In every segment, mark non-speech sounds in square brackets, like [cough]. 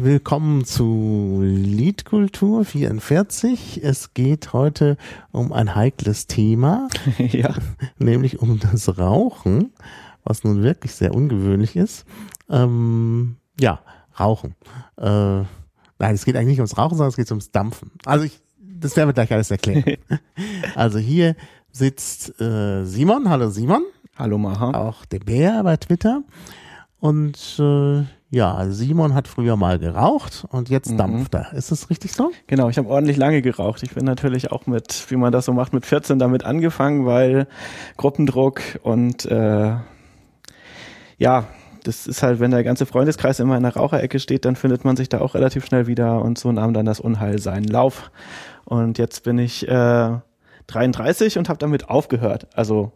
Willkommen zu Liedkultur 44. Es geht heute um ein heikles Thema, [laughs] ja. nämlich um das Rauchen, was nun wirklich sehr ungewöhnlich ist. Ähm, ja, Rauchen. Äh, nein, es geht eigentlich nicht ums Rauchen, sondern es geht ums Dampfen. Also ich, das werden wir gleich alles erklären. [laughs] also hier sitzt äh, Simon. Hallo Simon. Hallo Maha. Auch der Bär bei Twitter. Und äh, ja, Simon hat früher mal geraucht und jetzt mhm. dampft er. Ist das richtig so? Genau, ich habe ordentlich lange geraucht. Ich bin natürlich auch mit, wie man das so macht, mit 14 damit angefangen, weil Gruppendruck und äh, ja, das ist halt, wenn der ganze Freundeskreis immer in der Raucherecke steht, dann findet man sich da auch relativ schnell wieder und so nahm dann das Unheil seinen Lauf. Und jetzt bin ich äh, 33 und habe damit aufgehört. Also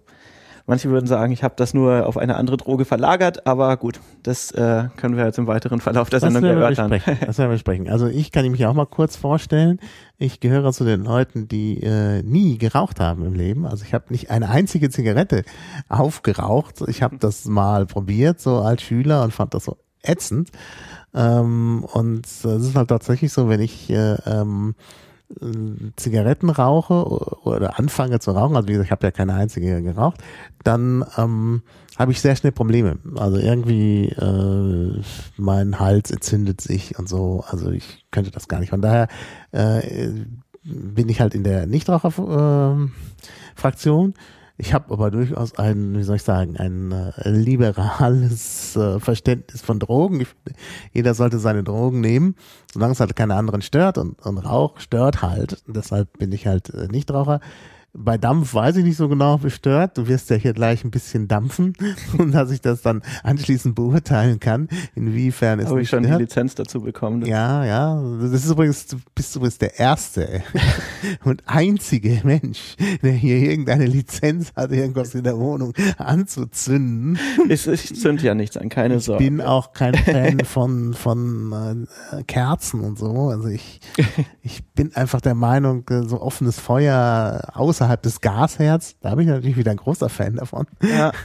Manche würden sagen, ich habe das nur auf eine andere Droge verlagert, aber gut, das äh, können wir jetzt im weiteren Verlauf der Sendung erörtern. [laughs] Das werden wir besprechen. Also ich kann mich auch mal kurz vorstellen. Ich gehöre zu den Leuten, die äh, nie geraucht haben im Leben. Also ich habe nicht eine einzige Zigarette aufgeraucht. Ich habe das mal probiert, so als Schüler und fand das so ätzend. Ähm, und es ist halt tatsächlich so, wenn ich äh, ähm, Zigaretten rauche oder anfange zu rauchen, also wie gesagt, ich habe ja keine einzige geraucht, dann ähm, habe ich sehr schnell Probleme. Also irgendwie äh, mein Hals entzündet sich und so. Also ich könnte das gar nicht. Von daher äh, bin ich halt in der Nichtraucher-Fraktion. Äh, ich habe aber durchaus ein, wie soll ich sagen, ein äh, liberales äh, Verständnis von Drogen. Ich, jeder sollte seine Drogen nehmen, solange es halt keine anderen stört und, und Rauch stört halt. deshalb bin ich halt äh, Nichtraucher. Bei Dampf weiß ich nicht so genau bestört. Du wirst ja hier gleich ein bisschen dampfen [laughs] und dass ich das dann anschließend beurteilen kann, inwiefern es Habe ich schon stört. die Lizenz dazu bekommen. Ja, ja. Das ist übrigens, du bist übrigens der erste [laughs] und einzige Mensch, der hier irgendeine Lizenz hat, irgendwas in der Wohnung anzuzünden. Ich, ich zünd ja nichts an, keine Sorge. Ich bin auch kein Fan von, von äh, Kerzen und so. Also ich, [laughs] ich bin einfach der Meinung, so offenes Feuer außer außerhalb des Gasherz, da bin ich natürlich wieder ein großer Fan davon. Ja. [laughs]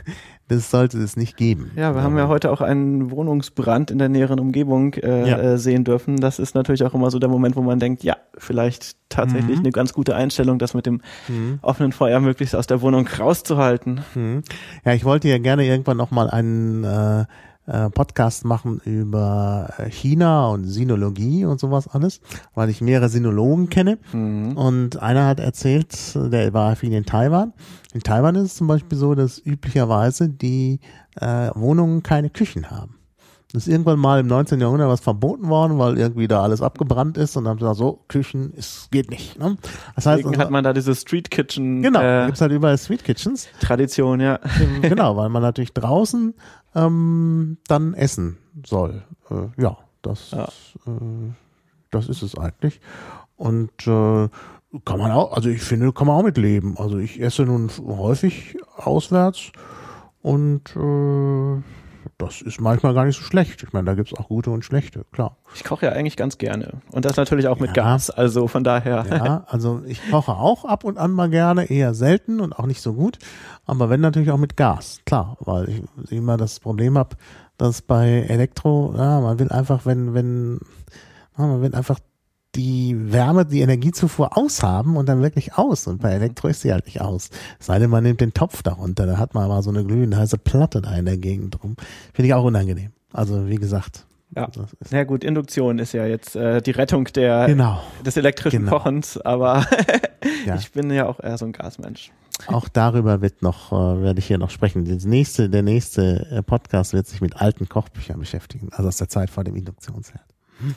Das sollte es nicht geben. Ja, wir haben ja heute auch einen Wohnungsbrand in der näheren Umgebung äh, ja. Äh, sehen dürfen. Das ist natürlich auch immer so der Moment, wo man denkt, ja, vielleicht tatsächlich mhm. eine ganz gute Einstellung, das mit dem mhm. offenen Feuer möglichst aus der Wohnung rauszuhalten. Mhm. Ja, ich wollte ja gerne irgendwann nochmal einen äh, äh, Podcast machen über äh, China und Sinologie und sowas alles, weil ich mehrere Sinologen kenne. Mhm. Und einer hat erzählt, der war viel in Taiwan. In Taiwan ist es zum Beispiel so, dass üblicherweise die äh, Wohnungen keine Küchen haben. Ist irgendwann mal im 19. Jahrhundert was verboten worden, weil irgendwie da alles abgebrannt ist und dann haben sie gesagt, so, Küchen, es geht nicht. Ne? Das heißt, Deswegen hat man da diese Street Kitchen. Genau, äh, gibt's halt überall Street Kitchens. Tradition, ja. [laughs] genau, weil man natürlich draußen ähm, dann essen soll. Äh, ja, das, ja. Äh, das ist es eigentlich. Und äh, kann man auch, also ich finde, kann man auch mit leben. Also ich esse nun häufig auswärts und äh, das ist manchmal gar nicht so schlecht. Ich meine, da gibt's auch gute und schlechte, klar. Ich koche ja eigentlich ganz gerne. Und das natürlich auch mit ja. Gas, also von daher. Ja, also ich koche auch ab und an mal gerne, eher selten und auch nicht so gut. Aber wenn natürlich auch mit Gas, klar, weil ich immer das Problem habe, dass bei Elektro, ja, man will einfach, wenn, wenn, man will einfach die Wärme, die Energiezufuhr aushaben und dann wirklich aus. Und bei. Elektro ist sie halt nicht aus. Es sei denn, man nimmt den Topf darunter, da hat man aber so eine glühende heiße Platte da in der Gegend drum. Finde ich auch unangenehm. Also wie gesagt. Ja, ja gut, Induktion ist ja jetzt äh, die Rettung der, genau. des elektrischen genau. Kochens, aber ja. [laughs] ich bin ja auch eher so ein Gasmensch. Auch darüber wird noch, äh, werde ich hier noch sprechen. Das nächste, der nächste äh, Podcast wird sich mit alten Kochbüchern beschäftigen, also aus der Zeit vor dem Induktionsherd. Hm.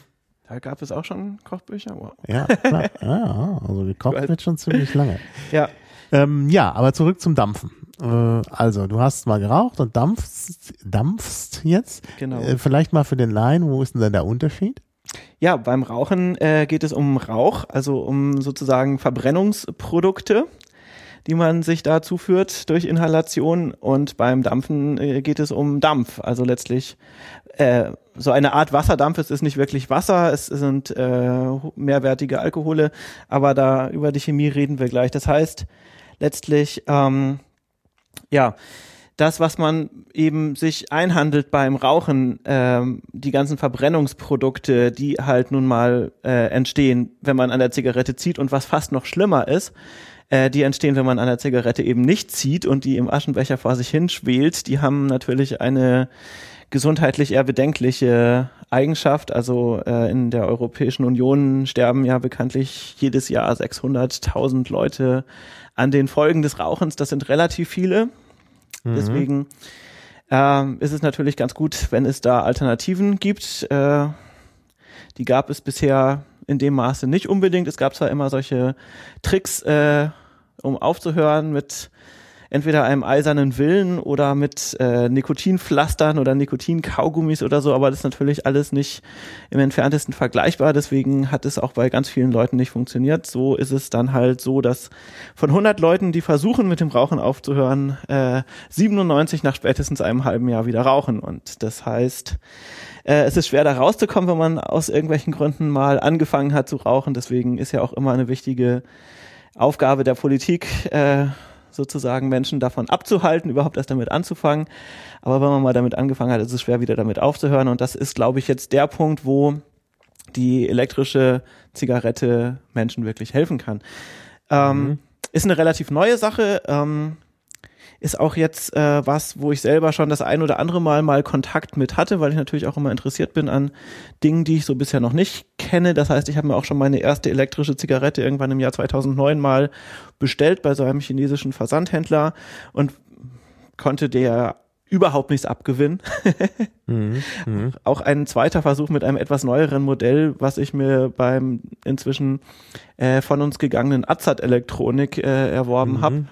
Da gab es auch schon Kochbücher? Wow. Ja, klar. Ja, [laughs] also gekocht wird schon ziemlich lange. [laughs] Ja. Ähm, ja, aber zurück zum Dampfen. Äh, also, du hast mal geraucht und dampfst, dampfst jetzt. Genau. Äh, vielleicht mal für den Laien, wo ist denn dann der Unterschied? Ja, beim Rauchen äh, geht es um Rauch, also um sozusagen Verbrennungsprodukte die man sich da zuführt durch Inhalation. Und beim Dampfen äh, geht es um Dampf, also letztlich äh, so eine Art Wasserdampf. Es ist nicht wirklich Wasser, es sind äh, mehrwertige Alkohole, aber da über die Chemie reden wir gleich. Das heißt letztlich, ähm, ja, das, was man eben sich einhandelt beim Rauchen, ähm, die ganzen Verbrennungsprodukte, die halt nun mal äh, entstehen, wenn man an der Zigarette zieht und was fast noch schlimmer ist, äh, die entstehen, wenn man an der Zigarette eben nicht zieht und die im Aschenbecher vor sich hinschwelt, die haben natürlich eine gesundheitlich eher bedenkliche Eigenschaft. Also äh, in der Europäischen Union sterben ja bekanntlich jedes Jahr 600.000 Leute an den Folgen des Rauchens. Das sind relativ viele. Mhm. Deswegen ähm, ist es natürlich ganz gut, wenn es da Alternativen gibt. Äh, die gab es bisher in dem Maße nicht unbedingt. Es gab zwar immer solche Tricks, äh, um aufzuhören mit entweder einem eisernen Willen oder mit äh, Nikotinpflastern oder Nikotinkaugummis oder so, aber das ist natürlich alles nicht im entferntesten vergleichbar, deswegen hat es auch bei ganz vielen Leuten nicht funktioniert. So ist es dann halt so, dass von 100 Leuten, die versuchen mit dem Rauchen aufzuhören, äh, 97 nach spätestens einem halben Jahr wieder rauchen. Und das heißt, äh, es ist schwer da rauszukommen, wenn man aus irgendwelchen Gründen mal angefangen hat zu rauchen, deswegen ist ja auch immer eine wichtige Aufgabe der Politik, äh, sozusagen Menschen davon abzuhalten, überhaupt erst damit anzufangen. Aber wenn man mal damit angefangen hat, ist es schwer wieder damit aufzuhören. Und das ist, glaube ich, jetzt der Punkt, wo die elektrische Zigarette Menschen wirklich helfen kann. Ähm, mhm. Ist eine relativ neue Sache. Ähm, ist auch jetzt äh, was, wo ich selber schon das ein oder andere Mal mal Kontakt mit hatte, weil ich natürlich auch immer interessiert bin an Dingen, die ich so bisher noch nicht kenne. Das heißt, ich habe mir auch schon meine erste elektrische Zigarette irgendwann im Jahr 2009 mal bestellt bei so einem chinesischen Versandhändler und konnte der überhaupt nichts abgewinnen. [laughs] mhm, mh. Auch ein zweiter Versuch mit einem etwas neueren Modell, was ich mir beim inzwischen äh, von uns gegangenen Azad Elektronik äh, erworben mhm. habe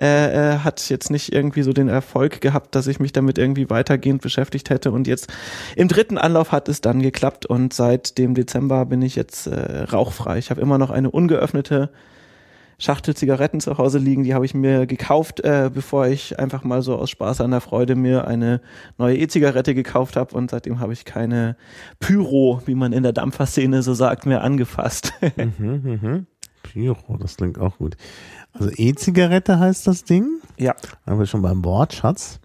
äh, äh, hat jetzt nicht irgendwie so den Erfolg gehabt, dass ich mich damit irgendwie weitergehend beschäftigt hätte. Und jetzt im dritten Anlauf hat es dann geklappt und seit dem Dezember bin ich jetzt äh, rauchfrei. Ich habe immer noch eine ungeöffnete Schachtel Zigaretten zu Hause liegen. Die habe ich mir gekauft, äh, bevor ich einfach mal so aus Spaß an der Freude mir eine neue E-Zigarette gekauft habe. Und seitdem habe ich keine Pyro, wie man in der Dampferszene so sagt, mehr angefasst. [laughs] mhm, mh. Pyro, das klingt auch gut. Also E-Zigarette heißt das Ding. Ja. Haben wir schon beim Wortschatz.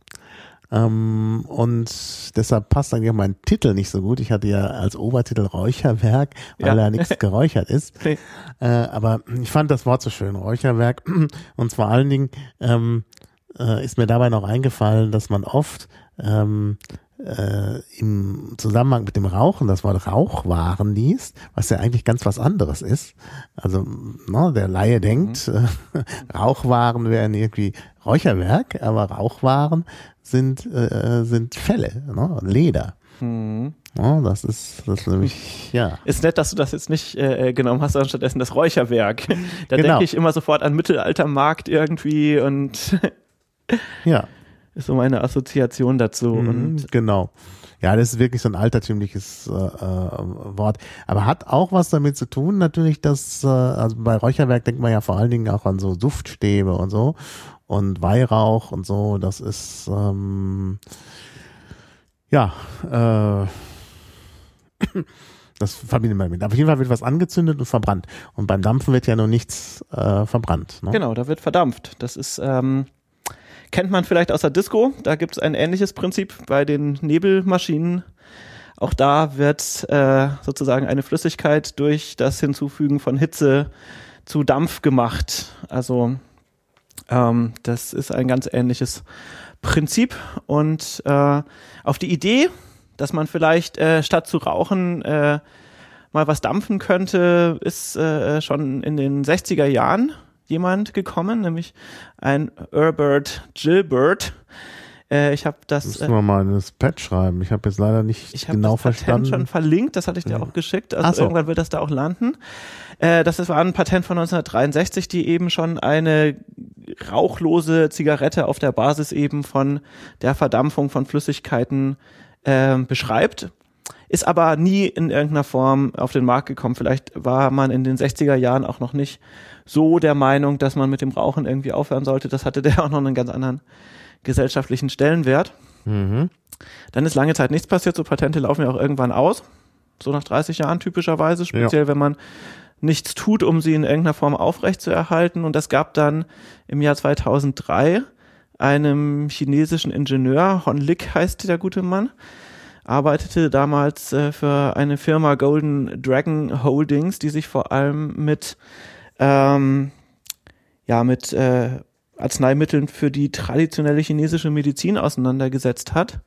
Ähm, und deshalb passt eigentlich auch mein Titel nicht so gut. Ich hatte ja als Obertitel Räucherwerk, weil ja. da nichts [laughs] geräuchert ist. Nee. Äh, aber ich fand das Wort so schön, Räucherwerk. [clears throat] Und vor allen Dingen ähm, äh, ist mir dabei noch eingefallen, dass man oft ähm, äh, im Zusammenhang mit dem Rauchen das Wort Rauchwaren liest, was ja eigentlich ganz was anderes ist. Also ne, der Laie denkt, mhm. äh, [laughs] Rauchwaren wären irgendwie Räucherwerk, aber Rauchwaren sind, äh, sind Felle, ne, Leder. Mhm. Ja, das ist, das ist nämlich, ja. Ist nett, dass du das jetzt nicht äh, genommen hast, sondern stattdessen das Räucherwerk. Da genau. denke ich immer sofort an Mittelaltermarkt irgendwie und ja ist so meine Assoziation dazu. Mhm, genau. Ja, das ist wirklich so ein altertümliches äh, äh, Wort. Aber hat auch was damit zu tun, natürlich, dass, äh, also bei Räucherwerk denkt man ja vor allen Dingen auch an so Duftstäbe und so und Weihrauch und so. Das ist ähm, ja äh, [clears throat] das verbindet man mit. Auf jeden Fall wird was angezündet und verbrannt. Und beim Dampfen wird ja noch nichts äh, verbrannt. Ne? Genau, da wird verdampft. Das ist ähm, kennt man vielleicht aus der Disco. Da gibt es ein ähnliches Prinzip bei den Nebelmaschinen. Auch da wird äh, sozusagen eine Flüssigkeit durch das Hinzufügen von Hitze zu Dampf gemacht. Also ähm, das ist ein ganz ähnliches Prinzip. Und äh, auf die Idee, dass man vielleicht äh, statt zu rauchen äh, mal was dampfen könnte, ist äh, schon in den 60er Jahren jemand gekommen, nämlich ein Herbert Gilbert. Äh, ich habe das. Müssen wir mal in das Pad schreiben. Ich habe jetzt leider nicht ich genau das verstanden. Ich habe schon verlinkt, das hatte ich dir ja. auch geschickt. Also so. irgendwann wird das da auch landen. Äh, das war ein Patent von 1963, die eben schon eine rauchlose Zigarette auf der Basis eben von der Verdampfung von Flüssigkeiten äh, beschreibt ist aber nie in irgendeiner Form auf den Markt gekommen. Vielleicht war man in den 60er Jahren auch noch nicht so der Meinung, dass man mit dem Rauchen irgendwie aufhören sollte. Das hatte der [laughs] auch noch einen ganz anderen gesellschaftlichen Stellenwert. Mhm. Dann ist lange Zeit nichts passiert. So Patente laufen ja auch irgendwann aus. So nach 30 Jahren typischerweise, speziell ja. wenn man nichts tut, um sie in irgendeiner Form aufrechtzuerhalten. Und es gab dann im Jahr 2003 einem chinesischen Ingenieur, Hon Lik heißt der gute Mann, arbeitete damals äh, für eine Firma Golden Dragon Holdings, die sich vor allem mit ähm, ja mit äh, Arzneimitteln für die traditionelle chinesische Medizin auseinandergesetzt hat.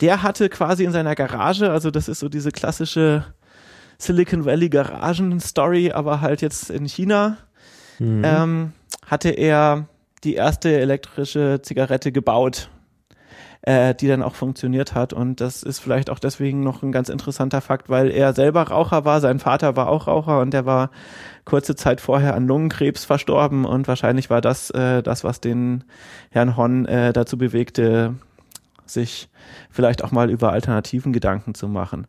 Der hatte quasi in seiner Garage, also das ist so diese klassische Silicon Valley Garagen-Story, aber halt jetzt in China, mhm. ähm, hatte er die erste elektrische Zigarette gebaut, äh, die dann auch funktioniert hat. Und das ist vielleicht auch deswegen noch ein ganz interessanter Fakt, weil er selber Raucher war, sein Vater war auch Raucher und der war kurze Zeit vorher an Lungenkrebs verstorben und wahrscheinlich war das äh, das, was den Herrn Hon äh, dazu bewegte, sich vielleicht auch mal über alternativen Gedanken zu machen.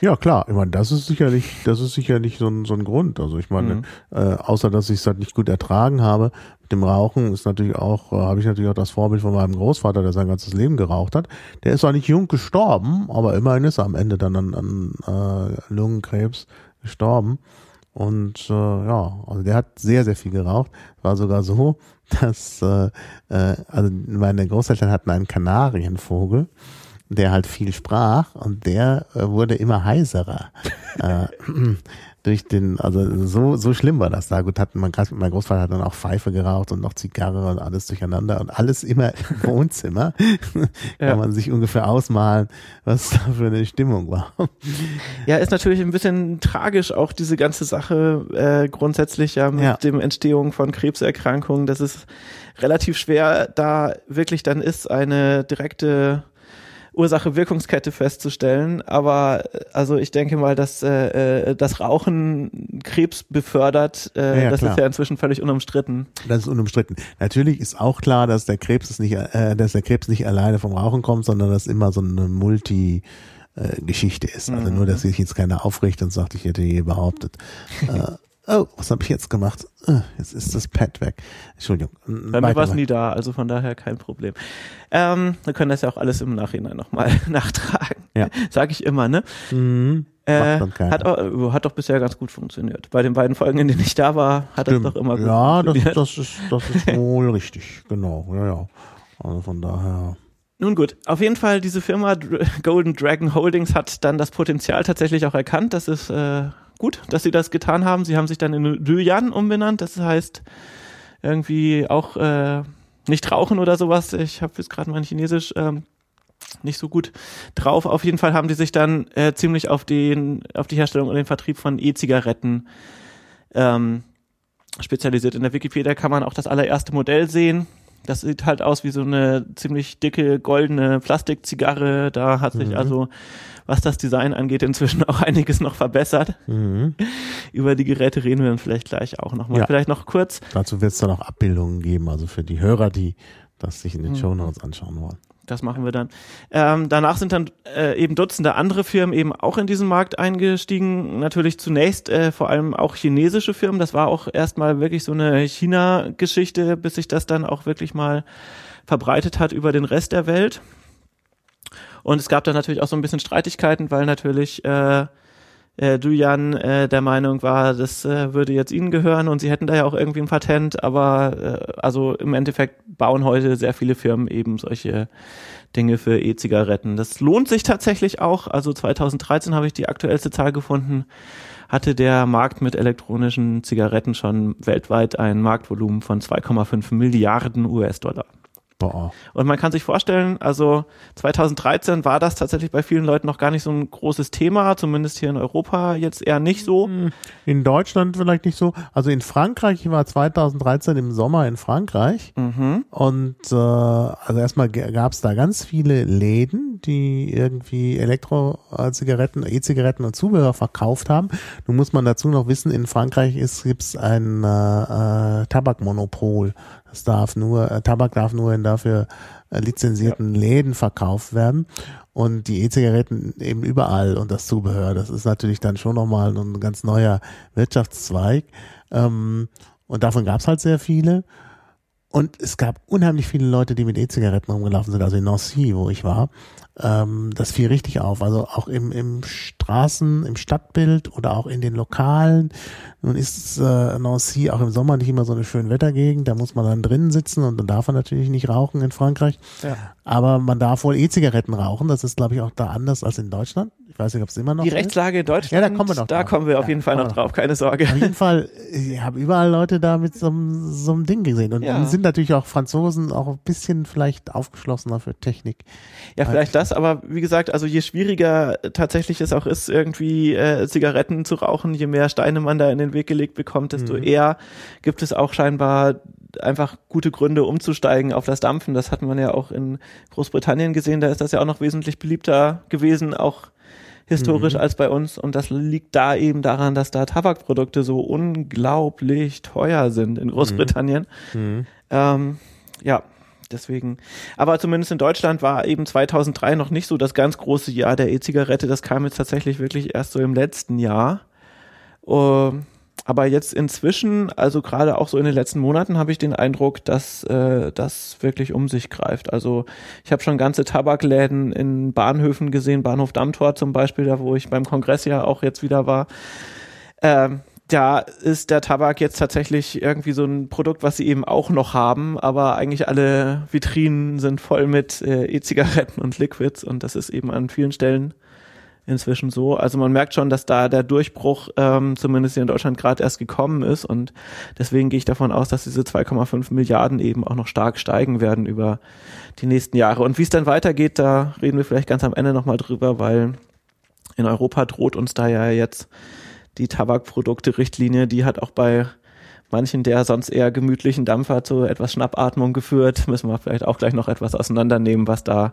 Ja, klar. Ich meine, das ist sicherlich, das ist sicherlich so ein, so ein Grund. Also ich meine, mhm. äh, außer dass ich es halt nicht gut ertragen habe, mit dem Rauchen ist natürlich auch, äh, habe ich natürlich auch das Vorbild von meinem Großvater, der sein ganzes Leben geraucht hat. Der ist zwar nicht jung gestorben, aber immerhin ist er am Ende dann an, an äh, Lungenkrebs gestorben. Und äh, ja, also der hat sehr, sehr viel geraucht. War sogar so, [laughs] dass äh, äh, also meine Großeltern hatten einen Kanarienvogel der halt viel sprach und der äh, wurde immer heiserer. [laughs] äh, durch den, also so, so schlimm war das da. Gut, hatten man gerade, mein Großvater hat dann auch Pfeife geraucht und noch Zigarre und alles durcheinander und alles immer im [laughs] Wohnzimmer. Kann ja. man sich ungefähr ausmalen, was da für eine Stimmung war. Ja, ist natürlich ein bisschen tragisch auch diese ganze Sache äh, grundsätzlich ja mit ja. dem Entstehung von Krebserkrankungen, dass es relativ schwer da wirklich dann ist, eine direkte Ursache-Wirkungskette festzustellen. Aber äh, also ich denke mal, dass äh, äh, das Rauchen Krebs befördert, äh, ja, das klar. ist ja inzwischen völlig unumstritten. Das ist unumstritten. Natürlich ist auch klar, dass der Krebs ist nicht, äh, dass der Krebs nicht alleine vom Rauchen kommt, sondern dass immer so eine Multi äh, Geschichte ist. Also mhm. nur, dass sich jetzt keiner aufricht und sagt, ich hätte je behauptet. [laughs] oh, was habe ich jetzt gemacht? Uh, jetzt ist das Pad weg. Entschuldigung. Bei mir war es nie da, also von daher kein Problem. Ähm, wir können das ja auch alles im Nachhinein nochmal [laughs] nachtragen. Ja. Sag ich immer, ne? Mhm. Äh, hat, auch, hat doch bisher ganz gut funktioniert. Bei den beiden Folgen, in denen ich da war, hat Stimmt. das doch immer gut ja, funktioniert. Ja, das, das, ist, das ist [laughs] wohl richtig, genau. Ja, ja. Also von daher. Nun gut, auf jeden Fall diese Firma Golden Dragon Holdings hat dann das Potenzial tatsächlich auch erkannt, dass es äh, gut, dass sie das getan haben. Sie haben sich dann in Lüjan umbenannt. Das heißt irgendwie auch äh, nicht rauchen oder sowas. Ich habe jetzt gerade mein Chinesisch ähm, nicht so gut drauf. Auf jeden Fall haben die sich dann äh, ziemlich auf den auf die Herstellung und den Vertrieb von E-Zigaretten ähm, spezialisiert. In der Wikipedia kann man auch das allererste Modell sehen. Das sieht halt aus wie so eine ziemlich dicke goldene Plastikzigarre. Da hat sich mhm. also was das Design angeht, inzwischen auch einiges noch verbessert. Mhm. Über die Geräte reden wir dann vielleicht gleich auch nochmal. Ja. Vielleicht noch kurz. Dazu wird es dann auch Abbildungen geben, also für die Hörer, die das sich in den mhm. Show Notes anschauen wollen. Das machen wir dann. Ähm, danach sind dann äh, eben Dutzende andere Firmen eben auch in diesen Markt eingestiegen. Natürlich zunächst äh, vor allem auch chinesische Firmen. Das war auch erstmal wirklich so eine China-Geschichte, bis sich das dann auch wirklich mal verbreitet hat über den Rest der Welt. Und es gab da natürlich auch so ein bisschen Streitigkeiten, weil natürlich äh, äh, Duyan äh, der Meinung war, das äh, würde jetzt ihnen gehören und sie hätten da ja auch irgendwie ein Patent, aber äh, also im Endeffekt bauen heute sehr viele Firmen eben solche Dinge für E-Zigaretten. Das lohnt sich tatsächlich auch. Also 2013 habe ich die aktuellste Zahl gefunden, hatte der Markt mit elektronischen Zigaretten schon weltweit ein Marktvolumen von 2,5 Milliarden US-Dollar. Boah. Und man kann sich vorstellen, also 2013 war das tatsächlich bei vielen Leuten noch gar nicht so ein großes Thema, zumindest hier in Europa jetzt eher nicht so. Hm, in Deutschland vielleicht nicht so. Also in Frankreich, ich war 2013 im Sommer in Frankreich mhm. und äh, also erstmal gab es da ganz viele Läden, die irgendwie Elektro-Zigaretten, E-Zigaretten und Zubehör verkauft haben. Nun muss man dazu noch wissen, in Frankreich gibt es ein äh, äh, Tabakmonopol. Es darf nur, äh, Tabak darf nur in dafür äh, lizenzierten ja. Läden verkauft werden und die E-Zigaretten eben überall und das Zubehör. Das ist natürlich dann schon nochmal ein ganz neuer Wirtschaftszweig. Ähm, und davon gab es halt sehr viele. Und es gab unheimlich viele Leute, die mit E-Zigaretten rumgelaufen sind, also in Nancy, wo ich war. Ähm, das fiel richtig auf. Also auch im, im Straßen, im Stadtbild oder auch in den Lokalen. Nun ist äh, Nancy auch im Sommer nicht immer so eine schöne Wettergegend. Da muss man dann drinnen sitzen und dann darf man natürlich nicht rauchen in Frankreich. Ja. Aber man darf wohl E-Zigaretten rauchen. Das ist, glaube ich, auch da anders als in Deutschland. Ich weiß nicht, ob es immer noch Die so Rechtslage in Deutschland, Ja, da kommen wir noch da drauf. kommen wir auf Ja, jeden Fall noch drauf, keine Sorge. Auf jeden Fall, ich habe überall Leute da mit so, einem- so einem Ding gesehen. Und Ja. sind natürlich auch Franzosen auch ein bisschen vielleicht aufgeschlossener für Technik. Ja, vielleicht das, aber wie gesagt, also je schwieriger tatsächlich es auch ist, irgendwie äh, Zigaretten zu rauchen, je mehr Steine man da in den Weg gelegt bekommt, desto eher gibt es auch scheinbar einfach gute Gründe umzusteigen auf das Dampfen. Das hat man ja auch in Großbritannien gesehen, da ist das ja auch noch wesentlich beliebter gewesen, auch historisch als bei uns. Und das liegt da eben daran, dass da Tabakprodukte so unglaublich teuer sind in Großbritannien. Ähm, ja, deswegen. Aber zumindest in Deutschland war eben 2003 noch nicht so das ganz große Jahr der E-Zigarette. Das kam jetzt tatsächlich wirklich erst so im letzten Jahr. Ähm, aber jetzt inzwischen, also gerade auch so in den letzten Monaten, habe ich den Eindruck, dass äh, das wirklich um sich greift. Also ich habe schon ganze Tabakläden in Bahnhöfen gesehen, Bahnhof Dammtor zum Beispiel, da wo ich beim Kongress ja auch jetzt wieder war. Ähm, da ist der Tabak jetzt tatsächlich irgendwie so ein Produkt, was sie eben auch noch haben, aber eigentlich alle Vitrinen sind voll mit äh, E-Zigaretten und Liquids und das ist eben an vielen Stellen inzwischen so. Also man merkt schon, dass da der Durchbruch ähm, zumindest hier in Deutschland gerade erst gekommen ist und deswegen gehe ich davon aus, dass diese 2,5 Milliarden eben auch noch stark steigen werden über die nächsten Jahre. Und wie es dann weitergeht, da reden wir vielleicht ganz am Ende nochmal drüber, weil in Europa droht uns da ja jetzt die Tabakprodukte-Richtlinie, die hat auch bei manchen der sonst eher gemütlichen Dampfer zu etwas Schnappatmung geführt. Müssen wir vielleicht auch gleich noch etwas auseinandernehmen, was da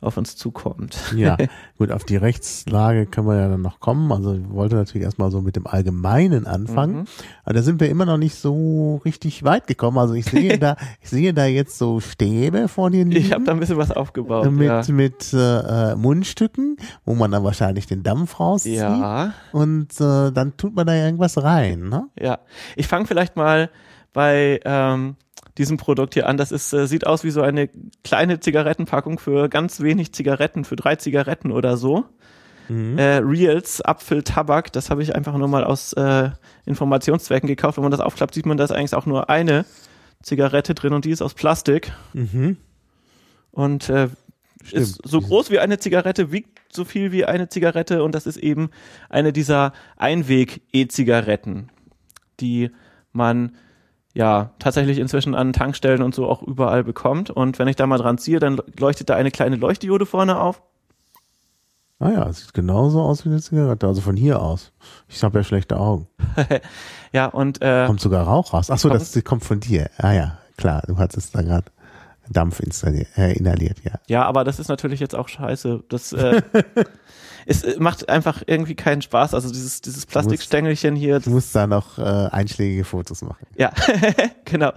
auf uns zukommt. Ja, [laughs] gut, auf die Rechtslage können wir ja dann noch kommen. Also ich wollte natürlich erstmal so mit dem Allgemeinen anfangen. Mhm. Aber da sind wir immer noch nicht so richtig weit gekommen. Also ich sehe [laughs] da, ich sehe da jetzt so Stäbe vor dir. Ich habe da ein bisschen was aufgebaut. mit, ja. mit äh, Mundstücken, wo man dann wahrscheinlich den Dampf rauszieht. ja, Und äh, dann tut man da irgendwas rein, ne? ja. Ich fange vielleicht mal bei ähm, diesem Produkt hier an. Das ist, äh, sieht aus wie so eine kleine Zigarettenpackung für ganz wenig Zigaretten, für drei Zigaretten oder so. Äh, Reals Apfeltabak, das habe ich einfach nur mal aus äh, Informationszwecken gekauft. Wenn man das aufklappt, sieht man, da ist eigentlich auch nur eine Zigarette drin und die ist aus Plastik. Mhm. Und äh, ist so groß wie eine Zigarette, wiegt so viel wie eine Zigarette und das ist eben eine dieser Einweg-E-Zigaretten, die man ja tatsächlich inzwischen an Tankstellen und so auch überall bekommt. Und wenn ich da mal dran ziehe, dann leuchtet da eine kleine Leuchtdiode vorne auf. Ah ja, es sieht genauso aus wie eine Zigarette, also von hier aus. Ich habe ja schlechte Augen. [laughs] Ja, und äh, Kommt sogar Rauch raus. Ach so, Kommt- das das kommt von dir. Ah ja, klar, du hattest da gerade Dampf installiert, äh, inhaliert, ja. ja, aber das ist natürlich jetzt auch scheiße. Das äh, [laughs] es äh, macht einfach irgendwie keinen Spaß. Also dieses, dieses Plastikstängelchen hier, Du musst da noch äh, einschlägige Fotos machen. Ja, [laughs] genau.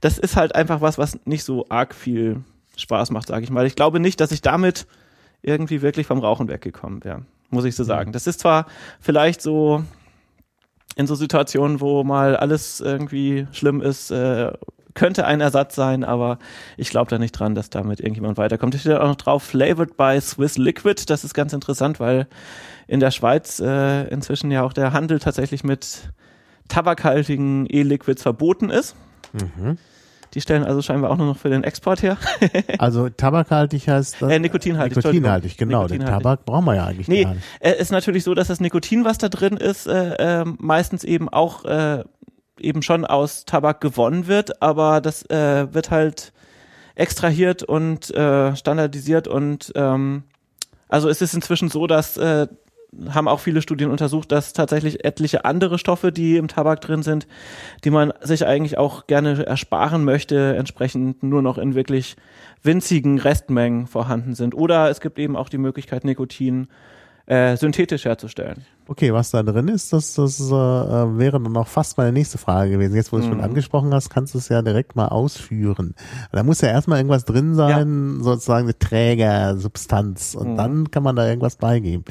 Das ist halt einfach was, was nicht so arg viel Spaß macht, sage ich mal. Ich glaube nicht, dass ich damit irgendwie wirklich vom Rauchen weggekommen wäre, muss ich so sagen. Das ist zwar vielleicht so in so Situationen, wo mal alles irgendwie schlimm ist, äh, könnte ein Ersatz sein, aber ich glaube da nicht dran, dass damit irgendjemand weiterkommt. Ich stehe auch noch drauf, flavored by Swiss Liquid. Das ist ganz interessant, weil in der Schweiz äh, inzwischen ja auch der Handel tatsächlich mit tabakhaltigen E-Liquids verboten ist. Mhm. Die stellen also scheinbar auch nur noch für den Export her. [laughs] Also tabakhaltig heißt das? Äh, nikotinhaltig, Nikotinhaltig, genau. Den Nikotinhaltig. Tabak brauchen wir ja eigentlich Nee, gar nicht. äh, ist natürlich so, dass das Nikotin, was da drin ist, äh, äh, meistens eben auch äh, eben schon aus Tabak gewonnen wird, aber das äh, wird halt extrahiert und äh, standardisiert und ähm, also es ist inzwischen so, dass äh, haben auch viele Studien untersucht, dass tatsächlich etliche andere Stoffe, die im Tabak drin sind, die man sich eigentlich auch gerne ersparen möchte, entsprechend nur noch in wirklich winzigen Restmengen vorhanden sind. Oder es gibt eben auch die Möglichkeit, Nikotin äh, synthetisch herzustellen. Okay, was da drin ist, das, das äh, wäre dann auch fast meine nächste Frage gewesen. Jetzt, wo du es Mhm. schon angesprochen hast, kannst du es ja direkt mal ausführen. Da muss ja erstmal irgendwas drin sein, sozusagen eine Trägersubstanz. Und Mhm. dann kann man da irgendwas beigeben.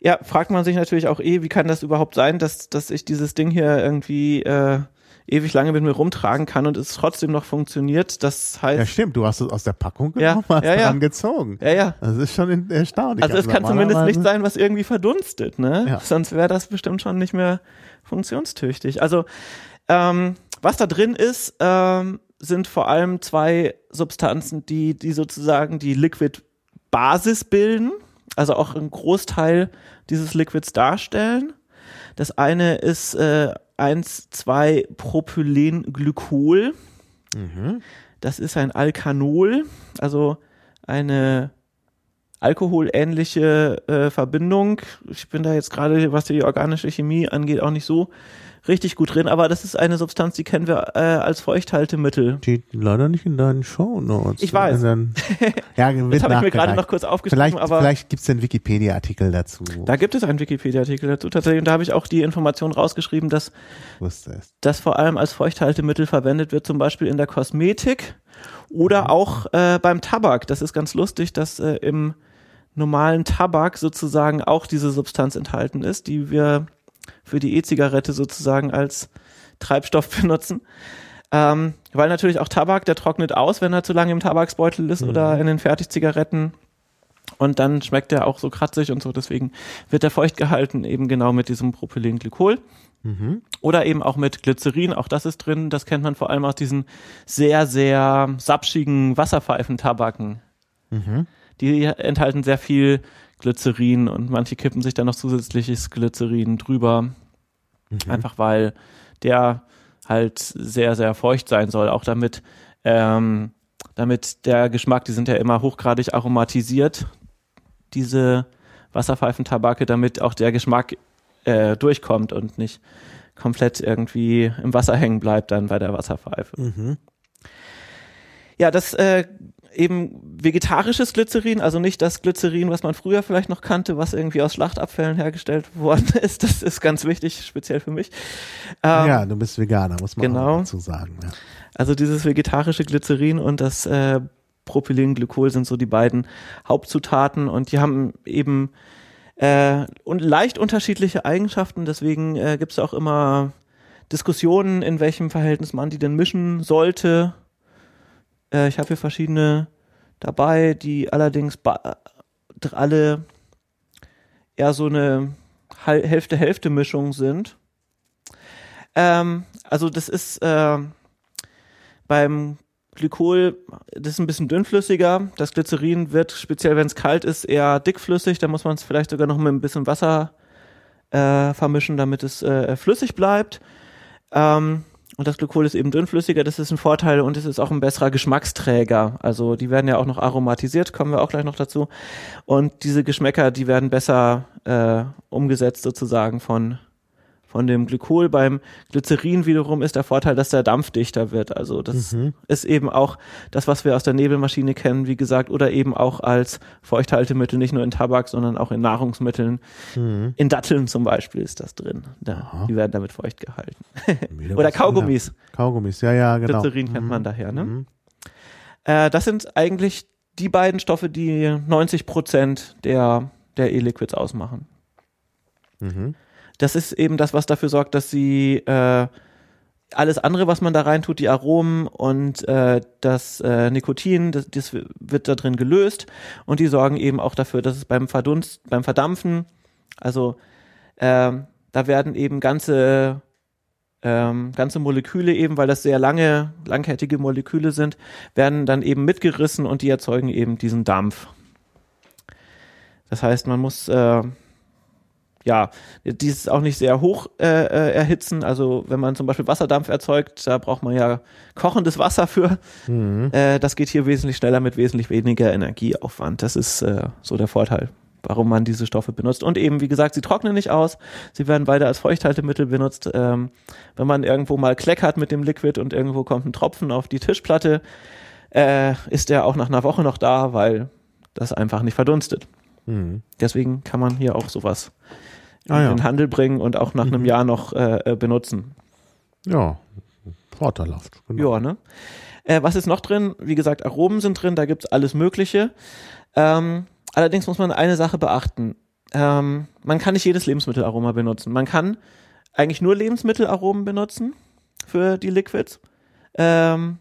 Ja, fragt man sich natürlich auch eh, wie kann das überhaupt sein, dass, dass ich dieses Ding hier irgendwie äh, ewig lange mit mir rumtragen kann und es trotzdem noch funktioniert. Das heißt. Ja, stimmt, du hast es aus der Packung Ja, genommen, hast ja, ja. dran gezogen. Ja, ja. Das ist schon in- erstaunlich. Also es kann zumindest nicht sein, was irgendwie verdunstet, ne? Ja. Sonst wäre das bestimmt schon nicht mehr funktionstüchtig. Also ähm, was da drin ist, ähm, sind vor allem zwei Substanzen, die, die sozusagen die Liquid-Basis bilden, also auch einen Großteil dieses Liquids darstellen. Das eine ist äh, 1,2-Propylenglykol. Mhm. Das ist ein Alkanol, also eine alkoholähnliche äh, Verbindung. Ich bin da jetzt gerade, was die organische Chemie angeht, auch nicht so richtig gut drin, aber das ist eine Substanz, die kennen wir äh, als Feuchthaltemittel. Steht leider nicht in deinen Shownotes. Ich weiß. Dann, [laughs] ja, Das habe ich mir gerade noch kurz aufgeschrieben, Vielleicht, aber vielleicht gibt's einen Wikipedia-Artikel dazu. da gibt es einen Wikipedia-Artikel dazu tatsächlich und da habe ich auch die Information rausgeschrieben, dass es. das vor allem als Feuchthaltemittel verwendet wird, zum Beispiel in der Kosmetik oder auch äh, beim Tabak. Das ist ganz lustig, dass äh, im normalen Tabak sozusagen auch diese Substanz enthalten ist, die wir für die E-Zigarette sozusagen als Treibstoff [laughs] benutzen. Ähm, weil natürlich auch Tabak, der trocknet aus, wenn er zu lange im Tabaksbeutel ist oder in den Fertigzigaretten. Und dann schmeckt der auch so kratzig und so. Deswegen wird der feucht gehalten, eben genau mit diesem Propylenglykol. Mhm. Oder eben auch mit Glycerin, auch das ist drin. Das kennt man vor allem aus diesen sehr, sehr sapschigen Wasserpfeifentabaken. Mhm. Die enthalten sehr viel Glycerin und manche kippen sich dann noch zusätzliches Glycerin drüber. Mhm. Einfach weil der halt sehr, sehr feucht sein soll. Auch damit, ähm, damit der Geschmack, die sind ja immer hochgradig aromatisiert, diese Wasserpfeifentabake, damit auch der Geschmack äh, durchkommt und nicht komplett irgendwie im Wasser hängen bleibt dann bei der Wasserpfeife. Mhm. Ja, das äh, eben vegetarisches Glycerin, also nicht das Glycerin, was man früher vielleicht noch kannte, was irgendwie aus Schlachtabfällen hergestellt worden [laughs] ist. Das ist ganz wichtig, speziell für mich. Ähm, ja, du bist Veganer, muss man genau. dazu sagen. Ja. Also dieses vegetarische Glycerin und das äh, Propylenglykol sind so die beiden Hauptzutaten und die haben eben äh, und leicht unterschiedliche Eigenschaften. Deswegen äh, gibt es auch immer Diskussionen, in welchem Verhältnis man die denn mischen sollte. Äh, ich habe hier verschiedene dabei, die allerdings alle eher so eine Hälfte-Hälfte-Mischung sind. Ähm, also das ist äh, beim Glykol, das ist ein bisschen dünnflüssiger. Das Glycerin wird, speziell wenn es kalt ist, eher dickflüssig. Da muss man es vielleicht sogar noch mit ein bisschen Wasser äh, vermischen, damit es äh, flüssig bleibt. Ähm, und das Glykol ist eben dünnflüssiger, das ist ein Vorteil und es ist auch ein besserer Geschmacksträger. Also die werden ja auch noch aromatisiert, kommen wir auch gleich noch dazu. Und diese Geschmäcker, die werden besser äh, umgesetzt sozusagen von von dem Glykol. Beim Glycerin wiederum ist der Vorteil, dass der Dampf dichter wird. Also das Mhm. ist eben auch das, was wir aus der Nebelmaschine kennen, wie gesagt, oder eben auch als Feuchthaltemittel, nicht nur in Tabak, sondern auch in Nahrungsmitteln. Mhm. In Datteln zum Beispiel ist das drin. Da, die werden damit feucht gehalten. [laughs] Oder Kaugummis. anderes. Kaugummis, ja, ja, genau. Glycerin kennt Mhm. man daher. Ne? Mhm. Äh, das sind eigentlich die beiden Stoffe, die 90 Prozent der, der E-Liquids ausmachen. Mhm. Das ist eben das, was dafür sorgt, dass sie äh, alles andere, was man da rein tut, die Aromen und äh, das äh, Nikotin, das, das wird da drin gelöst und die sorgen eben auch dafür, dass es beim Verdunst, beim Verdampfen, also ähm, da werden eben ganze ähm, ganze Moleküle eben, weil das sehr lange, langkettige Moleküle sind, werden dann eben mitgerissen und die erzeugen eben diesen Dampf. Das heißt, man muss äh, ja, dieses auch nicht sehr hoch äh, äh, erhitzen. Also wenn man zum Beispiel Wasserdampf erzeugt, da braucht man ja kochendes Wasser für. Mhm. Äh, das geht hier wesentlich schneller mit wesentlich weniger Energieaufwand. Das ist äh, so der Vorteil, warum man diese Stoffe benutzt. Und eben, wie gesagt, sie trocknen nicht aus. Sie werden weiter als Feuchthaltemittel benutzt. Ähm, wenn man irgendwo mal kleckert mit dem Liquid und irgendwo kommt ein Tropfen auf die Tischplatte, äh, ist der auch nach einer Woche noch da, weil das einfach nicht verdunstet. Mhm. Deswegen kann man hier auch sowas Ah, ja. in den Handel bringen und auch nach einem Jahr noch äh, äh, benutzen. ja, vorteilhaft. Genau. Ja, ne? Äh, was ist noch drin? Wie gesagt, Aromen sind drin, da gibt's alles Mögliche. Ähm, allerdings muss man eine Sache beachten. Ähm, man kann nicht jedes Lebensmittelaroma benutzen. Man kann eigentlich nur Lebensmittelaromen benutzen. für die Liquids. Ähm,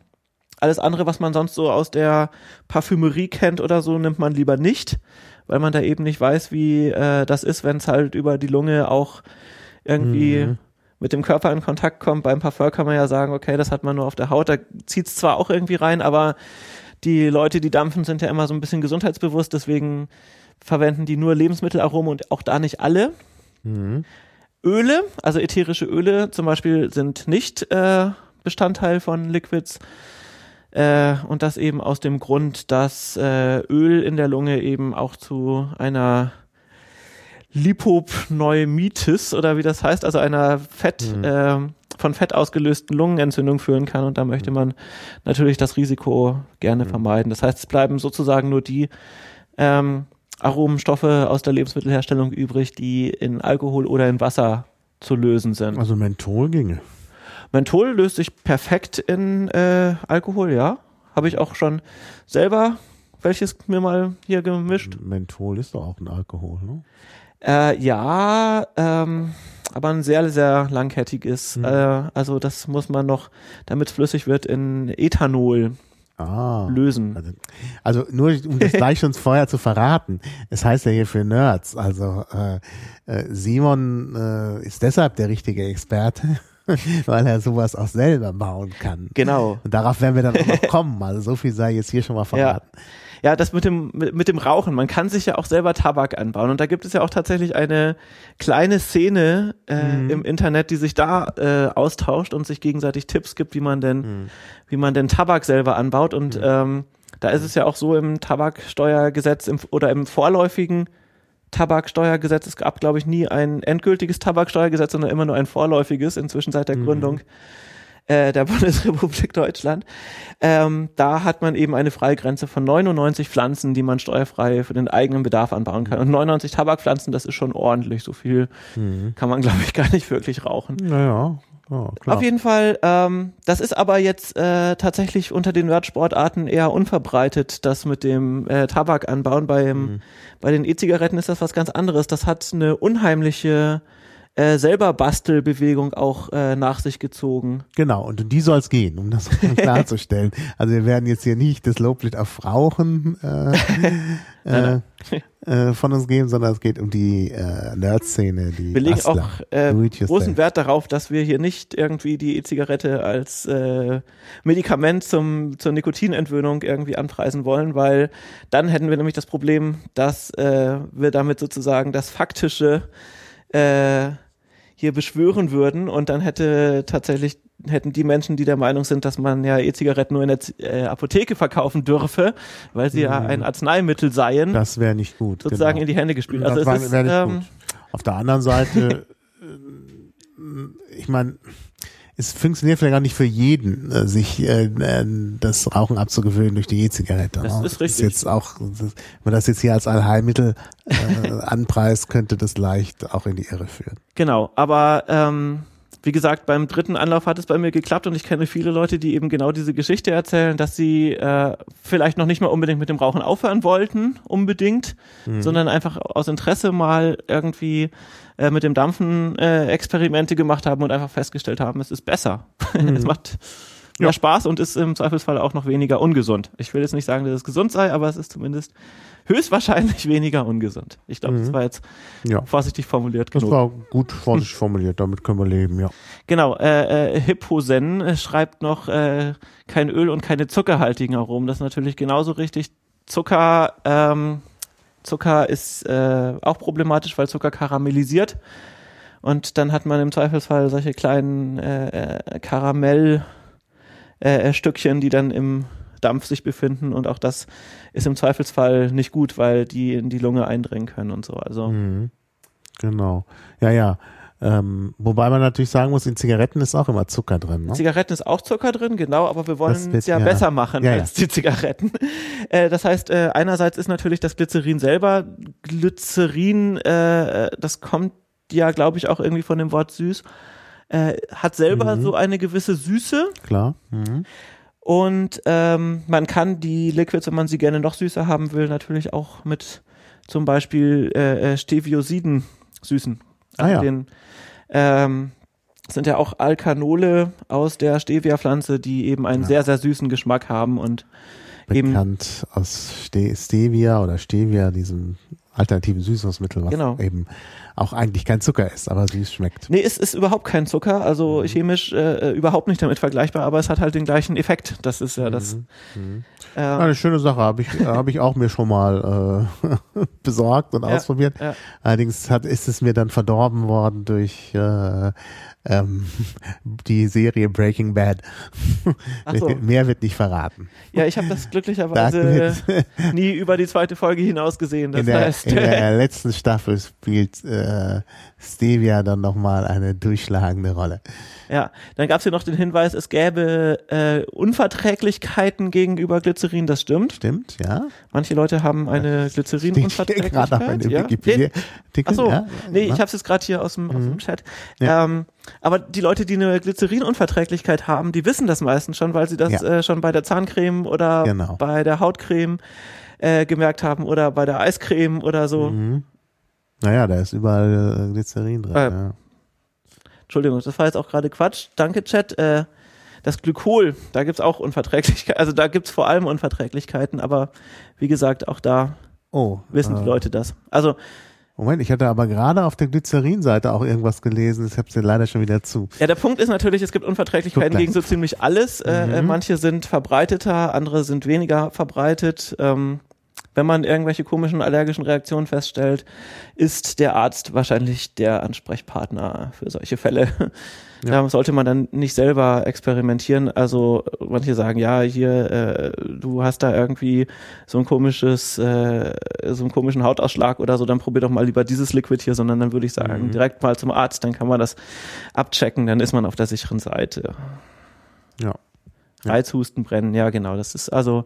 alles andere, was man sonst so aus der Parfümerie kennt oder so, nimmt man lieber nicht, weil man da eben nicht weiß, wie äh, das ist, wenn es halt über die Lunge auch irgendwie Mhm. mit dem Körper in Kontakt kommt. Beim Parfum kann man ja sagen, okay, das hat man nur auf der Haut, da zieht es zwar auch irgendwie rein, aber die Leute, die dampfen, sind ja immer so ein bisschen gesundheitsbewusst, deswegen verwenden die nur Lebensmittelaromen und auch da nicht alle. Mhm. Öle, also ätherische Öle zum Beispiel, sind nicht äh, Bestandteil von Liquids. Äh, und das eben aus dem Grund, dass äh, Öl in der Lunge eben auch zu einer Lipopneumonitis oder wie das heißt, also einer Fett, Mhm. äh, von Fett ausgelösten Lungenentzündung führen kann. Und da möchte man natürlich das Risiko gerne Mhm. vermeiden. Das heißt, es bleiben sozusagen nur die ähm, Aromenstoffe aus der Lebensmittelherstellung übrig, die in Alkohol oder in Wasser zu lösen sind. Also Menthol ginge. Menthol löst sich perfekt in äh, Alkohol, ja. Habe ich auch schon selber welches mir mal hier gemischt. Menthol ist doch auch ein Alkohol, ne? Äh, ja, ähm, aber ein sehr, sehr langkettiges. Mhm. Äh, also das muss man noch, damit es flüssig wird, in Ethanol Ah. lösen. Also, also nur um das [laughs] gleich schon vorher zu verraten. Es heißt ja hier für Nerds. Also äh, äh, Simon äh, ist deshalb der richtige Experte, [laughs] weil er sowas auch selber bauen kann. Genau. Und darauf werden wir dann auch noch [laughs] kommen. Also so viel sei jetzt hier schon mal verraten. Ja, das mit dem, mit, dem Rauchen. Man kann sich ja auch selber Tabak anbauen. Und da gibt es ja auch tatsächlich eine kleine Szene äh, Mhm. im Internet, die sich da äh, austauscht und sich gegenseitig Tipps gibt, wie man denn, Mhm. wie man denn Tabak selber anbaut. Und ähm, da ist es ja auch so im Tabaksteuergesetz im, oder im vorläufigen Tabaksteuergesetz. Es gab, glaube ich, nie ein endgültiges Tabaksteuergesetz, sondern immer nur ein vorläufiges, inzwischen seit der Mhm. Gründung äh, der [laughs] Bundesrepublik Deutschland. Ähm, da hat man eben eine Freigrenze von 99 Pflanzen, die man steuerfrei für den eigenen Bedarf anbauen kann. Und 99 Tabakpflanzen, das ist schon ordentlich. So viel Mhm. kann man, glaube ich, gar nicht wirklich rauchen. Naja, ja, klar. Auf jeden Fall, ähm, das ist aber jetzt äh, tatsächlich unter den Nerdsportarten eher unverbreitet, das mit dem äh, Tabakanbauen. Beim, Mhm. Bei den E-Zigaretten ist das was ganz anderes. Das hat eine unheimliche äh, selber Bastelbewegung auch äh, nach sich gezogen. Genau, und um die soll es gehen, um das [laughs] klarzustellen. Also wir werden jetzt hier nicht das Loblied auf Rauchen äh, [laughs] äh, [laughs] äh, von uns geben, sondern es geht um die äh, Nerd-Szene, die Wir legen Bastler. auch äh, großen Wert darauf, dass wir hier nicht irgendwie die E-Zigarette als äh, Medikament zum, zur Nikotinentwöhnung irgendwie anpreisen wollen, weil dann hätten wir nämlich das Problem, dass äh, wir damit sozusagen das faktische äh, hier beschwören würden und dann hätte tatsächlich hätten die Menschen, die der Meinung sind, dass man ja E-Zigaretten nur in der Z- äh, Apotheke verkaufen dürfe, weil sie ja Mhm. ein Arzneimittel seien, Das wäre nicht gut. sozusagen genau. in die Hände gespielt. Das Also es ist, wär nicht ähm, gut. Auf der anderen Seite, [laughs] äh, ich meine, es funktioniert vielleicht auch nicht für jeden, äh, sich äh, äh, das Rauchen abzugewöhnen durch die E-Zigarette. Das ne? ist richtig. jetzt auch, wenn man das jetzt hier als Allheilmittel äh, [laughs] anpreist, könnte das leicht auch in die Irre führen. Genau, aber ähm, wie gesagt, beim dritten Anlauf hat es bei mir geklappt und ich kenne viele Leute, die eben genau diese Geschichte erzählen, dass sie äh, vielleicht noch nicht mal unbedingt mit dem Rauchen aufhören wollten, unbedingt, Mhm. sondern einfach aus Interesse mal irgendwie äh, mit dem Dampfen äh, Experimente gemacht haben und einfach festgestellt haben, es ist besser. [laughs] es macht mehr Mhm. Ja. Spaß und ist im Zweifelsfall auch noch weniger ungesund. Ich will jetzt nicht sagen, dass es gesund sei, aber es ist zumindest höchstwahrscheinlich [laughs] weniger ungesund. Ich glaube, das Mhm. war jetzt Ja. vorsichtig formuliert Das genug. war gut vorsichtig formuliert, damit können wir leben, ja. Genau, äh, äh, Hipposen äh, schreibt noch äh, kein Öl und keine zuckerhaltigen Aromen. Das ist natürlich genauso richtig. Zucker, ähm, Zucker ist äh, auch problematisch, weil Zucker karamellisiert. Und dann hat man im Zweifelsfall solche kleinen äh, äh, Karamell äh, äh, die dann im Dampf sich befinden und auch das ist im Zweifelsfall nicht gut, weil die in die Lunge eindringen können und so. Also Mhm. Genau. Ja, ja. Ähm, wobei man natürlich sagen muss, in Zigaretten ist auch immer Zucker drin. Ne? Zigaretten ist auch Zucker drin, genau, aber wir wollen es ja mir- besser machen Ja, ja. als die Zigaretten. [laughs] Äh, das heißt, äh, einerseits ist natürlich das Glycerin selber, Glycerin, äh, äh, das kommt ja, glaube ich, auch irgendwie von dem Wort süß, äh, hat selber Mhm. so eine gewisse Süße Klar. Mhm. und ähm, man kann die Liquids, wenn man sie gerne noch süßer haben will, natürlich auch mit zum Beispiel äh, äh, Steviosiden süßen. Ah, ja. den, ähm, sind ja auch Alkanole aus der Stevia-Pflanze, die eben einen Ja. sehr, sehr süßen Geschmack haben und eben, Bekannt aus Ste Stevia oder Stevia, diesem alternativen Süßungsmittel, was Genau. eben auch eigentlich kein Zucker ist, aber süß schmeckt. nee, es ist überhaupt kein Zucker, also Mhm. chemisch äh, überhaupt nicht damit vergleichbar, aber es hat halt den gleichen Effekt. Das ist ja das. Mhm. Äh, Eine schöne Sache, habe ich, habe ich auch mir schon mal äh, [laughs] besorgt und Ja, ausprobiert. ja. Allerdings hat, ist es mir dann verdorben worden durch äh, ähm, [laughs] die Serie Breaking Bad. So. [laughs] Mehr wird nicht verraten. ja, ich habe das glücklicherweise Da [laughs] nie über die zweite Folge hinaus gesehen. Das in, der, heißt, in der letzten Staffel spielt äh, Stevia dann nochmal eine durchschlagende Rolle. Ja, dann gab es hier noch den Hinweis, es gäbe äh, Unverträglichkeiten gegenüber Glycerin, das stimmt. Stimmt, ja? Manche Leute haben eine Ich Glycerin-Unverträglichkeit. gerade auf einem ja? Wikipedia-Artikel. Ach so, ja? nee, ich habe es jetzt gerade hier aus dem, aus Mhm. dem Chat. Ja. Ähm, aber die Leute, die eine Glycerin-Unverträglichkeit haben, die wissen das meistens schon, weil sie das Ja. äh, schon bei der Zahncreme oder Genau. bei der Hautcreme äh, gemerkt haben oder bei der Eiscreme oder so. Mhm. Naja, da ist überall äh, Glycerin drin. Äh, ja. Entschuldigung, das war jetzt auch gerade Quatsch. Danke, Chat. Äh, das Glykol, da gibt's auch Unverträglichkeiten, also da gibt's vor allem Unverträglichkeiten, aber wie gesagt, auch da Oh, wissen die äh, Leute das. Also Moment, ich hatte aber gerade auf der Glycerin-Seite auch irgendwas gelesen. Ich habe es leider schon wieder zu. Ja, der Punkt ist natürlich, es gibt Unverträglichkeiten gegen so ziemlich alles. Äh, Mhm. äh, manche sind verbreiteter, andere sind weniger verbreitet. Ähm, wenn man irgendwelche komischen allergischen Reaktionen feststellt, ist der Arzt wahrscheinlich der Ansprechpartner für solche Fälle. [laughs] Ja. Da sollte man dann nicht selber experimentieren. Also manche sagen, ja, hier, äh, du hast da irgendwie so ein komisches, äh, so einen komischen Hautausschlag oder so, dann probier doch mal lieber dieses Liquid hier, sondern dann würde ich sagen, Mhm. direkt mal zum Arzt, dann kann man das abchecken, dann ist man auf der sicheren Seite. Ja. Ja. Reizhusten, brennen, ja genau. Das ist also,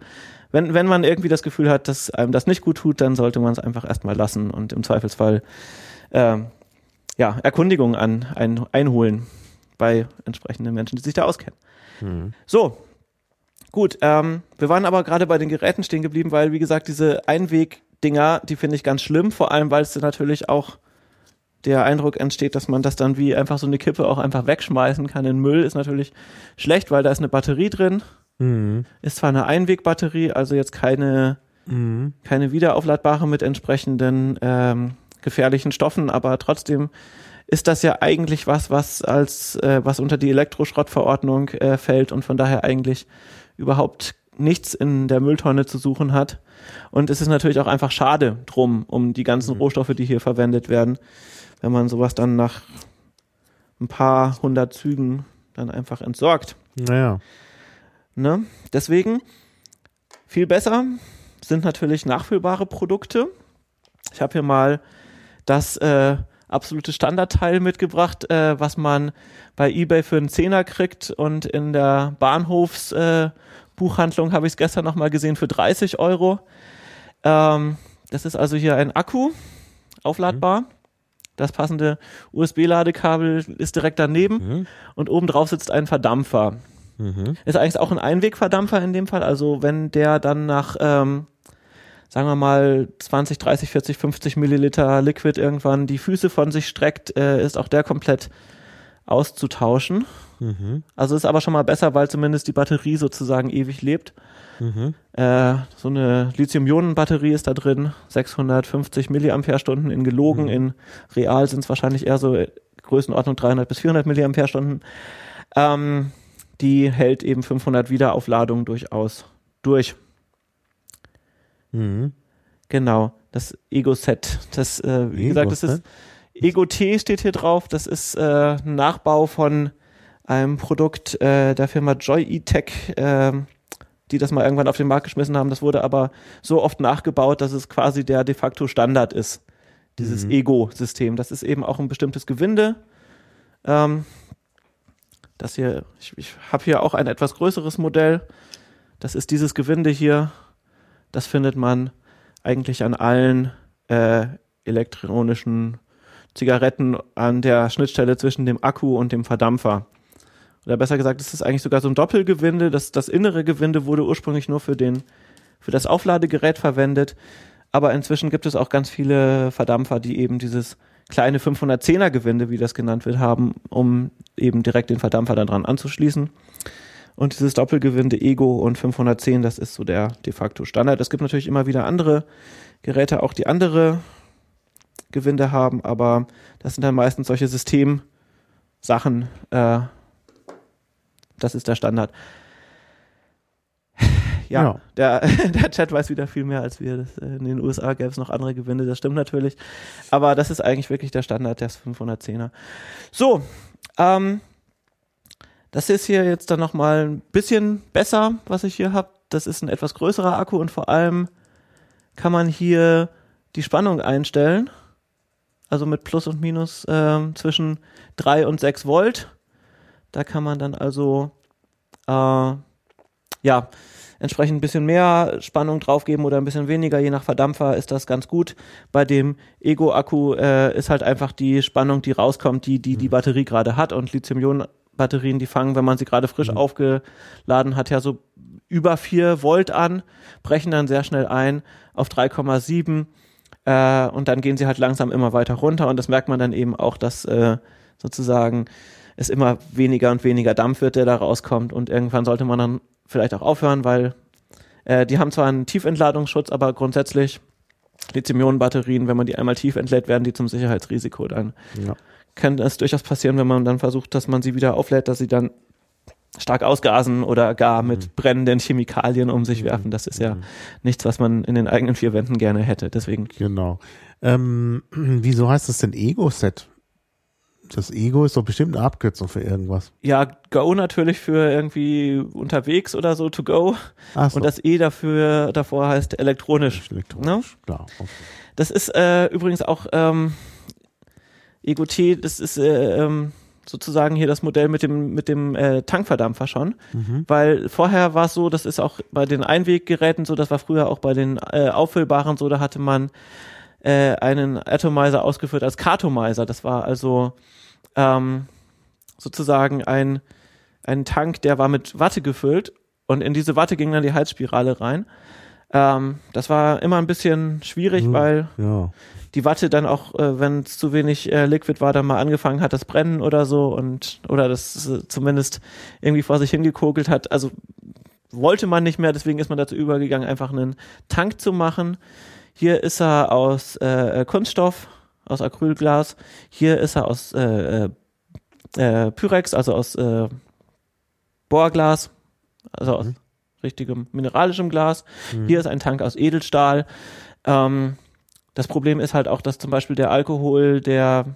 wenn, wenn man irgendwie das Gefühl hat, dass einem das nicht gut tut, dann sollte man es einfach erstmal lassen und im Zweifelsfall ähm, ja, Erkundigungen an, ein, einholen bei entsprechenden Menschen, die sich da auskennen. Mhm. So, gut. Ähm, wir waren aber gerade bei den Geräten stehen geblieben, weil, wie gesagt, diese Einwegdinger, die finde ich ganz schlimm, vor allem, weil es dann natürlich auch der Eindruck entsteht, dass man das dann wie einfach so eine Kippe auch einfach wegschmeißen kann in Müll, ist natürlich schlecht, weil da ist eine Batterie drin. Mhm. Ist zwar eine Einwegbatterie, also jetzt keine, Mhm. keine wiederaufladbare mit entsprechenden ähm, gefährlichen Stoffen, aber trotzdem ist das ja eigentlich was, was als äh, was unter die Elektroschrottverordnung äh, fällt und von daher eigentlich überhaupt nichts in der Mülltonne zu suchen hat. Und es ist natürlich auch einfach schade drum, um die ganzen Mhm. Rohstoffe, die hier verwendet werden, wenn man sowas dann nach ein paar hundert Zügen dann einfach entsorgt. Naja. Ne? Deswegen viel besser sind natürlich nachfüllbare Produkte. Ich habe hier mal das äh, absolute Standardteil mitgebracht, äh, was man bei eBay für einen Zehner kriegt und in der Bahnhofsbuchhandlung äh, habe ich es gestern noch mal gesehen für 30 Euro. Ähm, das ist also hier ein Akku, aufladbar. Das passende USB-Ladekabel ist direkt daneben Mhm. und oben drauf sitzt ein Verdampfer. Mhm. Ist eigentlich auch ein Einwegverdampfer in dem Fall. Also wenn der dann nach, ähm, sagen wir mal, 20, 30, 40, 50 Milliliter Liquid irgendwann die Füße von sich streckt, äh, ist auch der komplett auszutauschen. Mhm. Also ist aber schon mal besser, weil zumindest die Batterie sozusagen ewig lebt. Mhm. Äh, so eine Lithium-Ionen-Batterie ist da drin, 650 Milliampere-Stunden in gelogen, Mhm. in real sind es wahrscheinlich eher so Größenordnung 300 bis 400 Milliampere-Stunden. Ähm, die hält eben 500 Wiederaufladungen durchaus durch. Mhm. Genau, das Ego-Set. Das, äh, wie gesagt, das ist Ego-T steht hier drauf. Das ist äh, ein Nachbau von einem Produkt äh, der Firma Joy E-Tech, äh, die das mal irgendwann auf den Markt geschmissen haben. Das wurde aber so oft nachgebaut, dass es quasi der de facto Standard ist. Dieses Mhm. Ego-System. Das ist eben auch ein bestimmtes Gewinde. Ähm, das hier, ich, ich habe hier auch ein etwas größeres Modell. Das ist dieses Gewinde hier. Das findet man eigentlich an allen äh, elektronischen Zigaretten an der Schnittstelle zwischen dem Akku und dem Verdampfer. Oder besser gesagt, es ist eigentlich sogar so ein Doppelgewinde. Das, das innere Gewinde wurde ursprünglich nur für, den, für das Aufladegerät verwendet. Aber inzwischen gibt es auch ganz viele Verdampfer, die eben dieses kleine 510er Gewinde, wie das genannt wird, haben, um eben direkt den Verdampfer daran anzuschließen. Und dieses Doppelgewinde Ego und 510, das ist so der de facto Standard. Es gibt natürlich immer wieder andere Geräte, auch die andere Gewinde haben, aber das sind dann meistens solche Systemsachen. Äh, das ist der Standard. Ja, Ja. Der, [laughs] der Chat weiß wieder viel mehr als wir. Das, äh, in den USA gäbe es noch andere Gewinde, das stimmt natürlich. Aber das ist eigentlich wirklich der Standard, der 510er. So, ähm, das ist hier jetzt dann nochmal ein bisschen besser, was ich hier habe. Das ist ein etwas größerer Akku und vor allem kann man hier die Spannung einstellen. Also mit Plus und Minus ähm, zwischen 3 und 6 Volt. Da kann man dann also äh, ja entsprechend ein bisschen mehr Spannung draufgeben oder ein bisschen weniger, je nach Verdampfer ist das ganz gut. Bei dem Ego-Akku äh, ist halt einfach die Spannung, die rauskommt, die die, die Batterie gerade hat und Lithium-Ionen-Batterien, die fangen, wenn man sie gerade frisch aufgeladen hat, ja so über 4 Volt an, brechen dann sehr schnell ein auf 3,7 äh, und dann gehen sie halt langsam immer weiter runter. Und das merkt man dann eben auch, dass äh, sozusagen es immer weniger und weniger Dampf wird, der da rauskommt. Und irgendwann sollte man dann vielleicht auch aufhören, weil äh, die haben zwar einen Tiefentladungsschutz, aber grundsätzlich Lithium-Ionen-Batterien, wenn man die einmal tief entlädt, werden die zum Sicherheitsrisiko. Dann Ja. kann es durchaus passieren, wenn man dann versucht, dass man sie wieder auflädt, dass sie dann stark ausgasen oder gar mit brennenden Chemikalien um sich werfen. Das ist ja nichts, was man in den eigenen vier Wänden gerne hätte. Deswegen Genau. Ähm, [clears throat] wieso heißt das denn Ego-Set? Das Ego ist doch bestimmt eine Abkürzung für irgendwas. Ja, Go natürlich für irgendwie unterwegs oder so to go. Ach so. Und das E dafür davor heißt elektronisch. elektronisch. Klar. Okay. Das ist äh, übrigens auch ähm, Ego T, das ist äh, ähm, sozusagen hier das Modell mit dem mit dem äh, Tankverdampfer schon, weil vorher war es so, das ist auch bei den Einweggeräten so, das war früher auch bei den äh, auffüllbaren so, da hatte man äh, einen Atomizer ausgeführt als Cartomizer. Das war also ähm, sozusagen ein, ein Tank, der war mit Watte gefüllt und in diese Watte ging dann die Heizspirale rein. Ähm, das war immer ein bisschen schwierig, Hm. weil Ja. die Watte dann auch, äh, wenn es zu wenig äh, Liquid war, dann mal angefangen hat, das Brennen oder so und oder das äh, zumindest irgendwie vor sich hingekokelt hat. Also wollte man nicht mehr, deswegen ist man dazu übergegangen, einfach einen Tank zu machen. Hier ist er aus äh, Kunststoff, aus Acrylglas. Hier ist er aus äh, äh, äh, Pyrex, also aus äh, Bohrglas, also aus richtigem mineralischem Glas. Hier ist ein Tank aus Edelstahl. Ähm, das Problem ist halt auch, dass zum Beispiel der Alkohol, der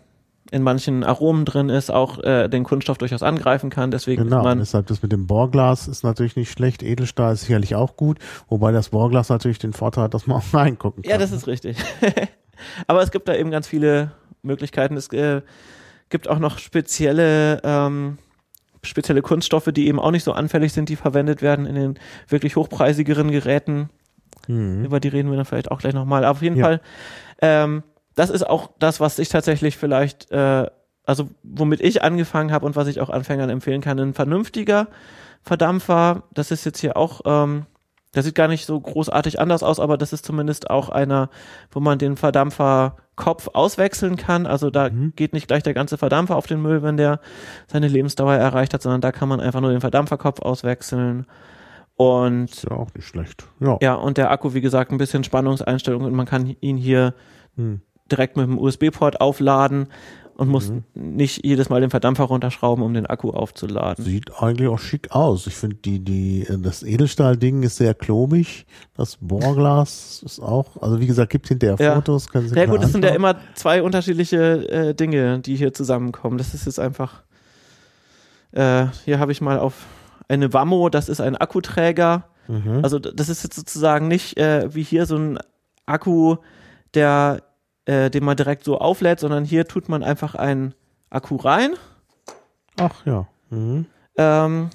in manchen Aromen drin ist, auch äh, den Kunststoff durchaus angreifen kann. Deswegen Genau, ist man deshalb das mit dem Bohrglas ist natürlich nicht schlecht. Edelstahl ist sicherlich auch gut, wobei das Bohrglas natürlich den Vorteil hat, dass man [laughs] auch reingucken kann. Ja, das ist richtig. [laughs] Aber es gibt da eben ganz viele Möglichkeiten. Es äh, gibt auch noch spezielle, ähm, spezielle Kunststoffe, die eben auch nicht so anfällig sind, die verwendet werden in den wirklich hochpreisigeren Geräten. Mhm. Über die reden wir dann vielleicht auch gleich nochmal. Auf jeden Ja. Fall, ähm, das ist auch das, was ich tatsächlich vielleicht, äh, also womit ich angefangen habe und was ich auch Anfängern empfehlen kann. Ein vernünftiger Verdampfer, das ist jetzt hier auch, ähm, der sieht gar nicht so großartig anders aus, aber das ist zumindest auch einer, wo man den Verdampferkopf auswechseln kann. Also da Mhm. geht nicht gleich der ganze Verdampfer auf den Müll, wenn der seine Lebensdauer erreicht hat, sondern da kann man einfach nur den Verdampferkopf auswechseln. Und Ist ja auch nicht schlecht. Ja. ja, und der Akku, wie gesagt, ein bisschen Spannungseinstellung und man kann ihn hier Hm. Direkt mit dem USB-Port aufladen und muss Mhm. nicht jedes Mal den Verdampfer runterschrauben, um den Akku aufzuladen. Sieht eigentlich auch schick aus. Ich finde die, die, äh, das Edelstahlding ist sehr klobig. Das Bohrglas ist auch, also wie gesagt, gibt hinterher Ja. Fotos, können Sie Ja gut, es sind ja immer zwei unterschiedliche äh, Dinge, die hier zusammenkommen. Das ist jetzt einfach. Äh, hier habe ich mal auf eine Wammo, das ist ein Akkuträger. Mhm. Also das ist jetzt sozusagen nicht äh, wie hier so ein Akku, der, äh, den man direkt so auflädt, sondern hier tut man einfach einen Akku rein. Ach ja. Mhm. Ähm,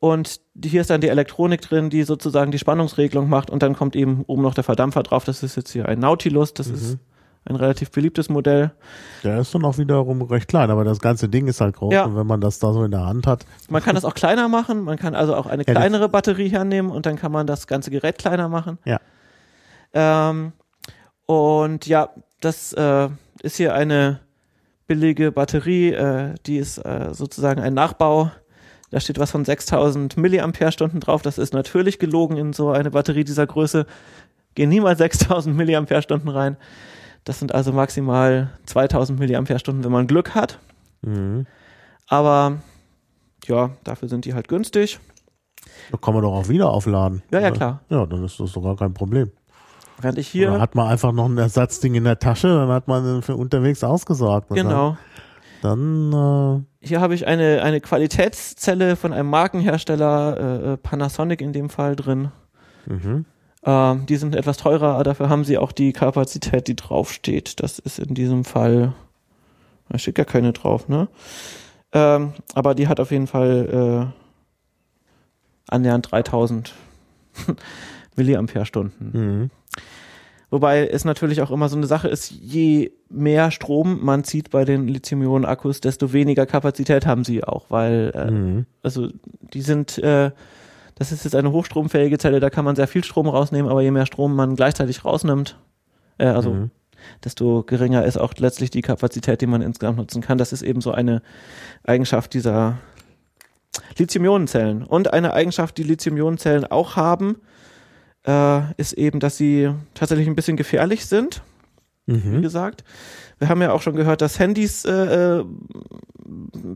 und hier ist dann die Elektronik drin, die sozusagen die Spannungsregelung macht und dann kommt eben oben noch der Verdampfer drauf. Das ist jetzt hier ein Nautilus, das ist ein relativ beliebtes Modell. Der ist dann auch wiederum recht klein, aber das ganze Ding ist halt groß Ja. und wenn man das da so in der Hand hat, Man kann das auch kleiner machen, man kann also auch eine Ja, kleinere Batterie hernehmen und dann kann man das ganze Gerät kleiner machen. ja. Ähm, und ja, das, äh, ist hier eine billige Batterie, äh, die ist äh, sozusagen ein Nachbau. Da steht was von 6000 Milliampere-Stunden drauf. Das ist natürlich gelogen in so eine Batterie dieser Größe. Gehen niemals [laughs] 6000 Milliampere-Stunden rein. Das sind also maximal 2000 Milliampere-Stunden, wenn man Glück hat. Mhm. Aber ja, dafür sind die halt günstig. Da kann man doch auch wieder aufladen. Ja, ja, klar. Ja, dann ist das doch gar kein Problem. Während ich Oder hier, hat man einfach noch ein Ersatzding in der Tasche, dann hat man für unterwegs ausgesorgt. Und genau, Dann, dann hier habe ich eine, eine Qualitätszelle von einem Markenhersteller, äh, äh, Panasonic in dem Fall drin. äh, mhm. Ähm, die sind etwas teurer, aber dafür haben sie auch die Kapazität, die draufsteht. Das ist in diesem Fall, da steht gar keine drauf, ne? Ähm, aber die hat auf jeden Fall äh, annähernd 3000 [laughs] Milliampere-Stunden. Mhm. Wobei es natürlich auch immer so eine Sache ist, je mehr Strom man zieht bei den Lithium-Ionen-Akkus, desto weniger Kapazität haben sie auch, weil äh, Mhm. also die sind, äh, das ist jetzt eine hochstromfähige Zelle, da kann man sehr viel Strom rausnehmen, aber je mehr Strom man gleichzeitig rausnimmt, äh, also Mhm. desto geringer ist auch letztlich die Kapazität, die man insgesamt nutzen kann. Das ist eben so eine Eigenschaft dieser Lithium-Ionen-Zellen. Und eine Eigenschaft, die Lithium-Ionen-Zellen auch haben, äh, ist eben, dass sie tatsächlich ein bisschen gefährlich sind wie Mhm. gesagt. Wir haben ja auch schon gehört, dass Handys äh, äh,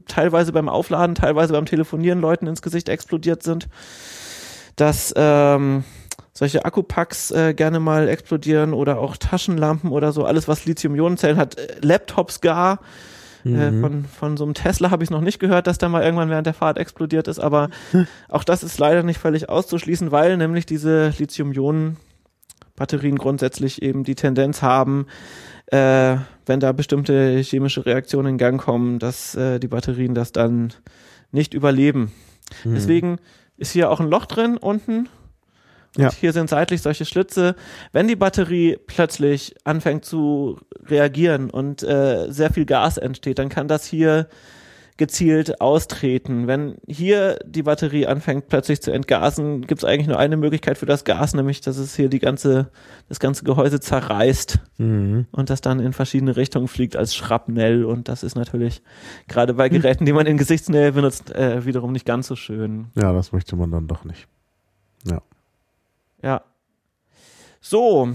teilweise beim Aufladen, teilweise beim Telefonieren Leuten ins Gesicht explodiert sind. Dass ähm, solche Akkupacks äh, gerne mal explodieren oder auch Taschenlampen oder so, alles was Lithium-Ionen-Zellen hat, äh, Laptops gar. Äh, Mhm. von, von so einem Tesla habe ich noch nicht gehört, dass der mal irgendwann während der Fahrt explodiert ist, aber [laughs] auch das ist leider nicht völlig auszuschließen, weil nämlich diese Lithium-Ionen-Batterien grundsätzlich eben die Tendenz haben, äh, wenn da bestimmte chemische Reaktionen in Gang kommen, dass äh, die Batterien das dann nicht überleben. Mhm. Deswegen ist hier auch ein Loch drin unten. Und Ja. hier sind seitlich solche Schlitze. Wenn die Batterie plötzlich anfängt zu reagieren und äh, sehr viel Gas entsteht, dann kann das hier gezielt austreten. Wenn hier die Batterie anfängt plötzlich zu entgasen, gibt es eigentlich nur eine Möglichkeit für das Gas, nämlich dass es hier die ganze, das ganze Gehäuse zerreißt Mhm. und das dann in verschiedene Richtungen fliegt als Schrapnell. Und das ist natürlich gerade bei Geräten, die man in Gesichtsnähe benutzt, äh, wiederum nicht ganz so schön. Ja, das möchte man dann doch nicht. Ja. So,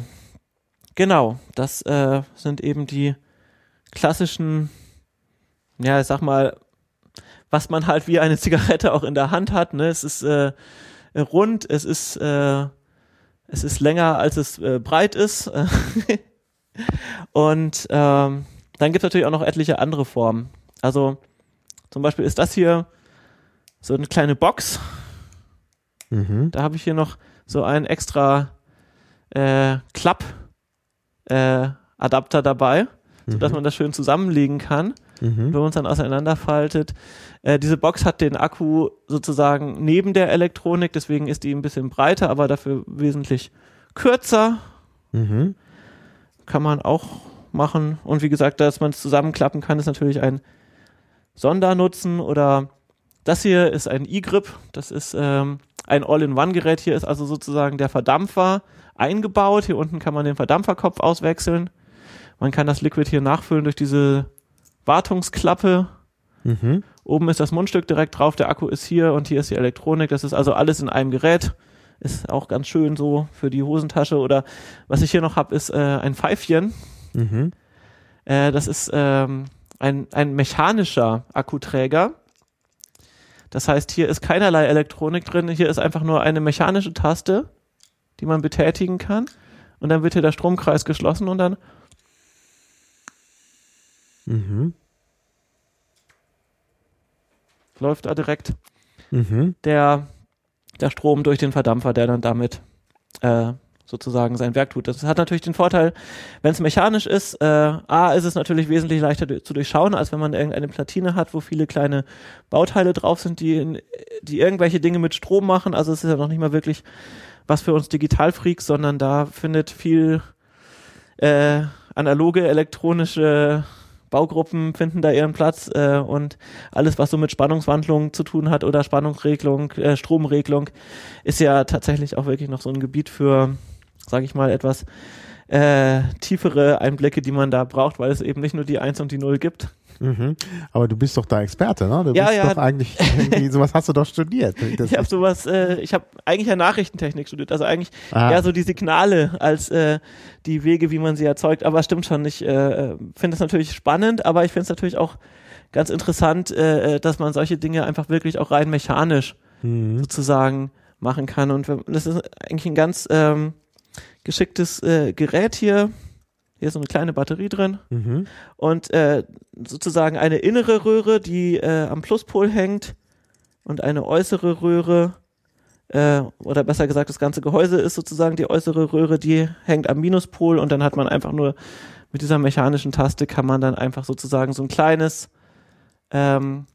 genau, das äh, sind eben die klassischen, ja, ich sag mal, was man halt wie eine Zigarette auch in der Hand hat. Ne? Es ist äh, rund, es ist, äh, es ist länger, als es äh, breit ist. [laughs] Und ähm, dann gibt es natürlich auch noch etliche andere Formen. Also zum Beispiel ist das hier so eine kleine Box. Mhm. Da habe ich hier noch so einen extra äh, Klapp äh, dabei, sodass Mhm. man das schön zusammenlegen kann, Mhm. wenn man es dann auseinanderfaltet. Äh, diese Box hat den Akku sozusagen neben der Elektronik, deswegen ist die ein bisschen breiter, aber dafür wesentlich kürzer. Mhm. Kann man auch machen. Und wie gesagt, dass man es zusammenklappen kann, ist natürlich ein Sondernutzen oder das hier ist ein E-Grip. Das ist ähm, ein All-in-One-Gerät. Hier ist also sozusagen der Verdampfer eingebaut. Hier unten kann man den Verdampferkopf auswechseln. Man kann das Liquid hier nachfüllen durch diese Wartungsklappe. Mhm. Oben ist das Mundstück direkt drauf, der Akku ist hier und hier ist die Elektronik. Das ist also alles in einem Gerät. Ist auch ganz schön so für die Hosentasche. Oder was ich hier noch habe, ist äh, ein Pfeifchen. Mhm. Äh, das ist ähm, ein, ein mechanischer Akkuträger. Das heißt, hier ist keinerlei Elektronik drin. Hier ist einfach nur eine mechanische Taste, die man betätigen kann. Und dann wird hier der Stromkreis geschlossen und dann Mhm. läuft da direkt Mhm. der, der Strom durch den Verdampfer, der dann damit äh, sozusagen sein Werk tut. Das hat natürlich den Vorteil, wenn es mechanisch ist, äh, A, ist es natürlich wesentlich leichter zu durchschauen, als wenn man irgendeine Platine hat, wo viele kleine Bauteile drauf sind, die, in, die irgendwelche Dinge mit Strom machen. Also es ist ja noch nicht mal wirklich was für uns Digitalfreaks, sondern da findet viel äh, analoge, elektronische Baugruppen finden da ihren Platz äh, und alles, was so mit Spannungswandlung zu tun hat oder Spannungsregelung, äh, Stromregelung, ist ja tatsächlich auch wirklich noch so ein Gebiet für, sage ich mal, etwas äh, tiefere Einblicke, die man da braucht, weil es eben nicht nur die Eins und die Null gibt. Mhm. Aber du bist doch da Experte, ne? Du Ja, bist ja. doch eigentlich, [laughs] sowas hast du doch studiert. Ich habe sowas, äh, ich habe eigentlich ja Nachrichtentechnik studiert, also eigentlich Ah. eher so die Signale als äh, die Wege, wie man sie erzeugt. Aber stimmt schon, ich äh, finde es natürlich spannend, aber ich finde es natürlich auch ganz interessant, äh, äh, dass man solche Dinge einfach wirklich auch rein mechanisch Mhm. sozusagen machen kann. Und das ist eigentlich ein ganz ähm, geschicktes äh, Gerät hier. Hier ist so eine kleine Batterie drin Mhm. und äh, sozusagen eine innere Röhre, die äh, am Pluspol hängt und eine äußere Röhre, äh, oder besser gesagt, das ganze Gehäuse ist sozusagen die äußere Röhre, die hängt am Minuspol und dann hat man einfach nur mit dieser mechanischen Taste kann man dann einfach sozusagen so ein kleines, ähm,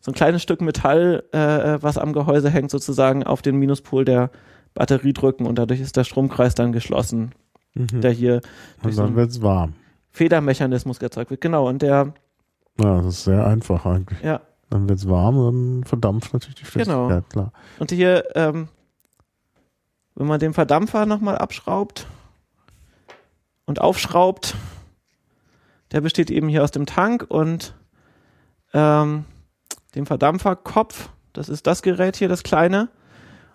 so ein kleines Stück Metall, äh, was am Gehäuse hängt, sozusagen auf den Minuspol der Batterie drücken und dadurch ist der Stromkreis dann geschlossen, Mhm. der hier Und durch so dann wird's warm. Federmechanismus erzeugt wird. Genau, und der, Ja, das ist sehr einfach eigentlich. ja, Dann wird's warm, dann verdampft natürlich die Genau. Flüssigkeit, klar. Und hier, ähm, wenn man den Verdampfer nochmal abschraubt und aufschraubt, der besteht eben hier aus dem Tank und ähm, dem Verdampferkopf. Das ist das Gerät hier, das kleine.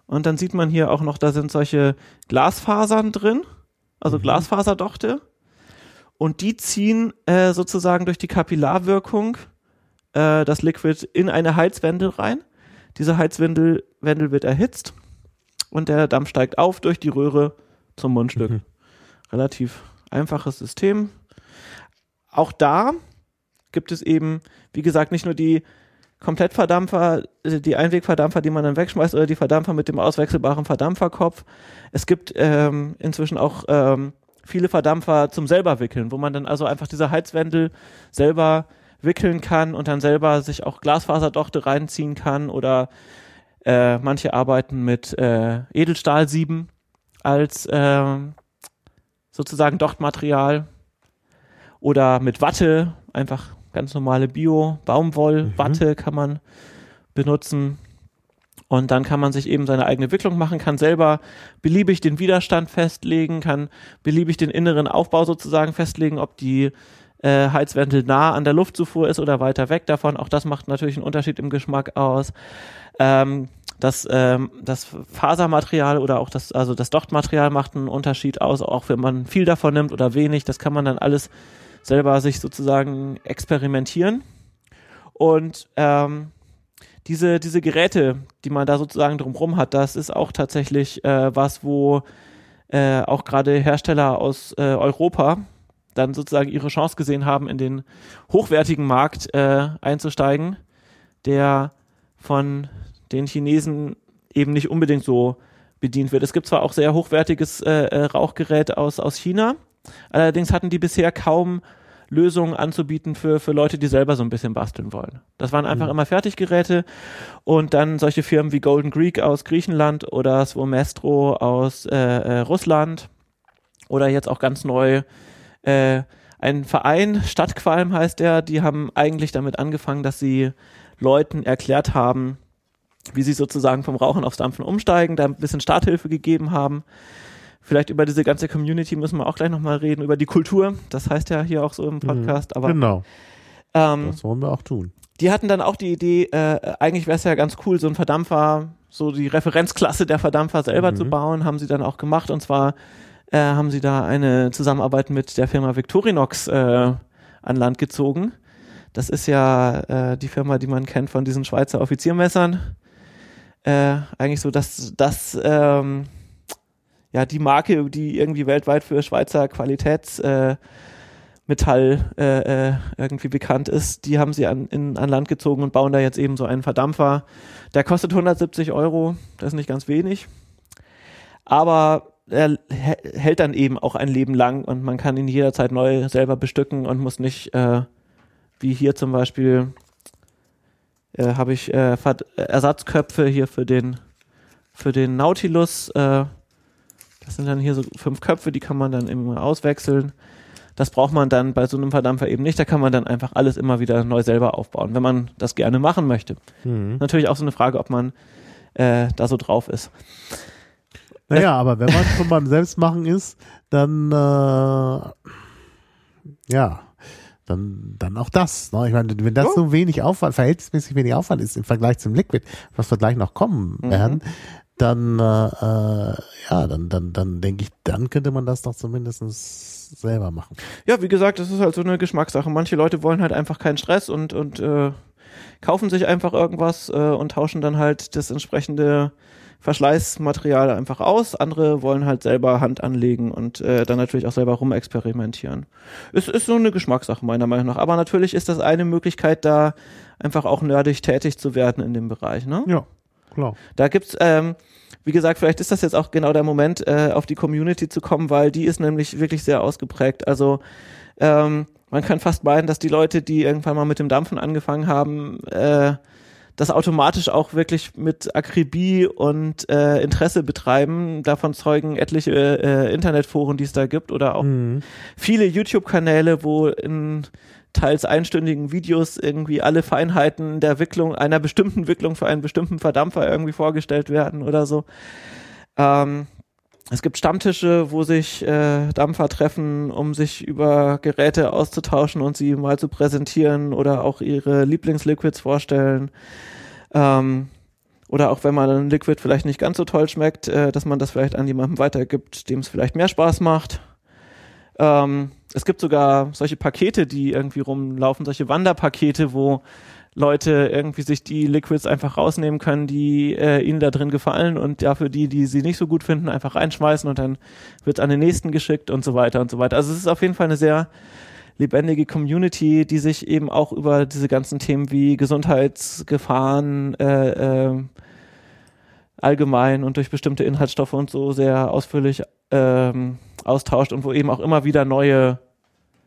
Und dann sieht man hier auch noch, da sind solche Glasfasern drin, also Mhm. Glasfaserdochte. Und die ziehen äh, sozusagen durch die Kapillarwirkung äh, das Liquid in eine Heizwendel rein. Diese Heizwendel Wendel wird erhitzt und der Dampf steigt auf durch die Röhre zum Mundstück. Mhm. Relativ einfaches System. Auch da gibt es eben, wie gesagt, nicht nur die Komplettverdampfer, äh, die Einwegverdampfer, die man dann wegschmeißt, oder die Verdampfer mit dem auswechselbaren Verdampferkopf. Es gibt ähm, inzwischen auch ähm, viele Verdampfer zum selber wickeln, wo man dann also einfach diese Heizwendel selber wickeln kann und dann selber sich auch Glasfaserdochte reinziehen kann oder äh, manche arbeiten mit äh, Edelstahlsieben als ähm, sozusagen Dochtmaterial oder mit Watte, einfach ganz normale Bio-Baumwoll-Watte kann man benutzen. Und dann kann man sich eben seine eigene Wicklung machen, kann selber beliebig den Widerstand festlegen, kann beliebig den inneren Aufbau sozusagen festlegen, ob die äh, Heizwendel nah an der Luftzufuhr ist oder weiter weg davon. Auch das macht natürlich einen Unterschied im Geschmack aus. Ähm, das, ähm, das Fasermaterial oder auch das, also das Dochtmaterial macht einen Unterschied aus, auch wenn man viel davon nimmt oder wenig. Das kann man dann alles selber sich sozusagen experimentieren. Und ähm, diese, diese Geräte, die man da sozusagen drumherum hat, das ist auch tatsächlich äh, was, wo äh, auch gerade Hersteller aus äh, Europa dann sozusagen ihre Chance gesehen haben, in den hochwertigen Markt äh, einzusteigen, der von den Chinesen eben nicht unbedingt so bedient wird. Es gibt zwar auch sehr hochwertiges äh, äh, Rauchgerät aus, aus China, allerdings hatten die bisher kaum Lösungen anzubieten für, für Leute, die selber so ein bisschen basteln wollen. Das waren einfach Mhm. immer Fertiggeräte und dann solche Firmen wie Golden Greek aus Griechenland oder Svomestro aus äh, äh, Russland oder jetzt auch ganz neu äh, ein Verein, Stadtqualm heißt der, die haben eigentlich damit angefangen, dass sie Leuten erklärt haben, wie sie sozusagen vom Rauchen aufs Dampfen umsteigen, da ein bisschen Starthilfe gegeben haben. Vielleicht über diese ganze Community müssen wir auch gleich nochmal reden, über die Kultur. Das heißt ja hier auch so im Podcast. Aber genau, ähm, das wollen wir auch tun. die hatten dann auch die Idee, äh, eigentlich wäre es ja ganz cool, so ein Verdampfer, so die Referenzklasse der Verdampfer selber Mhm. zu bauen, haben sie dann auch gemacht. Und zwar äh, haben sie da eine Zusammenarbeit mit der Firma Victorinox äh, an Land gezogen. Das ist ja äh, die Firma, die man kennt von diesen Schweizer Offiziermessern. Äh, eigentlich so, dass das ähm, ja die Marke, die irgendwie weltweit für Schweizer Qualitäts äh, äh, äh, irgendwie bekannt ist, die haben sie an, in, an Land gezogen und bauen da jetzt eben so einen Verdampfer. Der kostet 170 Euro, das ist nicht ganz wenig. Aber er hä- hält dann eben auch ein Leben lang und man kann ihn jederzeit neu selber bestücken und muss nicht, äh, wie hier zum Beispiel, äh, habe ich äh, Ersatzköpfe hier für den, für den Nautilus. Äh, das sind dann hier so fünf Köpfe, die kann man dann immer auswechseln. Das braucht man dann bei so einem Verdampfer eben nicht. Da kann man dann einfach alles immer wieder neu selber aufbauen, wenn man das gerne machen möchte. Mhm. Natürlich auch so eine Frage, ob man äh, da so drauf ist. Naja, aber wenn man schon beim Selbstmachen ist, dann äh, ja, dann, dann auch das. Ne? Ich meine, wenn das so wenig Aufwand, verhältnismäßig wenig Aufwand ist im Vergleich zum Liquid, was wir gleich noch kommen Mhm. Dann äh, äh, ja, dann, dann, dann denke ich, dann könnte man das doch zumindest selber machen. Ja, wie gesagt, das ist halt so eine Geschmackssache. Manche Leute wollen halt einfach keinen Stress und, und äh, kaufen sich einfach irgendwas äh, und tauschen dann halt das entsprechende Verschleißmaterial einfach aus. Andere wollen halt selber Hand anlegen und äh, dann natürlich auch selber rumexperimentieren. Es ist so eine Geschmackssache meiner Meinung nach. Aber natürlich ist das eine Möglichkeit, da einfach auch nerdig tätig zu werden in dem Bereich. Ne? Ja, klar. Da gibt's, ähm, wie gesagt, vielleicht ist das jetzt auch genau der Moment, äh, auf die Community zu kommen, weil die ist nämlich wirklich sehr ausgeprägt. Also ähm, man kann fast meinen, dass die Leute, die irgendwann mal mit dem Dampfen angefangen haben, äh, das automatisch auch wirklich mit Akribie und äh, Interesse betreiben. Davon zeugen etliche äh, Internetforen, die es da gibt oder auch Mhm. viele YouTube-Kanäle, wo in teils einstündigen Videos irgendwie alle Feinheiten der Wicklung einer bestimmten Wicklung für einen bestimmten Verdampfer irgendwie vorgestellt werden oder so. Ähm, es gibt Stammtische, wo sich äh, Dampfer treffen, um sich über Geräte auszutauschen und sie mal zu präsentieren oder auch ihre Lieblingsliquids vorstellen. Ähm, oder auch wenn man ein Liquid vielleicht nicht ganz so toll schmeckt, äh, dass man das vielleicht an jemandem weitergibt, dem es vielleicht mehr Spaß macht. Ähm, es gibt sogar solche Pakete, die irgendwie rumlaufen, solche Wanderpakete, wo Leute irgendwie sich die Liquids einfach rausnehmen können, die äh, ihnen da drin gefallen und dafür die, die sie nicht so gut finden, einfach reinschmeißen und dann wird an den nächsten geschickt und so weiter und so weiter. Also es ist auf jeden Fall eine sehr lebendige Community, die sich eben auch über diese ganzen Themen wie Gesundheitsgefahren äh, äh, allgemein und durch bestimmte Inhaltsstoffe und so sehr ausführlich ähm, austauscht und wo eben auch immer wieder neue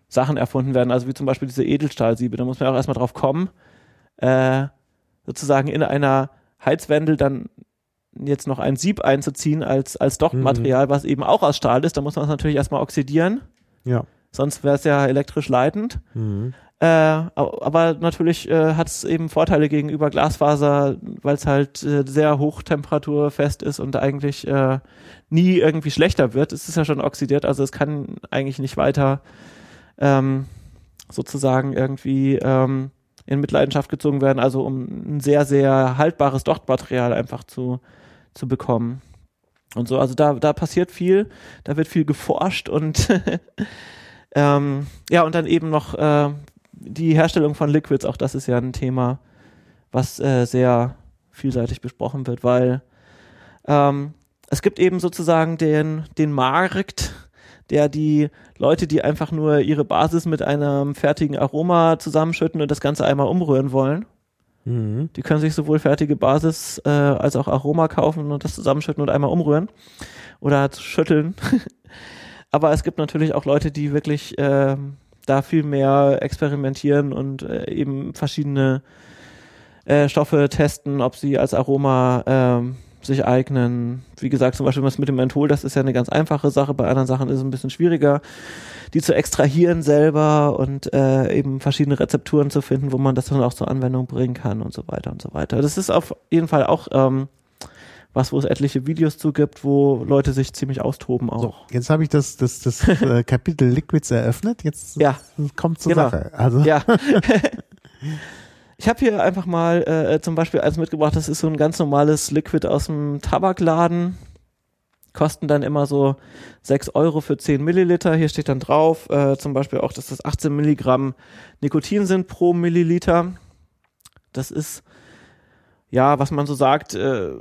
Sachen erfunden werden, also wie zum Beispiel diese Edelstahlsiebe, da muss man auch erstmal drauf kommen, äh, sozusagen in einer Heizwendel dann jetzt noch ein Sieb einzuziehen als, als Dochtmaterial, was eben auch aus Stahl ist, da muss man es natürlich erstmal oxidieren, Ja. sonst wäre es ja elektrisch leitend. Mhm. Äh, aber aber natürlich äh, hat es eben Vorteile gegenüber Glasfaser, weil es halt äh, sehr hochtemperaturfest ist und eigentlich äh, nie irgendwie schlechter wird. Es ist ja schon oxidiert, also es kann eigentlich nicht weiter ähm, sozusagen irgendwie ähm, in Mitleidenschaft gezogen werden, also um ein sehr, sehr haltbares Dochtmaterial einfach zu, zu bekommen. Und so, also da, da passiert viel, da wird viel geforscht und [laughs] ähm, ja, und dann eben noch äh, die Herstellung von Liquids, auch das ist ja ein Thema, was äh, sehr vielseitig besprochen wird, weil ähm, es gibt eben sozusagen den, den Markt, der die Leute, die einfach nur ihre Basis mit einem fertigen Aroma zusammenschütten und das Ganze einmal umrühren wollen, Mhm. die können sich sowohl fertige Basis äh, als auch Aroma kaufen und das zusammenschütten und einmal umrühren oder schütteln. [laughs] Aber es gibt natürlich auch Leute, die wirklich ähm, da viel mehr experimentieren und äh, eben verschiedene äh, Stoffe testen, ob sie als Aroma ähm, sich eignen. Wie gesagt, zum Beispiel was mit dem Menthol, das ist ja eine ganz einfache Sache. Bei anderen Sachen ist es ein bisschen schwieriger, die zu extrahieren selber und äh, eben verschiedene Rezepturen zu finden, wo man das dann auch zur Anwendung bringen kann und so weiter und so weiter. Das ist auf jeden Fall auch ähm, was, wo es etliche Videos zu gibt, wo Leute sich ziemlich austoben auch. So, jetzt habe ich das, das, das äh, Kapitel Liquids eröffnet. Jetzt Ja. kommt zur Genau. Sache. Also Ja. [laughs] [laughs] Ich habe hier einfach mal äh, zum Beispiel eins mitgebracht, das ist so ein ganz normales Liquid aus dem Tabakladen. Kosten dann immer so 6 Euro für 10 Milliliter. Hier steht dann drauf, äh, zum Beispiel auch, dass das 18 Milligramm Nikotin sind pro Milliliter. Das ist, ja, was man so sagt, äh,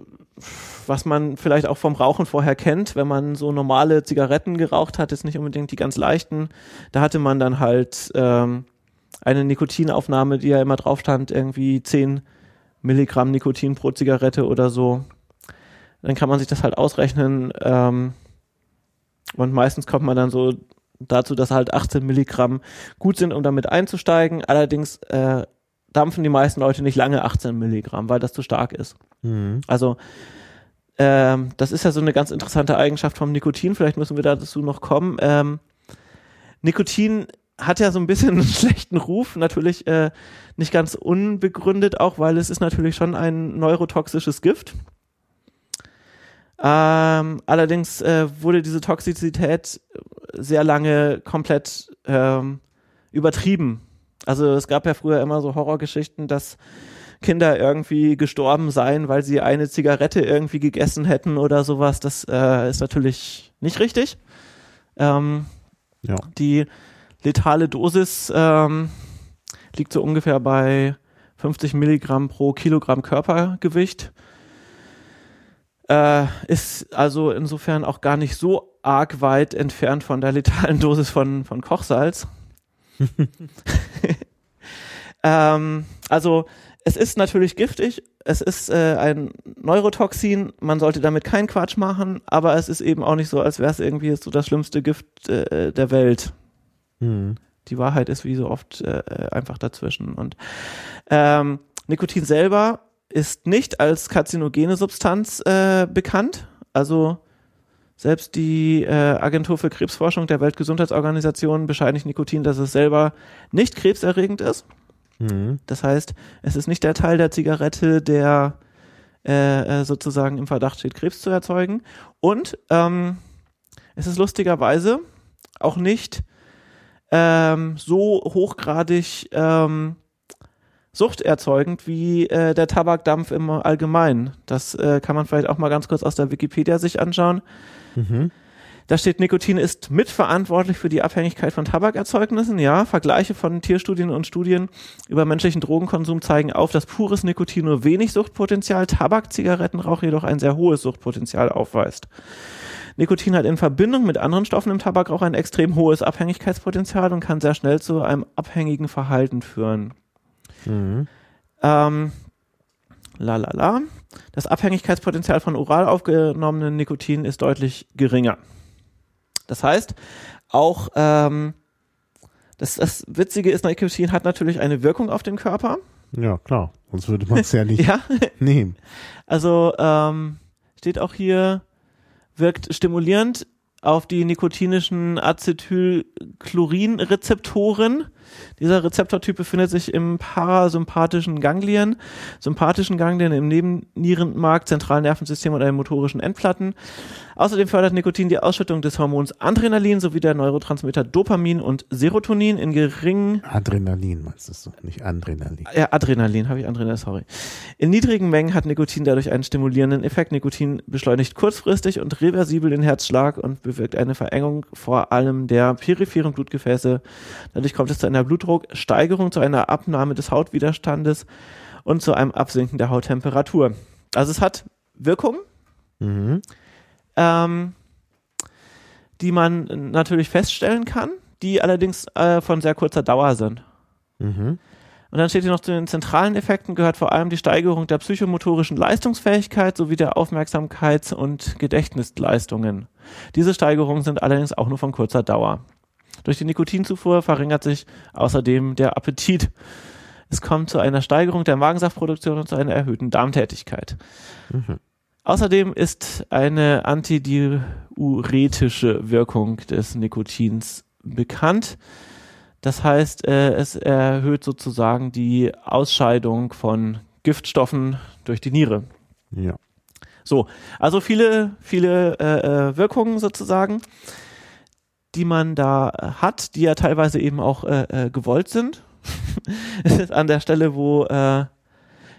was man vielleicht auch vom Rauchen vorher kennt, wenn man so normale Zigaretten geraucht hat, ist nicht unbedingt die ganz leichten. Da hatte man dann halt ähm, eine Nikotinaufnahme, die ja immer drauf stand, irgendwie 10 Milligramm Nikotin pro Zigarette oder so. Dann kann man sich das halt ausrechnen. Ähm, und meistens kommt man dann so dazu, dass halt 18 Milligramm gut sind, um damit einzusteigen. Allerdings äh, dampfen die meisten Leute nicht lange 18 Milligramm, weil das zu stark ist. Mhm. Also ähm, das ist ja so eine ganz interessante Eigenschaft vom Nikotin. Vielleicht müssen wir dazu noch kommen. Ähm, Nikotin hat ja so ein bisschen einen [laughs] schlechten Ruf, natürlich äh, nicht ganz unbegründet auch, weil es ist natürlich schon ein neurotoxisches Gift. Ähm, allerdings äh, wurde diese Toxizität sehr lange komplett ähm, übertrieben. Also es gab ja früher immer so Horrorgeschichten, dass Kinder irgendwie gestorben seien, weil sie eine Zigarette irgendwie gegessen hätten oder sowas. Das äh, ist natürlich nicht richtig. Ähm, Ja. die letale Dosis ähm, liegt so ungefähr bei 50 Milligramm pro Kilogramm Körpergewicht. Äh, ist also insofern auch gar nicht so arg weit entfernt von der letalen Dosis von, von Kochsalz. [laughs] ähm, also es ist natürlich giftig, es ist äh, ein Neurotoxin, man sollte damit keinen Quatsch machen, aber es ist eben auch nicht so, als wäre es irgendwie so das schlimmste Gift äh, der Welt. Mhm. Die Wahrheit ist wie so oft äh, einfach dazwischen. Und ähm, Nikotin selber ist nicht als karzinogene Substanz äh, bekannt. Also selbst die äh, Agentur für Krebsforschung der Weltgesundheitsorganisation bescheinigt Nikotin, dass es selber nicht krebserregend ist. Mhm. Das heißt, es ist nicht der Teil der Zigarette, der äh, äh, sozusagen im Verdacht steht, Krebs zu erzeugen. Und ähm, es ist lustigerweise auch nicht ähm, so hochgradig ähm, suchterzeugend wie äh, der Tabakdampf im Allgemeinen. Das äh, kann man vielleicht auch mal ganz kurz aus der Wikipedia sich anschauen. Mhm. Da steht, Nikotin ist mitverantwortlich für die Abhängigkeit von Tabakerzeugnissen. Ja, Vergleiche von Tierstudien und Studien über menschlichen Drogenkonsum zeigen auf, dass pures Nikotin nur wenig Suchtpotenzial, Tabak-Zigarettenrauch jedoch ein sehr hohes Suchtpotenzial aufweist. Nikotin hat in Verbindung mit anderen Stoffen im Tabakrauch ein extrem hohes Abhängigkeitspotenzial und kann sehr schnell zu einem abhängigen Verhalten führen. Mhm. Ähm, la la la. Das Abhängigkeitspotenzial von oral aufgenommenen Nikotin ist deutlich geringer. Das heißt, auch ähm, das, das Witzige ist, Nikotin hat natürlich eine Wirkung auf den Körper. Ja, klar. Sonst würde man es ja nicht [laughs] Ja, nehmen. also ähm, steht auch hier, wirkt stimulierend auf die nikotinischen Acetylchlorinrezeptoren. Dieser Rezeptortyp befindet sich im parasympathischen Ganglien, sympathischen Ganglien im Nebennierenmark, zentralen Nervensystem oder den motorischen Endplatten. Außerdem fördert Nikotin die Ausschüttung des Hormons Adrenalin sowie der Neurotransmitter Dopamin und Serotonin in geringen Adrenalin meinst du so, nicht Adrenalin. ja, Adrenalin, habe ich Adrenalin, sorry. In niedrigen Mengen hat Nikotin dadurch einen stimulierenden Effekt. Nikotin beschleunigt kurzfristig und reversibel den Herzschlag und bewirkt eine Verengung vor allem der peripheren Blutgefäße. Dadurch kommt es zu einer Blutdrucksteigerung, zu einer Abnahme des Hautwiderstandes und zu einem Absinken der Hauttemperatur. Also es hat Wirkung, Mhm. ähm, die man natürlich feststellen kann, die allerdings äh, von sehr kurzer Dauer sind. Mhm. Und dann steht hier noch zu den zentralen Effekten gehört vor allem die Steigerung der psychomotorischen Leistungsfähigkeit sowie der Aufmerksamkeits- und Gedächtnisleistungen. Diese Steigerungen sind allerdings auch nur von kurzer Dauer. Durch die Nikotinzufuhr verringert sich außerdem der Appetit. Es kommt zu einer Steigerung der Magensaftproduktion und zu einer erhöhten Darmtätigkeit. Mhm. Außerdem ist eine antidiuretische Wirkung des Nikotins bekannt. Das heißt, äh, es erhöht sozusagen die Ausscheidung von Giftstoffen durch die Niere. Ja. So, also viele, viele äh, äh, Wirkungen sozusagen, die man da äh, hat, die ja teilweise eben auch äh, äh, gewollt sind. [laughs] Es ist an der Stelle, wo äh,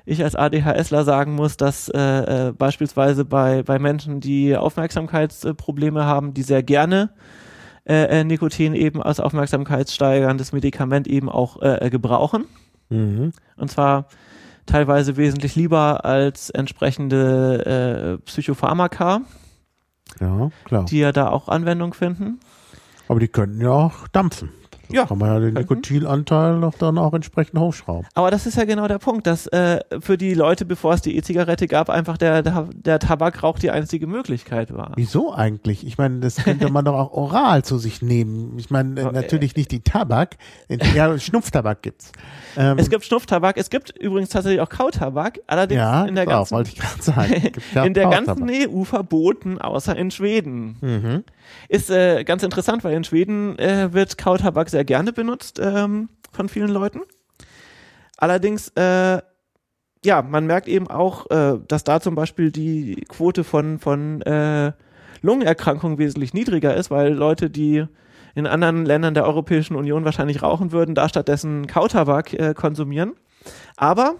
ich als ADHSler sagen muss, dass äh, äh, beispielsweise bei, bei Menschen, die Aufmerksamkeitsprobleme haben, die sehr gerne Nikotin eben als aufmerksamkeitssteigerndes Medikament eben auch gebrauchen. Mhm. Und zwar teilweise wesentlich lieber als entsprechende Psychopharmaka, Ja, klar. die ja da auch Anwendung finden. Aber die könnten ja auch dampfen. Da Ja. Kann man ja den Könnten. Nikotinanteil noch dann auch entsprechend hochschrauben. Aber das ist ja genau der Punkt, dass äh, für die Leute, bevor es die E-Zigarette gab, einfach der, der, der Tabakrauch die einzige Möglichkeit war. Wieso eigentlich? Ich meine, das könnte man doch auch oral zu sich nehmen. Ich meine, äh, äh. natürlich nicht die Tabak. Ja, Schnupftabak gibt's. Ähm, Es gibt Schnupftabak, es gibt übrigens tatsächlich auch Kautabak, allerdings ja, in der ganzen, wollte ich gerade sagen. [laughs] In der ganzen EU verboten, außer in Schweden. Mhm. Ist äh, ganz interessant, weil in Schweden äh, wird Kautabak sehr gerne benutzt ähm, von vielen Leuten. Allerdings äh, ja, man merkt eben auch, äh, dass da zum Beispiel die Quote von, von äh, Lungenerkrankungen wesentlich niedriger ist, weil Leute, die in anderen Ländern der Europäischen Union wahrscheinlich rauchen würden, da stattdessen Kautabak äh, konsumieren. Aber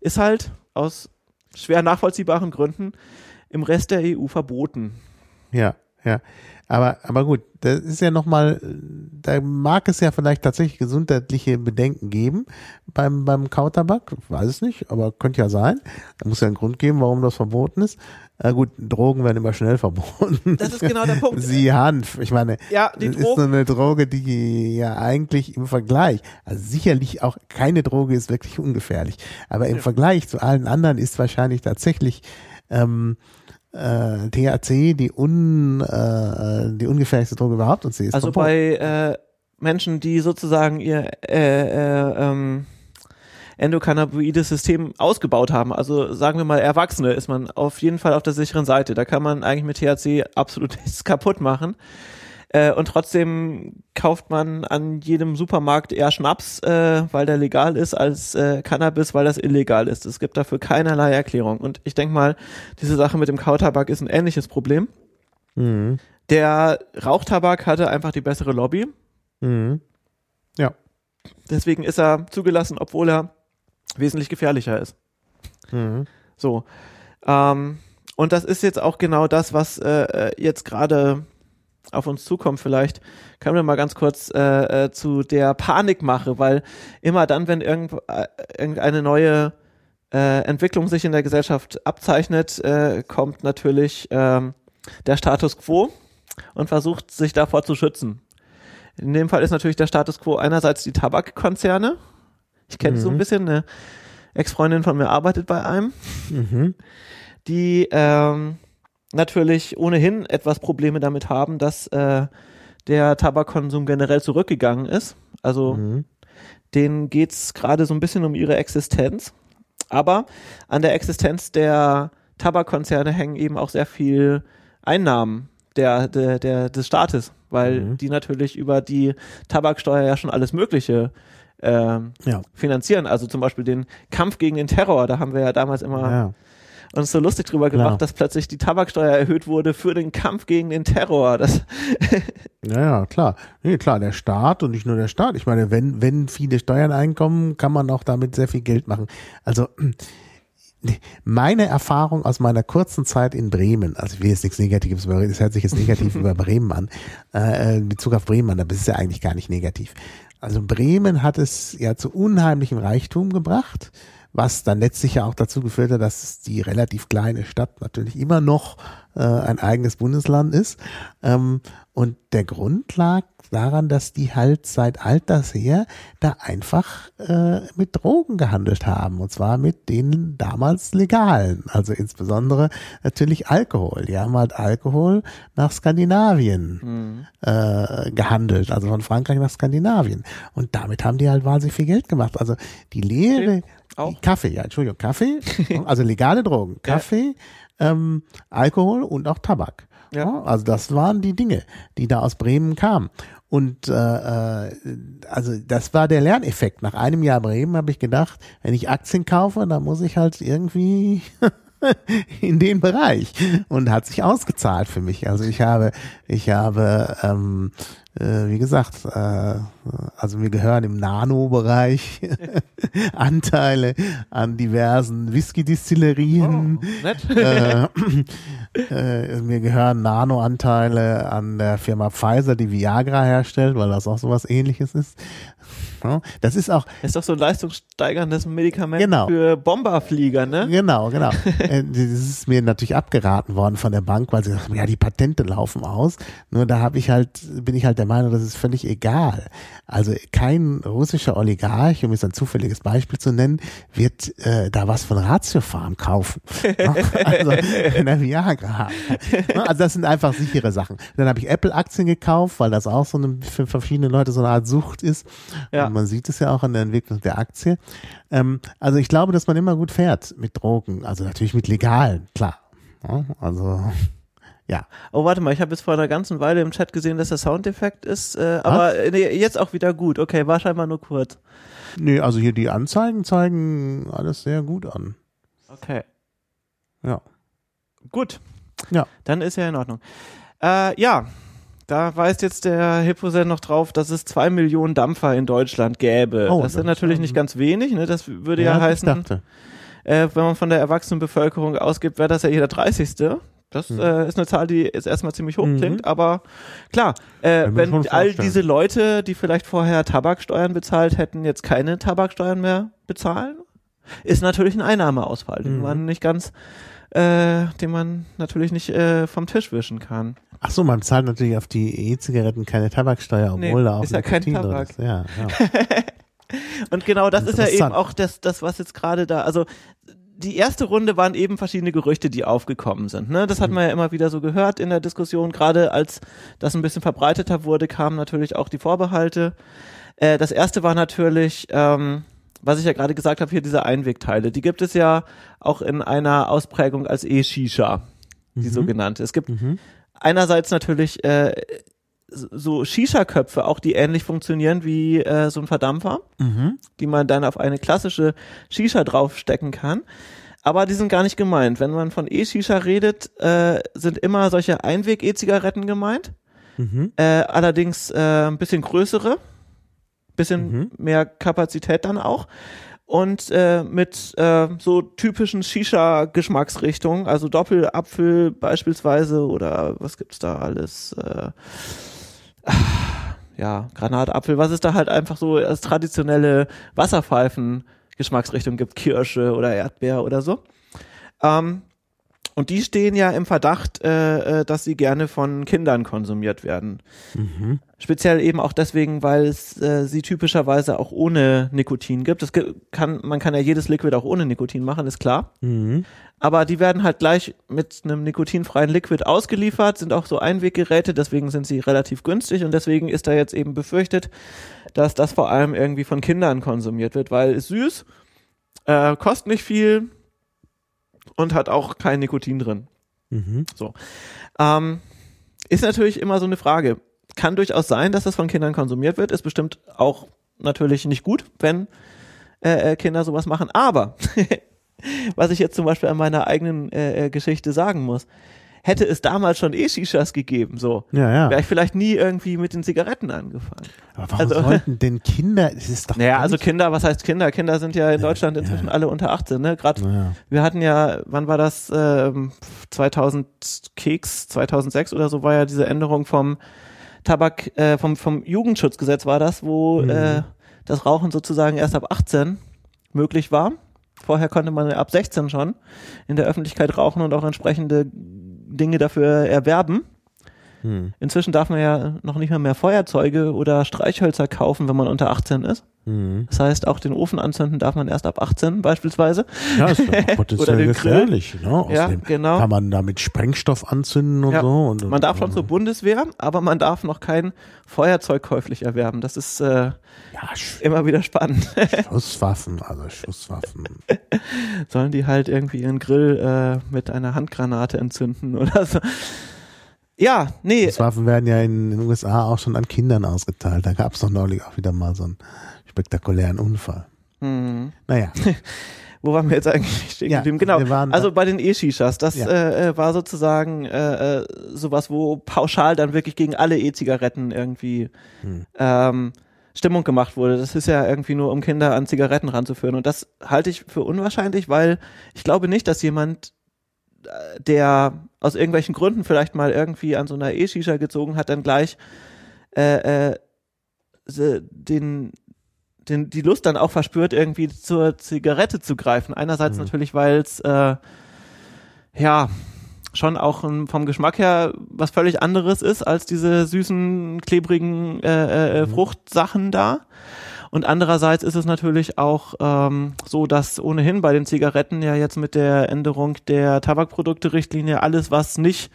ist halt aus schwer nachvollziehbaren Gründen im Rest der EU verboten. Ja, ja. Aber, aber gut, das ist ja nochmal, da mag es ja vielleicht tatsächlich gesundheitliche Bedenken geben beim, beim Kautabak. Weiß es nicht, aber könnte ja sein. Da muss ja einen Grund geben, warum das verboten ist. Na gut, Drogen werden immer schnell verboten. Das ist genau der Punkt. [laughs] Sie Hanf. Ich meine, ja, die das ist so eine Droge, die ja eigentlich im Vergleich, also sicherlich auch keine Droge ist wirklich ungefährlich, aber im ja. Vergleich zu allen anderen ist wahrscheinlich tatsächlich ähm, äh, THC die, un, äh, die ungefährlichste Droge überhaupt und sie ist Also bei äh, Menschen, die sozusagen ihr äh, äh, ähm, endokannabinoides System ausgebaut haben, also sagen wir mal Erwachsene, ist man auf jeden Fall auf der sicheren Seite. Da kann man eigentlich mit THC absolut [laughs] nichts kaputt machen. Äh, und trotzdem kauft man an jedem Supermarkt eher Schnaps, äh, weil der legal ist, als äh, Cannabis, weil das illegal ist. Es gibt dafür keinerlei Erklärung. Und ich denke mal, diese Sache mit dem Kautabak ist ein ähnliches Problem. Mhm. Der Rauchtabak hatte einfach die bessere Lobby. Mhm. Ja. Deswegen ist er zugelassen, obwohl er wesentlich gefährlicher ist. Mhm. So. Ähm, und das ist jetzt auch genau das, was äh, äh jetzt gerade auf uns zukommt. Vielleicht können wir mal ganz kurz äh, äh, zu der Panikmache, weil immer dann, wenn irgend, äh, irgendeine neue äh, Entwicklung sich in der Gesellschaft abzeichnet, äh, kommt natürlich ähm, der Status quo und versucht sich davor zu schützen. In dem Fall ist natürlich der Status quo einerseits die Tabakkonzerne. Ich kenne mhm. so ein mhm. bisschen, eine Ex-Freundin von mir arbeitet bei einem, mhm. die ähm, natürlich ohnehin etwas Probleme damit haben, dass äh, der Tabakkonsum generell zurückgegangen ist. Also mhm. denen geht's gerade so ein bisschen um ihre Existenz. Aber an der Existenz der Tabakkonzerne hängen eben auch sehr viel Einnahmen der, der, der des Staates, weil mhm. die natürlich über die Tabaksteuer ja schon alles Mögliche äh, ja. finanzieren. Also zum Beispiel den Kampf gegen den Terror, da haben wir ja damals immer ja uns so lustig drüber gemacht, Klar. dass plötzlich die Tabaksteuer erhöht wurde für den Kampf gegen den Terror. [laughs] Das ja, ja, klar. Nee, klar, der Staat und nicht nur der Staat. Ich meine, wenn, wenn viele Steuern einkommen, kann man auch damit sehr viel Geld machen. Also, [clears throat] meine Erfahrung aus meiner kurzen Zeit in Bremen, also ich will jetzt nichts Negatives über, das hört sich jetzt negativ [laughs] über Bremen an, äh, in Bezug auf Bremen an, aber es ist ja eigentlich gar nicht negativ. Also Bremen hat es ja zu unheimlichem Reichtum gebracht was dann letztlich ja auch dazu geführt hat, dass die relativ kleine Stadt natürlich immer noch äh, ein eigenes Bundesland ist. Ähm, und der Grund lag daran, dass die halt seit alters her da einfach äh, mit Drogen gehandelt haben. Und zwar mit den damals legalen. Also insbesondere natürlich Alkohol. Die haben halt Alkohol nach Skandinavien mhm. äh, gehandelt. Also von Frankreich nach Skandinavien. Und damit haben die halt wahnsinnig viel Geld gemacht. Also die Lehre? Kaffee, ja, Entschuldigung, Kaffee, also legale Drogen, Kaffee. Ähm, Alkohol und auch Tabak. Ja. Also das waren die Dinge, die da aus Bremen kamen. Und äh, äh, also das war der Lerneffekt. Nach einem Jahr Bremen habe ich gedacht, wenn ich Aktien kaufe, dann muss ich halt irgendwie [laughs] in den Bereich und hat sich ausgezahlt für mich. Also ich habe, ich habe, ähm, äh, wie gesagt, äh, also wir gehören im Nano-Bereich [laughs] Anteile an diversen Whisky-Distillerien. Oh, äh, äh, mir gehören Nano-Anteile an der Firma Pfizer, die Viagra herstellt, weil das auch sowas ähnliches ist. Das ist auch. Das ist doch so ein leistungssteigerndes Medikament genau. für Bomberflieger, ne? Genau, genau. [laughs] Äh, das ist mir natürlich abgeraten worden von der Bank, weil sie sagen, ja, die Patente laufen aus. Nur da habe ich halt, bin ich halt der Meinung, das ist völlig egal. Also kein russischer Oligarch, um jetzt ein zufälliges Beispiel zu nennen, wird äh, da was von Ratiofarm kaufen. [laughs] also wenn er Viagra hat. Also das sind einfach sichere Sachen. Dann habe ich Apple-Aktien gekauft, weil das auch so eine, für verschiedene Leute so eine Art Sucht ist. Ja. Und man sieht es ja auch an der Entwicklung der Aktie. Ähm, also ich glaube, dass man immer gut fährt mit Drogen. Also natürlich mit legalen, klar. Ja, also Ja. Oh, warte mal, ich habe jetzt vor einer ganzen Weile im Chat gesehen, dass der Soundeffekt ist, äh, aber äh, nee, jetzt auch wieder gut. Okay, war scheinbar nur kurz. Nee, also hier die Anzeigen zeigen alles sehr gut an. Okay. Ja. Gut. Ja. Dann ist ja in Ordnung. Äh, ja, da weist jetzt der Hipposen noch drauf, dass es zwei Millionen Dampfer in Deutschland gäbe. Oh, das sind natürlich nicht ganz wenig, ne? Das würde ja, ich heißen, äh, wenn man von der erwachsenen Bevölkerung ausgibt, wäre das ja jeder 30. Das Hm. äh, ist eine Zahl, die jetzt erstmal ziemlich hoch Mhm. klingt, aber klar, äh, wenn all vorstellen. diese Leute, die vielleicht vorher Tabaksteuern bezahlt hätten, jetzt keine Tabaksteuern mehr bezahlen, ist natürlich ein Einnahmeausfall, den Mhm. man nicht ganz, äh, den man natürlich nicht äh, vom Tisch wischen kann. Ach so, man zahlt natürlich auf die E-Zigaretten keine Tabaksteuer, obwohl Nee, da auch ist ja kein drin Tabak. ist. Ja, ja. [laughs] Und genau das ist ja eben auch das, das was jetzt gerade da, also die erste Runde waren eben verschiedene Gerüchte, die aufgekommen sind. Ne? Das Mhm. hat man ja immer wieder so gehört in der Diskussion. Gerade als das ein bisschen verbreiteter wurde, kamen natürlich auch die Vorbehalte. Äh, das erste war natürlich, ähm, was ich ja gerade gesagt habe, hier diese Einwegteile. Die gibt es ja auch in einer Ausprägung als E-Shisha, die Mhm. sogenannte. Es gibt Mhm. einerseits natürlich äh, so Shisha-Köpfe auch, die ähnlich funktionieren wie äh, so ein Verdampfer Mhm. die man dann auf eine klassische Shisha draufstecken kann. Aber die sind gar nicht gemeint. Wenn man von E-Shisha redet, äh, sind immer solche Einweg-E-Zigaretten gemeint. Mhm. Äh, allerdings äh, ein bisschen größere, bisschen Mhm. mehr Kapazität dann auch. Und äh, mit äh, so typischen Shisha-Geschmacksrichtungen, also Doppelapfel beispielsweise oder was gibt's da alles? Äh, ja, Granatapfel, was es da halt einfach so als traditionelle Wasserpfeifen-Geschmacksrichtung gibt, Kirsche oder Erdbeer oder so. Ähm, und die stehen ja im Verdacht, äh, äh, dass sie gerne von Kindern konsumiert werden. Mhm. Speziell eben auch deswegen, weil es äh, sie typischerweise auch ohne Nikotin gibt. Ge- kann, man kann ja jedes Liquid auch ohne Nikotin machen, ist klar. Mhm. Aber die werden halt gleich mit einem nikotinfreien Liquid ausgeliefert, sind auch so Einweggeräte, deswegen sind sie relativ günstig und deswegen ist da jetzt eben befürchtet, dass das vor allem irgendwie von Kindern konsumiert wird, weil es süß, äh, kostet nicht viel und hat auch kein Nikotin drin. Mhm. Ähm, ist natürlich immer so eine Frage. Kann durchaus sein, dass das von Kindern konsumiert wird. Ist bestimmt auch natürlich nicht gut, wenn äh, äh, Kinder sowas machen. Aber [laughs] was ich jetzt zum Beispiel an meiner eigenen äh, äh, Geschichte sagen muss, hätte es damals schon E-Shishas gegeben, so Ja, ja. wäre ich vielleicht nie irgendwie mit den Zigaretten angefangen. Aber warum also- sollten [laughs] denn Kinder, es ist doch Naja, also Kinder, was heißt Kinder? Kinder sind ja in Deutschland inzwischen alle unter 18, ne? Gerade wir hatten ja, wann war das? Ähm, 2000 Keks, 2006 oder so war ja diese Änderung vom Tabak, äh, vom, vom Jugendschutzgesetz war das, wo Mhm. äh, das Rauchen sozusagen erst ab 18 möglich war. Vorher konnte man ab 16 schon in der Öffentlichkeit rauchen und auch entsprechende Dinge dafür erwerben. Hm. Inzwischen darf man ja noch nicht mal mehr Feuerzeuge oder Streichhölzer kaufen, wenn man unter 18 ist. Hm. Das heißt, auch den Ofen anzünden darf man erst ab 18 beispielsweise. Ja, ist [laughs] ja potenziell gefährlich. Ne? Ja, Außerdem genau. kann man damit Sprengstoff anzünden und Ja. so. Und, Man darf schon zur Bundeswehr, aber man darf noch kein Feuerzeug käuflich erwerben. Das ist äh, Ja, immer wieder spannend. [laughs] Schusswaffen, also Schusswaffen. Sollen die halt irgendwie ihren Grill äh, mit einer Handgranate entzünden oder so? Ja, nee, Schusswaffen werden ja in den USA auch schon an Kindern ausgeteilt. Da gab es doch neulich auch wieder mal so einen spektakulären Unfall. hm, Naja, [laughs] wo waren wir jetzt eigentlich stehen Ja, geblieben? Genau, wir waren also bei den E-Shishas, das Ja. äh, äh, war sozusagen äh, äh, sowas, wo pauschal dann wirklich gegen alle E-Zigaretten irgendwie Hm. ähm, Stimmung gemacht wurde. Das ist ja irgendwie nur, um Kinder an Zigaretten ranzuführen. Und das halte ich für unwahrscheinlich, weil ich glaube nicht, dass jemand, äh, der aus irgendwelchen Gründen vielleicht mal irgendwie an so einer E-Shisha gezogen hat, dann gleich äh, äh, den den, die Lust dann auch verspürt, irgendwie zur Zigarette zu greifen. Einerseits Mhm. natürlich, weil es äh, ja schon auch vom Geschmack her was völlig anderes ist als diese süßen, klebrigen äh, äh, Mhm. Fruchtsachen da. Und andererseits ist es natürlich auch ähm, so, dass ohnehin bei den Zigaretten ja jetzt mit der Änderung der Tabakprodukte-Richtlinie alles, was nicht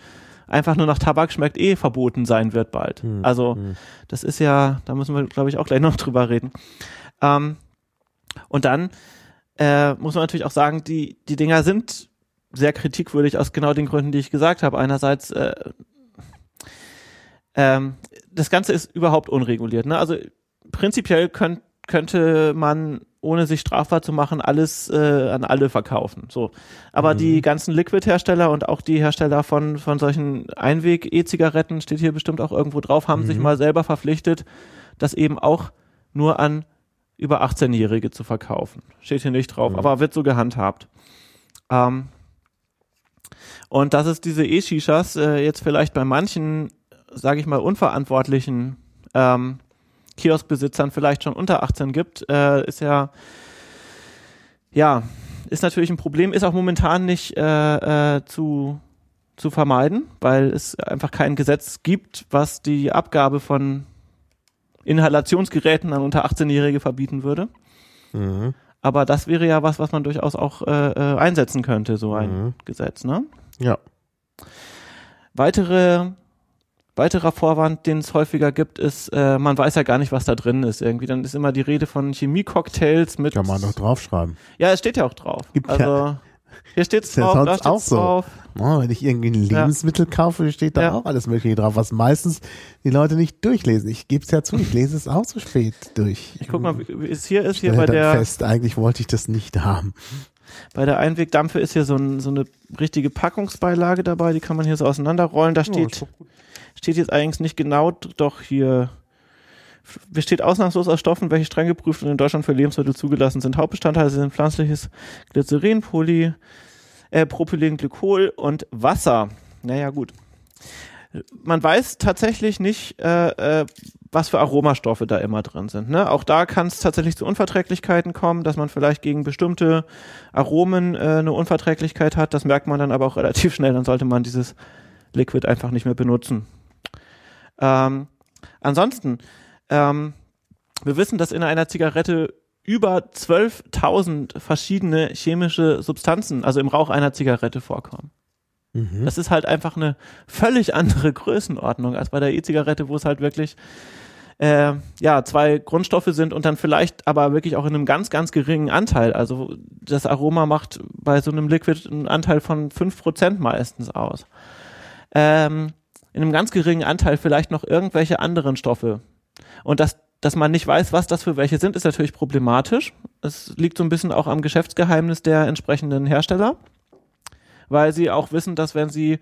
einfach nur nach Tabak schmeckt, eh verboten sein wird bald. Hm, Also hm. das ist ja, da müssen wir, glaube ich, auch gleich noch [laughs] drüber reden. Ähm, und dann äh, muss man natürlich auch sagen, die, die Dinger sind sehr kritikwürdig aus genau den Gründen, die ich gesagt habe. Einerseits, äh, ähm, das Ganze ist überhaupt unreguliert. Ne? Also prinzipiell könnt, könnte man ohne sich strafbar zu machen, alles äh, an alle verkaufen. So. Aber mhm. die ganzen Liquid-Hersteller und auch die Hersteller von, von solchen Einweg-E-Zigaretten, steht hier bestimmt auch irgendwo drauf, haben mhm. sich mal selber verpflichtet, das eben auch nur an über 18-Jährige zu verkaufen. Steht hier nicht drauf, mhm. aber wird so gehandhabt. Ähm, und dass es diese E-Shishas äh, jetzt vielleicht bei manchen, sage ich mal, unverantwortlichen ähm, Kioskbesitzern vielleicht schon unter 18 gibt, äh, ist ja, ja, ist natürlich ein Problem, ist auch momentan nicht äh, äh, zu, zu vermeiden, weil es einfach kein Gesetz gibt, was die Abgabe von Inhalationsgeräten an unter 18-Jährige verbieten würde. Mhm. Aber das wäre ja was, was man durchaus auch äh, äh, einsetzen könnte, so ein mhm. Gesetz, ne? Ja. Weitere Weiterer Vorwand, den es häufiger gibt, ist, äh, man weiß ja gar nicht, was da drin ist. Irgendwie dann ist immer die Rede von Chemie-Cocktails mit. Kann man doch draufschreiben. Ja, es steht ja auch drauf. Gibt also ja. hier steht's drauf, ja da steht's auch so. drauf. Oh, wenn ich irgendwie ein Lebensmittel ja. kaufe, steht da ja. auch alles Mögliche drauf, was meistens die Leute nicht durchlesen. Ich gebe es ja zu, ich lese es auch zu spät durch. Ich guck mal, wie es hier ist, hier bei der. Fest, eigentlich wollte ich das nicht haben. Bei der Einwegdampfe ist hier so, ein, so eine richtige Packungsbeilage dabei, die kann man hier so auseinanderrollen. Da steht, oh, steht jetzt eigentlich nicht genau, doch hier besteht ausnahmslos aus Stoffen, welche streng geprüft und in Deutschland für Lebensmittel zugelassen sind. Hauptbestandteile sind pflanzliches Glycerin, Poly, äh, Propylenglykol und Wasser. Naja, gut. Man weiß tatsächlich nicht, äh, äh, was für Aromastoffe da immer drin sind. Ne? Auch da kann es tatsächlich zu Unverträglichkeiten kommen, dass man vielleicht gegen bestimmte Aromen äh, eine Unverträglichkeit hat. Das merkt man dann aber auch relativ schnell. Dann sollte man dieses Liquid einfach nicht mehr benutzen. Ähm, ansonsten, ähm, wir wissen, dass in einer Zigarette über 12.000 verschiedene chemische Substanzen, also im Rauch einer Zigarette vorkommen. Mhm. Das ist halt einfach eine völlig andere Größenordnung als bei der E-Zigarette, wo es halt wirklich äh, ja zwei Grundstoffe sind und dann vielleicht aber wirklich auch in einem ganz, ganz geringen Anteil. Also das Aroma macht bei so einem Liquid einen Anteil von 5% meistens aus. Ähm, in einem ganz geringen Anteil vielleicht noch irgendwelche anderen Stoffe. Und dass, dass man nicht weiß, was das für welche sind, ist natürlich problematisch. Es liegt so ein bisschen auch am Geschäftsgeheimnis der entsprechenden Hersteller, weil sie auch wissen, dass wenn sie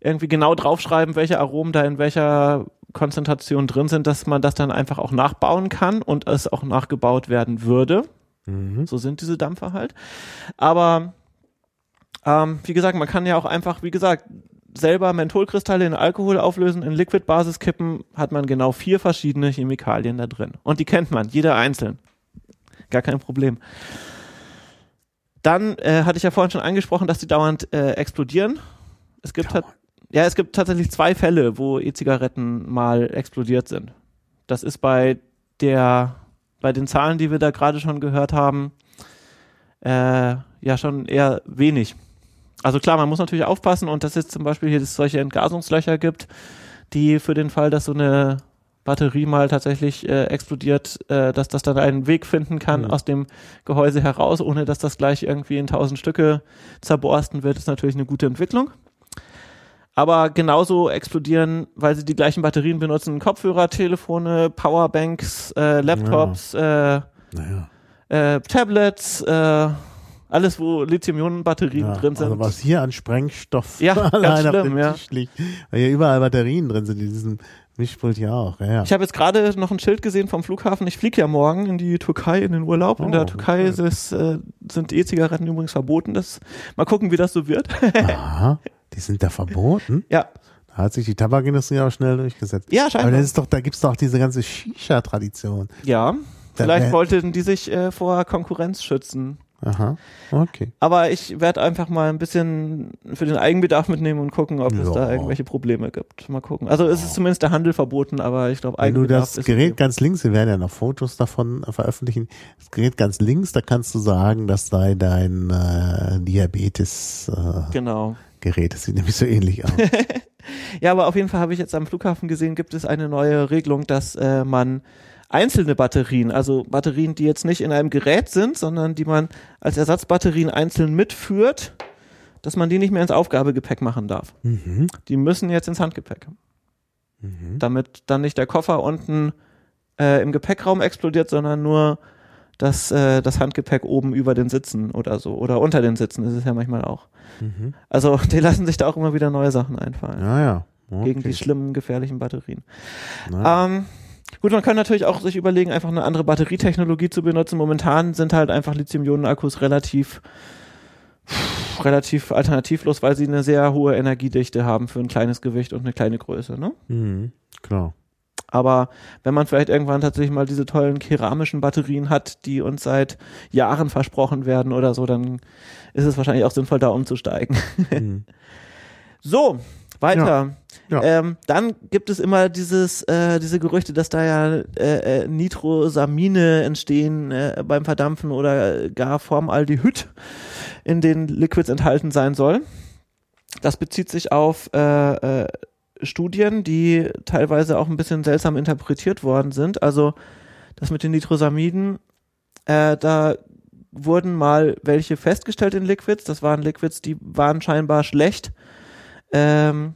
irgendwie genau draufschreiben, welche Aromen da in welcher Konzentration drin sind, dass man das dann einfach auch nachbauen kann und es auch nachgebaut werden würde. Mhm. So sind diese Dampfer halt. Aber ähm, wie gesagt, man kann ja auch einfach, wie gesagt, selber Mentholkristalle in Alkohol auflösen, in Liquid-Basis kippen, hat man genau vier verschiedene Chemikalien da drin. Und die kennt man, jeder einzeln. Gar kein Problem. Dann äh, hatte ich ja vorhin schon angesprochen, dass die dauernd äh, explodieren. Es gibt ja, es gibt tatsächlich zwei Fälle, wo E-Zigaretten mal explodiert sind. Das ist bei der, bei den Zahlen, die wir da gerade schon gehört haben, äh, ja schon eher wenig. Also klar, man muss natürlich aufpassen und dass es zum Beispiel hier solche Entgasungslöcher gibt, die für den Fall, dass so eine Batterie mal tatsächlich äh, explodiert, äh, dass das dann einen Weg finden kann mhm. aus dem Gehäuse heraus, ohne dass das gleich irgendwie in tausend Stücke zerborsten wird, ist natürlich eine gute Entwicklung. Aber genauso explodieren, weil sie die gleichen Batterien benutzen, Kopfhörer, Telefone, Powerbanks, äh, Laptops, ja. äh, naja. äh, Tablets, äh, alles, wo Lithium-Ionen-Batterien ja, drin sind. Also was hier an Sprengstoff ja, [laughs] allein auf dem ja. Tisch liegt. Weil hier überall Batterien drin sind, in diesem Mischpult ja auch. Ja, ja. Ich habe jetzt gerade noch ein Schild gesehen vom Flughafen. Ich fliege ja morgen in die Türkei in den Urlaub. Oh, in der Türkei okay. ist, äh, sind E-Zigaretten übrigens verboten. Das, mal gucken, wie das so wird. [laughs] Aha, die sind da verboten? Ja. Da hat sich die Tabakindustrie auch schnell durchgesetzt. Ja, scheinbar. Aber das ist doch, da gibt's doch diese ganze Shisha-Tradition. Ja, vielleicht wollten die sich äh, vor Konkurrenz schützen. Aha, okay. Aber ich werde einfach mal ein bisschen für den Eigenbedarf mitnehmen und gucken, ob ja. es da irgendwelche Probleme gibt. Mal gucken. Also es ist zumindest der Handel verboten, aber ich glaube Eigenbedarf Wenn du das Gerät okay. ganz links, wir werden ja noch Fotos davon veröffentlichen, das Gerät ganz links, da kannst du sagen, das sei dein äh, Diabetes äh, genau. Gerät. Das sieht nämlich so ähnlich aus. [laughs] ja, aber auf jeden Fall habe ich jetzt am Flughafen gesehen, gibt es eine neue Regelung, dass äh, man einzelne Batterien, also Batterien, die jetzt nicht in einem Gerät sind, sondern die man als Ersatzbatterien einzeln mitführt, dass man die nicht mehr ins Aufgabegepäck machen darf. Mhm. Die müssen jetzt ins Handgepäck. Mhm. Damit dann nicht der Koffer unten äh, im Gepäckraum explodiert, sondern nur das, äh, das Handgepäck oben über den Sitzen oder so. Oder unter den Sitzen ist es ja manchmal auch. Mhm. Also [laughs] die lassen sich da auch immer wieder neue Sachen einfallen. Ja, ja. Okay. Gegen die schlimmen, gefährlichen Batterien. Ähm, gut, man kann natürlich auch sich überlegen, einfach eine andere Batterietechnologie zu benutzen. Momentan sind halt einfach Lithium-Ionen-Akkus relativ relativ alternativlos, weil sie eine sehr hohe Energiedichte haben für ein kleines Gewicht und eine kleine Größe. Ne? mhm. Klar. Aber wenn man vielleicht irgendwann tatsächlich mal diese tollen keramischen Batterien hat, die uns seit Jahren versprochen werden oder so, dann ist es wahrscheinlich auch sinnvoll, da umzusteigen. Mhm. [laughs] So, weiter. Ja. Ähm, dann gibt es immer dieses, äh, diese Gerüchte, dass da ja äh, äh, Nitrosamine entstehen äh, beim Verdampfen oder gar Formaldehyd in den Liquids enthalten sein soll. Das bezieht sich auf äh, äh, Studien, die teilweise auch ein bisschen seltsam interpretiert worden sind. Also das mit den Nitrosamiden, äh, da wurden mal welche festgestellt in Liquids. Das waren Liquids, die waren scheinbar schlecht. Ähm,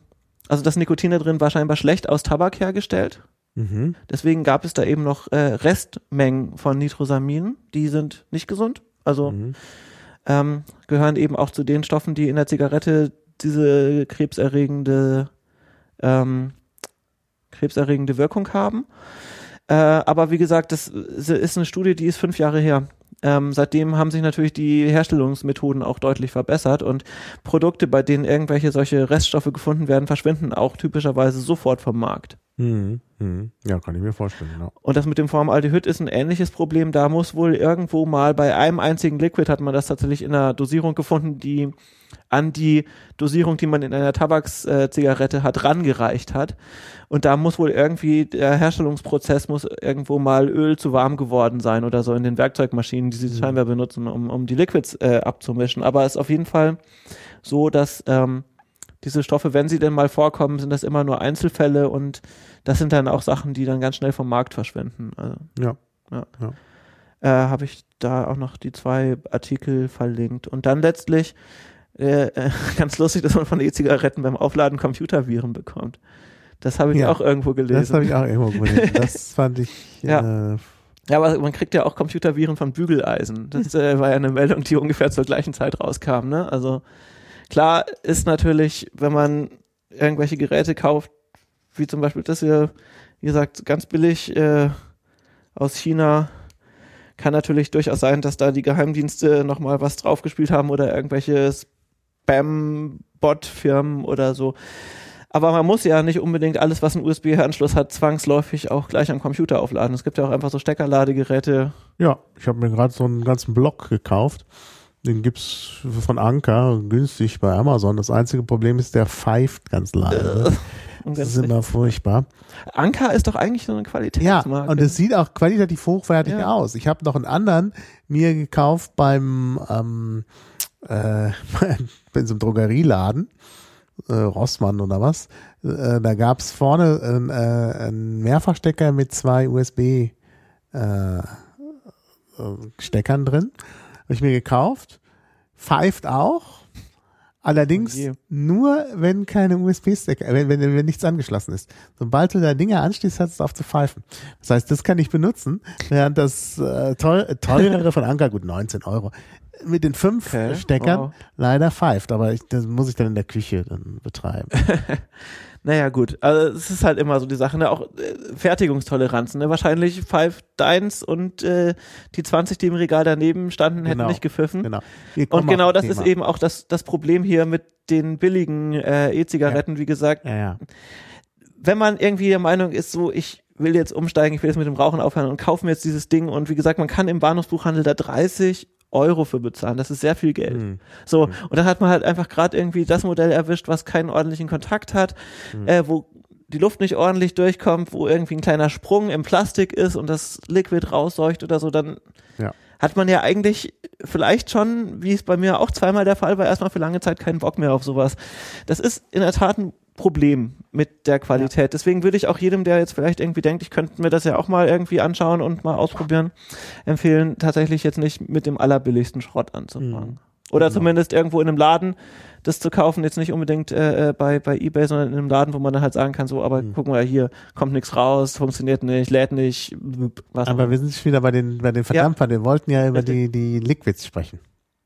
also das Nikotin da drin war scheinbar schlecht aus Tabak hergestellt. Mhm. Deswegen gab es da eben noch äh, Restmengen von Nitrosaminen, die sind nicht gesund. Also Mhm. ähm, gehören eben auch zu den Stoffen, die in der Zigarette diese krebserregende ähm, krebserregende Wirkung haben. Äh, aber wie gesagt, das ist eine Studie, die ist fünf Jahre her. Ähm, seitdem haben sich natürlich die Herstellungsmethoden auch deutlich verbessert und Produkte, bei denen irgendwelche solche Reststoffe gefunden werden, verschwinden auch typischerweise sofort vom Markt. Mhm. Mhm. Ja, kann ich mir vorstellen. Ja. Und das mit dem Formaldehyd ist ein ähnliches Problem. Da muss wohl irgendwo mal bei einem einzigen Liquid hat man das tatsächlich in einer Dosierung gefunden, die an die Dosierung, die man in einer Tabakszigarette hat, rangereicht hat. Und da muss wohl irgendwie der Herstellungsprozess muss irgendwo mal Öl zu warm geworden sein oder so in den Werkzeugmaschinen, die sie Mhm. scheinbar benutzen, um, um die Liquids äh, abzumischen. Aber es ist auf jeden Fall so, dass ähm, diese Stoffe, wenn sie denn mal vorkommen, sind das immer nur Einzelfälle und das sind dann auch Sachen, die dann ganz schnell vom Markt verschwinden. Also, Ja. äh, habe ich da auch noch die zwei Artikel verlinkt. Und dann letztlich, äh, äh, [laughs] ganz lustig, dass man von E-Zigaretten beim Aufladen Computerviren bekommt. Das habe ich Ja, auch irgendwo Das gelesen. habe ich auch irgendwo gelesen. [laughs] Das fand ich. Ja. Äh, Ja, aber man kriegt ja auch Computerviren von Bügeleisen. Das äh, war ja eine Meldung, die ungefähr zur gleichen Zeit rauskam. Ne? Also klar ist natürlich, wenn man irgendwelche Geräte kauft, wie zum Beispiel das hier, wie gesagt, ganz billig äh, aus China, kann natürlich durchaus sein, dass da die Geheimdienste nochmal was draufgespielt haben oder irgendwelche Spam-Bot-Firmen oder so. Aber man muss ja nicht unbedingt alles, was einen USB-Anschluss hat, zwangsläufig auch gleich am Computer aufladen. Es gibt ja auch einfach so Steckerladegeräte. ja, ich habe mir gerade so einen ganzen Block gekauft. Den gibt's von Anker günstig bei Amazon. Das einzige Problem ist, der pfeift ganz leise. Und Das ist immer furchtbar. Anker ist doch eigentlich so eine Ja, Qualitätsmarke. und es sieht auch qualitativ hochwertig Ja. aus. Ich habe noch einen anderen mir gekauft beim ähm, äh, [laughs] in so einem Drogerieladen, äh, Rossmann oder was. Äh, da gab's vorne einen, äh, einen Mehrfachstecker mit zwei USB äh, äh, Steckern drin. Habe ich mir gekauft. Pfeift auch. Allerdings Oh nur, wenn keine USB-Stecker, wenn, wenn, wenn nichts angeschlossen ist. Sobald du da Dinge anschließt, hat es auf zu pfeifen. Das heißt, das kann ich benutzen, während das äh, teuer, teurere von Anker, gut 19 Euro, mit den fünf Okay, Steckern wow. leider pfeift. Aber ich, das muss ich dann in der Küche dann betreiben. [laughs] Naja, gut. Also es ist halt immer so die Sache, ne? Auch äh, Fertigungstoleranzen. Ne? Wahrscheinlich pfeift deins und äh, die 20, die im Regal daneben standen, hätten Genau. nicht gepfiffen. Genau. Und genau das Thema. ist eben auch das, das Problem hier mit den billigen äh, E-Zigaretten. Wie gesagt, Ja, ja. wenn man irgendwie der Meinung ist, so ich will jetzt umsteigen, ich will jetzt mit dem Rauchen aufhören und kaufe mir jetzt dieses Ding und wie gesagt, man kann im Bahnhofsbuchhandel da 30 Euro für bezahlen. Das ist sehr viel Geld. Hm. So, und dann hat man halt einfach gerade irgendwie das Modell erwischt, was keinen ordentlichen Kontakt hat, Hm. äh, wo die Luft nicht ordentlich durchkommt, wo irgendwie ein kleiner Sprung im Plastik ist und das Liquid rausseucht oder so, dann Ja. hat man ja eigentlich vielleicht schon, wie es bei mir auch zweimal der Fall war, erstmal für lange Zeit keinen Bock mehr auf sowas. Das ist in der Tat ein Problem mit der Qualität. Deswegen würde ich auch jedem, der jetzt vielleicht irgendwie denkt, ich könnte mir das ja auch mal irgendwie anschauen und mal ausprobieren, empfehlen, tatsächlich jetzt nicht mit dem allerbilligsten Schrott anzufangen. Oder Genau. zumindest irgendwo in einem Laden das zu kaufen, jetzt nicht unbedingt äh, äh, bei, bei Ebay, sondern in einem Laden, wo man dann halt sagen kann, so, aber Hm. guck mal, hier kommt nichts raus, funktioniert nicht, lädt nicht, was Aber wir sind wieder bei den, bei den Verdampfern. Wir wollten ja über die, Richtig. die Liquids sprechen.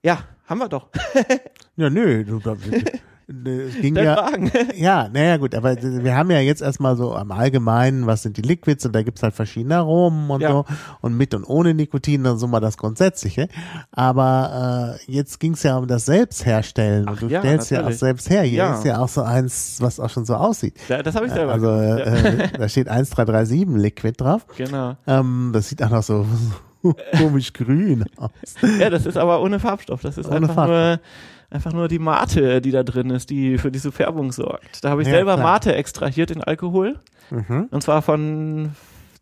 Ja, haben wir doch. [laughs] Ja, nö, du, du, es ging ja, Fragen. [laughs] ja, naja, gut, aber wir haben ja jetzt erstmal so am Allgemeinen, was sind die Liquids und da gibt's halt verschiedene Aromen und Ja. so und mit und ohne Nikotin, dann so mal das Grundsätzliche. Aber äh, jetzt ging's ja um das Selbstherstellen Ach und du ja, stellst ja auch natürlich. selbst her. Hier Ja. ist ja auch so eins, was auch schon so aussieht. Ja, das habe ich selber Also äh, äh, da steht 1337 Liquid drauf. genau. Ähm, das sieht auch noch so [laughs] komisch grün aus. Ja, das ist aber ohne Farbstoff. Das ist Ohne einfach Farbstoff. nur einfach nur die Mate, die da drin ist, die für diese Färbung sorgt. Da habe ich Ja, selber klar. Mate extrahiert in Alkohol. Mhm. Und zwar von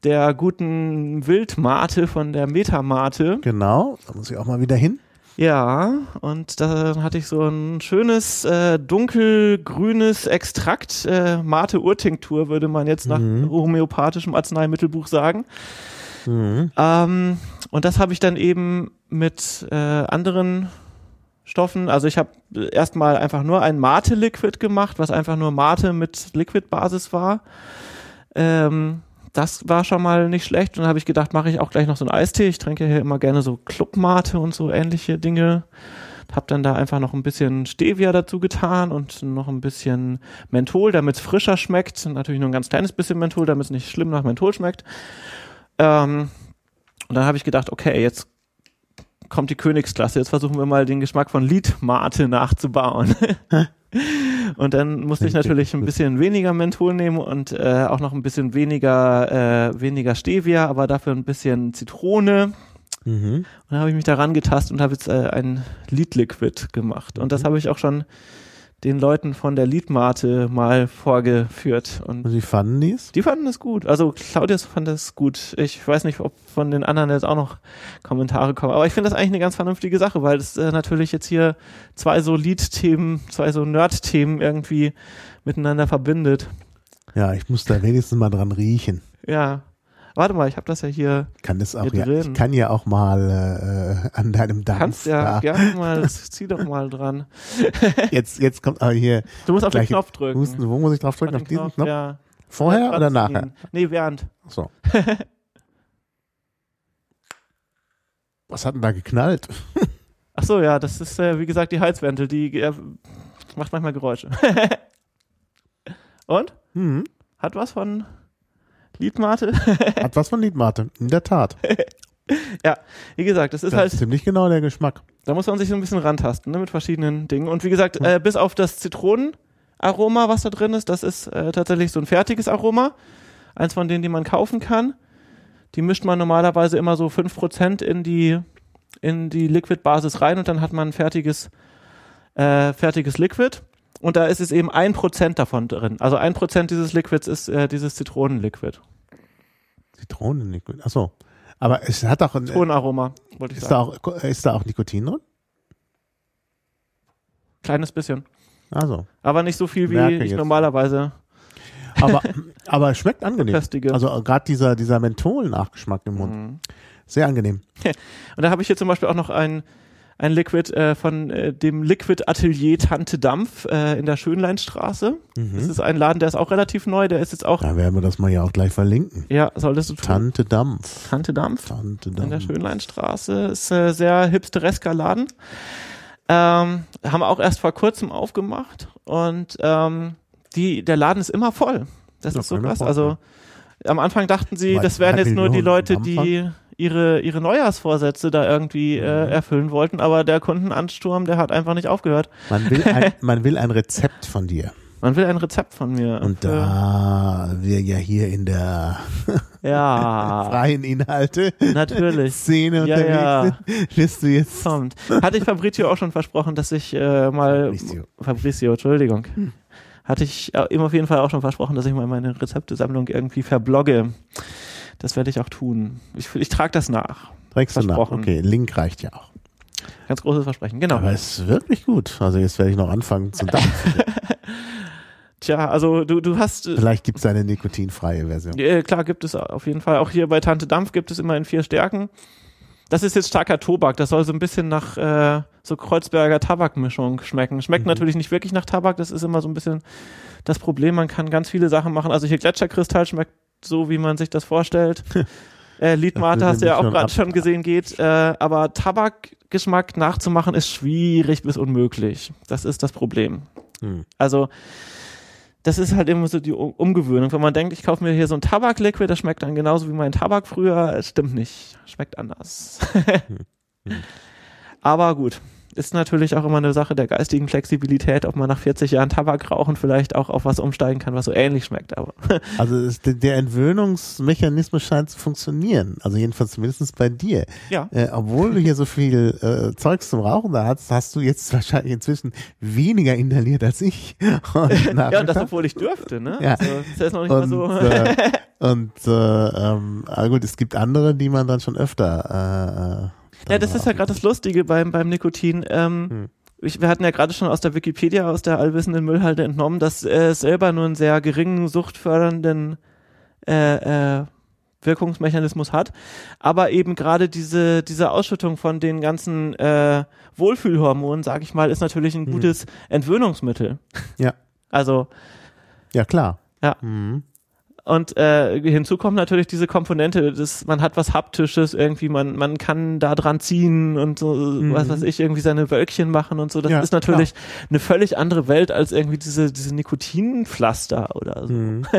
der guten Wildmate, von der Metamate. Genau, da muss ich auch mal wieder hin. Ja, und da hatte ich so ein schönes äh, dunkelgrünes Extrakt, äh, Mate-Urtinktur, würde man jetzt nach Mhm. homöopathischem Arzneimittelbuch sagen. Mhm. Ähm, und das habe ich dann eben mit äh, anderen Stoffen, also ich habe erstmal einfach nur ein Mate-Liquid gemacht, was einfach nur Mate mit Liquid-Basis war. Ähm, das war schon mal nicht schlecht. Und dann habe ich gedacht, mache ich auch gleich noch so einen Eistee. Ich trinke hier immer gerne so Clubmate und so ähnliche Dinge. Hab dann da einfach noch ein bisschen Stevia dazu getan und noch ein bisschen Menthol, damit es frischer schmeckt. Natürlich nur ein ganz kleines bisschen Menthol, damit es nicht schlimm nach Menthol schmeckt. Ähm, und dann habe ich gedacht, okay, jetzt kommt die Königsklasse. Jetzt versuchen wir mal den Geschmack von Liedmate nachzubauen. [laughs] und dann musste ich natürlich ein bisschen weniger Menthol nehmen und äh, auch noch ein bisschen weniger, äh, weniger Stevia, aber dafür ein bisschen Zitrone. Mhm. Und dann habe ich mich daran getastet und habe jetzt äh, ein Liedliquid gemacht. Und das habe ich auch schon den Leuten von der Liedmate mal vorgeführt. Und Und wie fanden die's? die fanden es gut. Also Claudius fand es gut. Ich weiß nicht, ob von den anderen jetzt auch noch Kommentare kommen. Aber ich finde das eigentlich eine ganz vernünftige Sache, weil es äh, natürlich jetzt hier zwei so Lied-Themen, zwei so Nerd-Themen irgendwie miteinander verbindet. Ja, ich muss da wenigstens mal dran riechen. Ja. Warte mal, ich habe das ja hier. Kann das auch ja, ich kann ja auch mal äh, an deinem Dampf. Kannst ja da. gerne mal, [laughs] zieh doch mal dran. Jetzt, jetzt kommt aber hier Du musst auf den Knopf drücken. Husten. Wo muss ich drauf drücken? Auf Auf diesen Knopf? Ja. Vorher Dran oder nachher? Nee, während. So. [laughs] Was hat denn da geknallt? [laughs] Ach so, ja, das ist, äh, wie gesagt, die Heizwendel, die äh, macht manchmal Geräusche. Und? Hm. Hat was von Liedmate? [laughs] Hat was von Liedmate. In der Tat. [laughs] ja, wie gesagt, das ist Das halt, ist ziemlich genau der Geschmack. da muss man sich so ein bisschen rantasten, ne, mit verschiedenen Dingen. Und wie gesagt, äh, bis auf das Zitronenaroma, was da drin ist, das ist äh, tatsächlich so ein fertiges Aroma. Eins von denen, die man kaufen kann. Die mischt man normalerweise immer so 5% in die, in die Liquid-Basis rein und dann hat man ein fertiges, äh, fertiges Liquid. Und da ist es eben ein Prozent davon drin. Also ein Prozent dieses Liquids ist äh, dieses Zitronenliquid. Zitronenliquid. Achso. Aber es hat auch ein, Zitronenaroma, wollte ich ist sagen. da auch, ist da auch Nikotin drin? Kleines bisschen. Also. Aber nicht so viel, wie Merke ich jetzt. normalerweise Aber, aber es schmeckt angenehm. köstige. Also gerade dieser, dieser Menthol-Nachgeschmack im Mund. Mhm. Sehr angenehm. [laughs] Und da habe ich hier zum Beispiel auch noch ein, ein Liquid äh, von äh, dem Liquid Atelier Tante Dampf äh, in der Schönleinstraße. Das Mhm. ist ein Laden, der ist auch relativ neu, der ist jetzt auch, Da werden wir das mal ja auch gleich verlinken. ja, solltest du tun. Tante Dampf. Tante Dampf. Tante in der Dampf. Schönleinstraße. Ist äh, sehr hipsteresker Laden. Ähm, haben wir auch erst vor kurzem aufgemacht und ähm, die, der Laden ist immer voll. Das Ja, ist so krass. Also am Anfang dachten sie, Weil das wären jetzt nur die Leute, die ihre, ihre Neujahrsvorsätze da irgendwie äh, Mhm. erfüllen wollten, aber der Kundenansturm, der hat einfach nicht aufgehört. Man will, ein, [laughs] man will ein Rezept von dir. Man will ein Rezept von mir. Und da wir ja hier in der [laughs] ja, [laughs] freien Inhalte natürlich. Szene Ja, unterwegs ja. sind, wirst du jetzt Kommt. Hatte ich Fabrizio auch schon versprochen, dass ich äh, mal Fabrizio. Fabrizio, Entschuldigung. Hatte ich äh, ihm auf jeden Fall auch schon versprochen, dass ich mal meine Rezeptesammlung irgendwie verblogge. Das werde ich auch tun. Ich, ich trage das nach. trägst du nach. Okay, Link reicht ja auch. Ganz großes Versprechen. Genau. Aber es ist wirklich gut. Also jetzt werde ich noch anfangen zu dampfen. [laughs] Tja, also du, du hast, äh, Vielleicht gibt es eine nikotinfreie Version. äh, klar gibt es auf jeden Fall, auch hier bei Tante Dampf gibt es immer in vier Stärken. das ist jetzt starker Tobak. Das soll so ein bisschen nach äh, so Kreuzberger Tabakmischung schmecken. Schmeckt Mhm. natürlich nicht wirklich nach Tabak. Das ist immer so ein bisschen das Problem. Man kann ganz viele Sachen machen. Also hier Gletscherkristall schmeckt so, wie man sich das vorstellt. [laughs] äh, Liedmate hast du ja auch gerade schon gesehen geht. Äh, aber Tabakgeschmack nachzumachen ist schwierig bis unmöglich. Das ist das Problem. Hm. Also das ist halt immer so die Um- Umgewöhnung. Wenn man denkt, ich kaufe mir hier so ein Tabakliquid, das schmeckt dann genauso wie mein Tabak früher, es stimmt nicht. Schmeckt anders. Hm. [laughs] Aber gut, ist natürlich auch immer eine Sache der geistigen Flexibilität, ob man nach 40 Jahren Tabak rauchen vielleicht auch auf was umsteigen kann, was so ähnlich schmeckt. Aber [laughs] Also es, der- Entwöhnungsmechanismus scheint zu funktionieren. Also jedenfalls zumindest bei dir. ja. Äh, obwohl du hier so viel äh, Zeugs zum Rauchen da hast, hast du jetzt [laughs] wahrscheinlich inzwischen weniger inhaliert als ich. [laughs] Und Ja, und das, obwohl ich dürfte, ne? Ja. Also, das ist noch nicht mal und, so. äh, und äh, ähm, aber gut, es gibt andere, die man dann schon öfter. Äh, äh, Ja, das ist ja gerade das Lustige beim, beim Nikotin. Ähm, Hm. ich, wir hatten ja gerade schon aus der Wikipedia, aus der allwissenden Müllhalde entnommen, dass äh, es selber nur einen sehr geringen suchtfördernden äh, äh, Wirkungsmechanismus hat, aber eben gerade diese, diese Ausschüttung von den ganzen äh, Wohlfühlhormonen, sag ich mal, ist natürlich ein Mhm. gutes Entwöhnungsmittel. Ja. Also, Ja, klar. Ja. Mhm. Und äh, hinzu kommt natürlich diese Komponente, dass man hat was Haptisches irgendwie, man, man kann da dran ziehen und so, was weiß ich, irgendwie seine Wölkchen machen und so. Das Ja, ist natürlich eine völlig andere Welt als irgendwie diese, diese Nikotinpflaster oder so. Mhm. [laughs]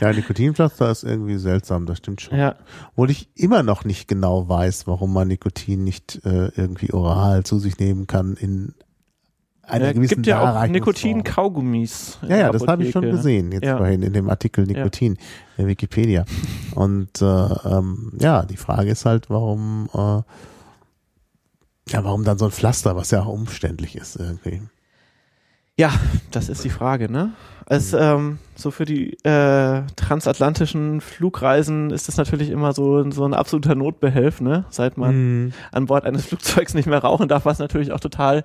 Ja, Nikotinpflaster ist irgendwie seltsam, das stimmt schon. Ja. Obwohl ich immer noch nicht genau weiß, warum man Nikotin nicht äh, irgendwie oral zu sich nehmen kann in einer Ja, gewissen gibt ja auch. Nikotin-Kaugummis. in Ja, ja, das habe ich schon gesehen, jetzt Ja. vorhin in dem Artikel Nikotin der Wikipedia. Und äh, ähm, ja, die Frage ist halt, warum, äh, ja, warum dann so ein Pflaster, was ja auch umständlich ist irgendwie. Ja, das ist die Frage, ne? Es, ähm, so für die äh, transatlantischen Flugreisen ist das natürlich immer so, so ein absoluter Notbehelf, ne? Seit man Mhm. an Bord eines Flugzeugs nicht mehr rauchen darf, was natürlich auch total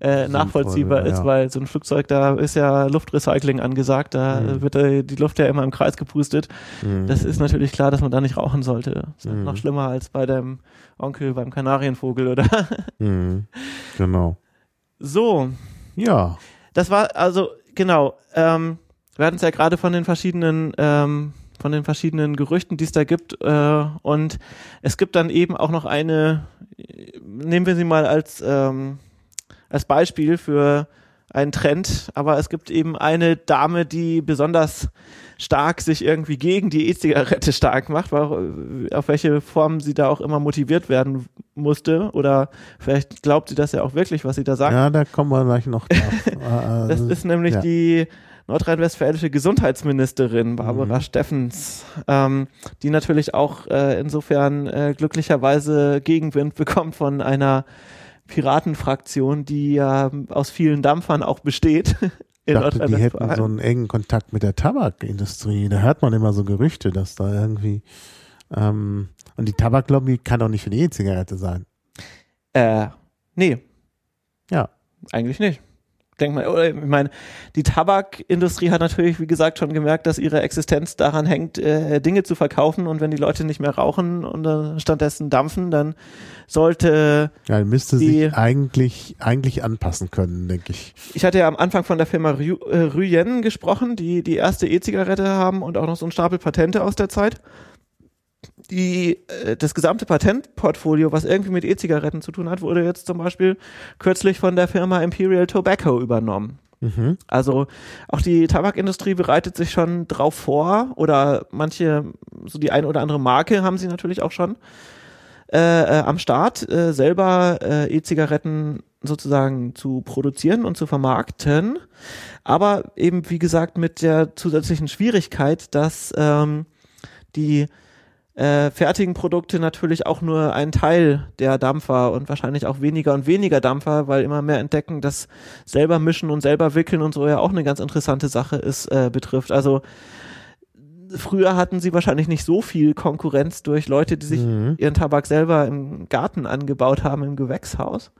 äh, Sinnvoll, nachvollziehbar ja. ist, weil so ein Flugzeug, da ist ja Luftrecycling angesagt, da Mhm. wird äh, die Luft ja immer im Kreis gepustet. Mhm. Das ist natürlich klar, dass man da nicht rauchen sollte. Das ist Mhm. noch schlimmer als bei deinem Onkel beim Kanarienvogel oder Mhm. [laughs] Genau. so. Ja. Das war also genau. Ähm, wir hatten es ja gerade von den verschiedenen ähm, von den verschiedenen Gerüchten, die es da gibt. Äh, und es gibt dann eben auch noch eine. äh, Nehmen wir sie mal als ähm, als Beispiel für einen Trend. Aber es gibt eben eine Dame, die besonders stark sich irgendwie gegen die E-Zigarette stark macht, weil, auf welche Form sie da auch immer motiviert werden musste. Oder vielleicht glaubt sie das ja auch wirklich, was sie da sagt. Ja, da kommen wir gleich noch drauf. Äh, [laughs] Das ist nämlich ja. die nordrhein-westfälische Gesundheitsministerin Barbara Mhm. Steffens, ähm, die natürlich auch äh, insofern äh, glücklicherweise Gegenwind [laughs] bekommt von einer Piratenfraktion, die ja aus vielen Dampfern auch besteht. [laughs] Ich dachte, die hätten so einen engen Kontakt mit der Tabakindustrie. Da hört man immer so Gerüchte, dass da irgendwie ähm, und die Tabaklobby kann doch nicht für die E-Zigarette sein. Äh, nee, Ja. eigentlich nicht. Denk mal, oder ich meine, die Tabakindustrie hat natürlich, wie gesagt, schon gemerkt, dass ihre Existenz daran hängt, äh, Dinge zu verkaufen und wenn die Leute nicht mehr rauchen und äh, stattdessen dampfen, dann sollte Ja, müsste Die- sich eigentlich eigentlich anpassen können, denke ich. Ich hatte ja am Anfang von der Firma Ryu- äh, Ruyen gesprochen, die die erste E-Zigarette haben und auch noch so einen Stapel Patente aus der Zeit. Die, äh, das gesamte Patentportfolio, was irgendwie mit E-Zigaretten zu tun hat, wurde jetzt zum Beispiel kürzlich von der Firma Imperial Tobacco übernommen. Mhm. Also auch die Tabakindustrie bereitet sich schon drauf vor oder manche, so die ein oder andere Marke haben sie natürlich auch schon äh, äh, am Start, äh, selber äh, E-Zigaretten sozusagen zu produzieren und zu vermarkten. Aber eben, wie gesagt, mit der zusätzlichen Schwierigkeit, dass ähm, die äh, fertigen Produkte natürlich auch nur einen Teil der Dampfer und wahrscheinlich auch weniger und weniger Dampfer, weil immer mehr entdecken, dass selber mischen und selber wickeln und so ja auch eine ganz interessante Sache ist, äh, betrifft. Also früher hatten sie wahrscheinlich nicht so viel Konkurrenz durch Leute, die sich Mhm. ihren Tabak selber im Garten angebaut haben, im Gewächshaus.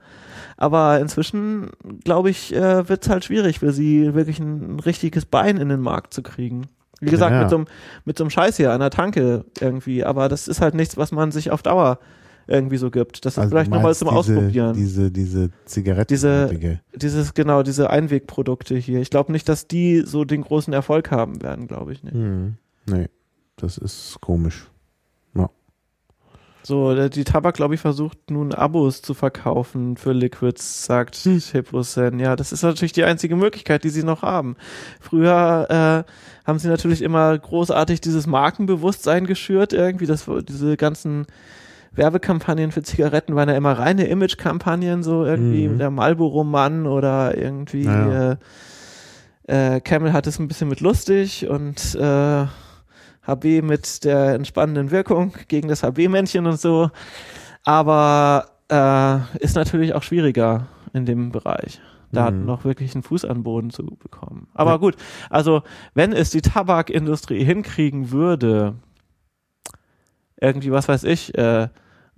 Aber inzwischen, glaube ich, äh, wird es halt schwierig für sie, wirklich ein, ein richtiges Bein in den Markt zu kriegen. Wie gesagt, Ja. mit so einem mit so einem Scheiß hier an der Tanke irgendwie. Aber das ist halt nichts, was man sich auf Dauer irgendwie so gibt. Das ist Also vielleicht nochmal zum Ausprobieren. Diese, diese Zigaretten. Diese- Dieses, genau, diese Einwegprodukte hier. Ich glaube nicht, dass die so den großen Erfolg haben werden, glaube ich nicht. Hm. Nee, das ist komisch. So, die Tabak, glaube ich, versucht nun Abos zu verkaufen für Liquids, sagt Hm. Hipposen. Ja, das ist natürlich die einzige Möglichkeit, die sie noch haben. Früher äh, haben sie natürlich immer großartig dieses Markenbewusstsein geschürt, irgendwie, das, diese ganzen Werbekampagnen für Zigaretten waren ja immer reine Image-Kampagnen, so irgendwie Mhm. der Marlboro-Mann oder irgendwie Ja, äh, äh, Camel hat es ein bisschen mit lustig und äh, HB mit der entspannenden Wirkung gegen das HB-Männchen und so. Aber äh, ist natürlich auch schwieriger in dem Bereich, da Mhm. noch wirklich einen Fuß an den Boden zu bekommen. Aber Ja. gut, also wenn es die Tabakindustrie hinkriegen würde, irgendwie, was weiß ich, äh,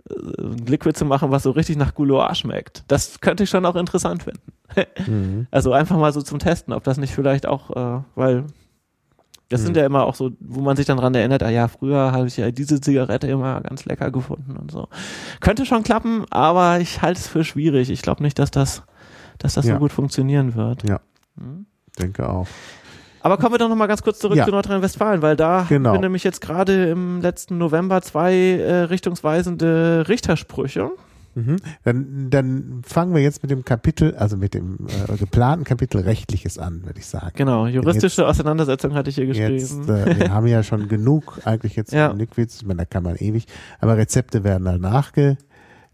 ein Liquid zu machen, was so richtig nach Gouloir schmeckt. Das könnte ich schon auch interessant finden. [laughs] Mhm. Also einfach mal so zum Testen, ob das nicht vielleicht auch, äh, weil das sind Hm. ja immer auch so, wo man sich dann dran erinnert, ah ja, früher habe ich ja diese Zigarette immer ganz lecker gefunden und so. Könnte schon klappen, aber ich halte es für schwierig. Ich glaube nicht, dass das, dass das Ja. so gut funktionieren wird. Ja. Hm. Denke auch. Aber kommen wir doch nochmal ganz kurz zurück Ja. zu Nordrhein-Westfalen, weil da Genau. haben wir nämlich jetzt gerade im letzten November zwei äh, richtungsweisende Richtersprüche. Mhm. Dann, dann fangen wir jetzt mit dem Kapitel, also mit dem äh, geplanten Kapitel Rechtliches an, würde ich sagen. Genau, juristische Auseinandersetzung hatte ich hier geschrieben. Jetzt, äh, wir haben ja schon genug eigentlich jetzt [laughs] Ja. Liquids, ich meine, da kann man ewig, aber Rezepte werden halt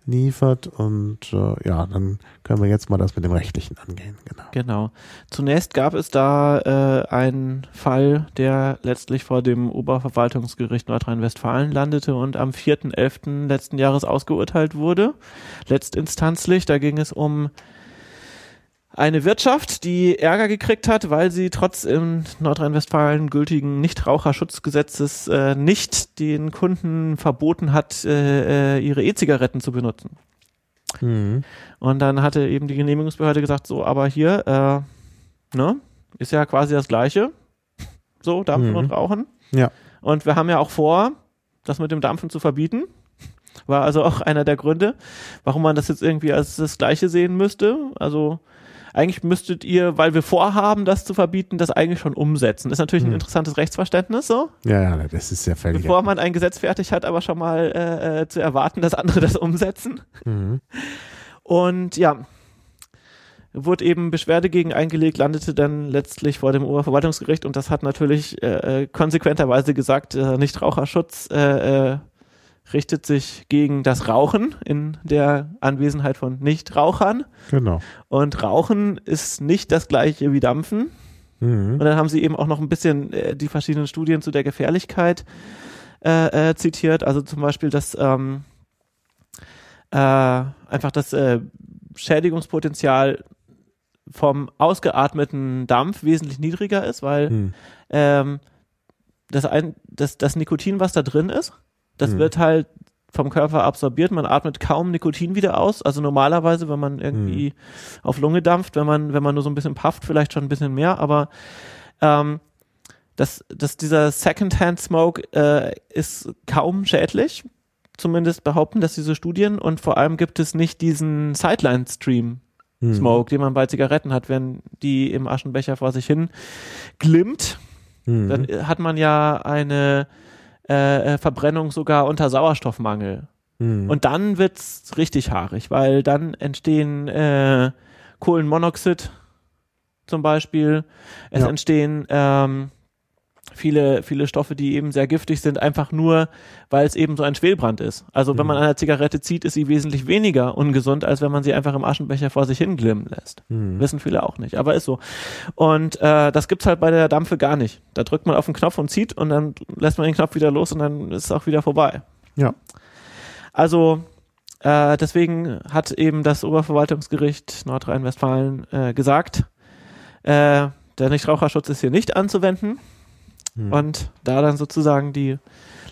nachgeliefert und äh, ja, dann können wir jetzt mal das mit dem Rechtlichen angehen, genau. Genau. Zunächst gab es da äh, einen Fall, der letztlich vor dem Oberverwaltungsgericht Nordrhein-Westfalen landete und am 4.11. letzten Jahres ausgeurteilt wurde. Letztinstanzlich, da ging es um eine Wirtschaft, die Ärger gekriegt hat, weil sie trotz im Nordrhein-Westfalen gültigen Nichtraucherschutzgesetzes äh, nicht den Kunden verboten hat, äh, äh, ihre E-Zigaretten zu benutzen. Mhm. Und dann hatte eben die Genehmigungsbehörde gesagt, so, aber hier, äh, ne, ist ja quasi das Gleiche. So, Dampfen Mhm. und Rauchen. Ja. Und wir haben ja auch vor, das mit dem Dampfen zu verbieten. War also auch einer der Gründe, warum man das jetzt irgendwie als das Gleiche sehen müsste. Also eigentlich müsstet ihr, weil wir vorhaben, das zu verbieten, das eigentlich schon umsetzen. Ist natürlich ein Mhm. interessantes Rechtsverständnis so. Ja, ja, das ist ja völlig. Bevor man ein Gesetz fertig hat, aber schon mal äh, äh, zu erwarten, dass andere das umsetzen. Mhm. Und ja, wurde eben Beschwerde gegen eingelegt, landete dann letztlich vor dem Oberverwaltungsgericht und das hat natürlich äh, äh, konsequenterweise gesagt, äh, Nichtraucherschutz äh, äh, richtet sich gegen das Rauchen in der Anwesenheit von Nichtrauchern Genau. und Rauchen ist nicht das gleiche wie Dampfen. Mhm. Und dann haben sie eben auch noch ein bisschen äh, die verschiedenen Studien zu der Gefährlichkeit äh, äh, zitiert. Also zum Beispiel, dass ähm, äh, einfach das äh, Schädigungspotenzial vom ausgeatmeten Dampf wesentlich niedriger ist, weil Mhm. ähm, das, ein, das, das Nikotin, was da drin ist, das Mhm. wird halt vom Körper absorbiert. Man atmet kaum Nikotin wieder aus. Also normalerweise, wenn man irgendwie auf Lunge dampft, wenn man, wenn man nur so ein bisschen pufft, vielleicht schon ein bisschen mehr, aber ähm, dass, dass dieser Secondhand Smoke äh, ist kaum schädlich. Zumindest behaupten das diese Studien und vor allem gibt es nicht diesen Sideline Stream Mhm. Smoke, den man bei Zigaretten hat, wenn die im Aschenbecher vor sich hin glimmt Mhm. dann äh, hat man ja eine äh, äh, Verbrennung sogar unter Sauerstoffmangel. Mhm. Und dann wird's richtig haarig, weil dann entstehen äh, Kohlenmonoxid zum Beispiel. Es Ja. entstehen ähm, viele, viele Stoffe, die eben sehr giftig sind, einfach nur, weil es eben so ein Schwelbrand ist. Also wenn Mhm. man eine Zigarette zieht, ist sie wesentlich weniger ungesund, als wenn man sie einfach im Aschenbecher vor sich hin glimmen lässt. Mhm. Wissen viele auch nicht, aber ist so. Und äh, das gibt's halt bei der Dampfe gar nicht. Da drückt man auf den Knopf und zieht und dann lässt man den Knopf wieder los und dann ist es auch wieder vorbei. Ja. Also äh, deswegen hat eben das Oberverwaltungsgericht Nordrhein-Westfalen äh, gesagt, äh, der Nichtraucherschutz ist hier nicht anzuwenden. Hm. Und da dann sozusagen die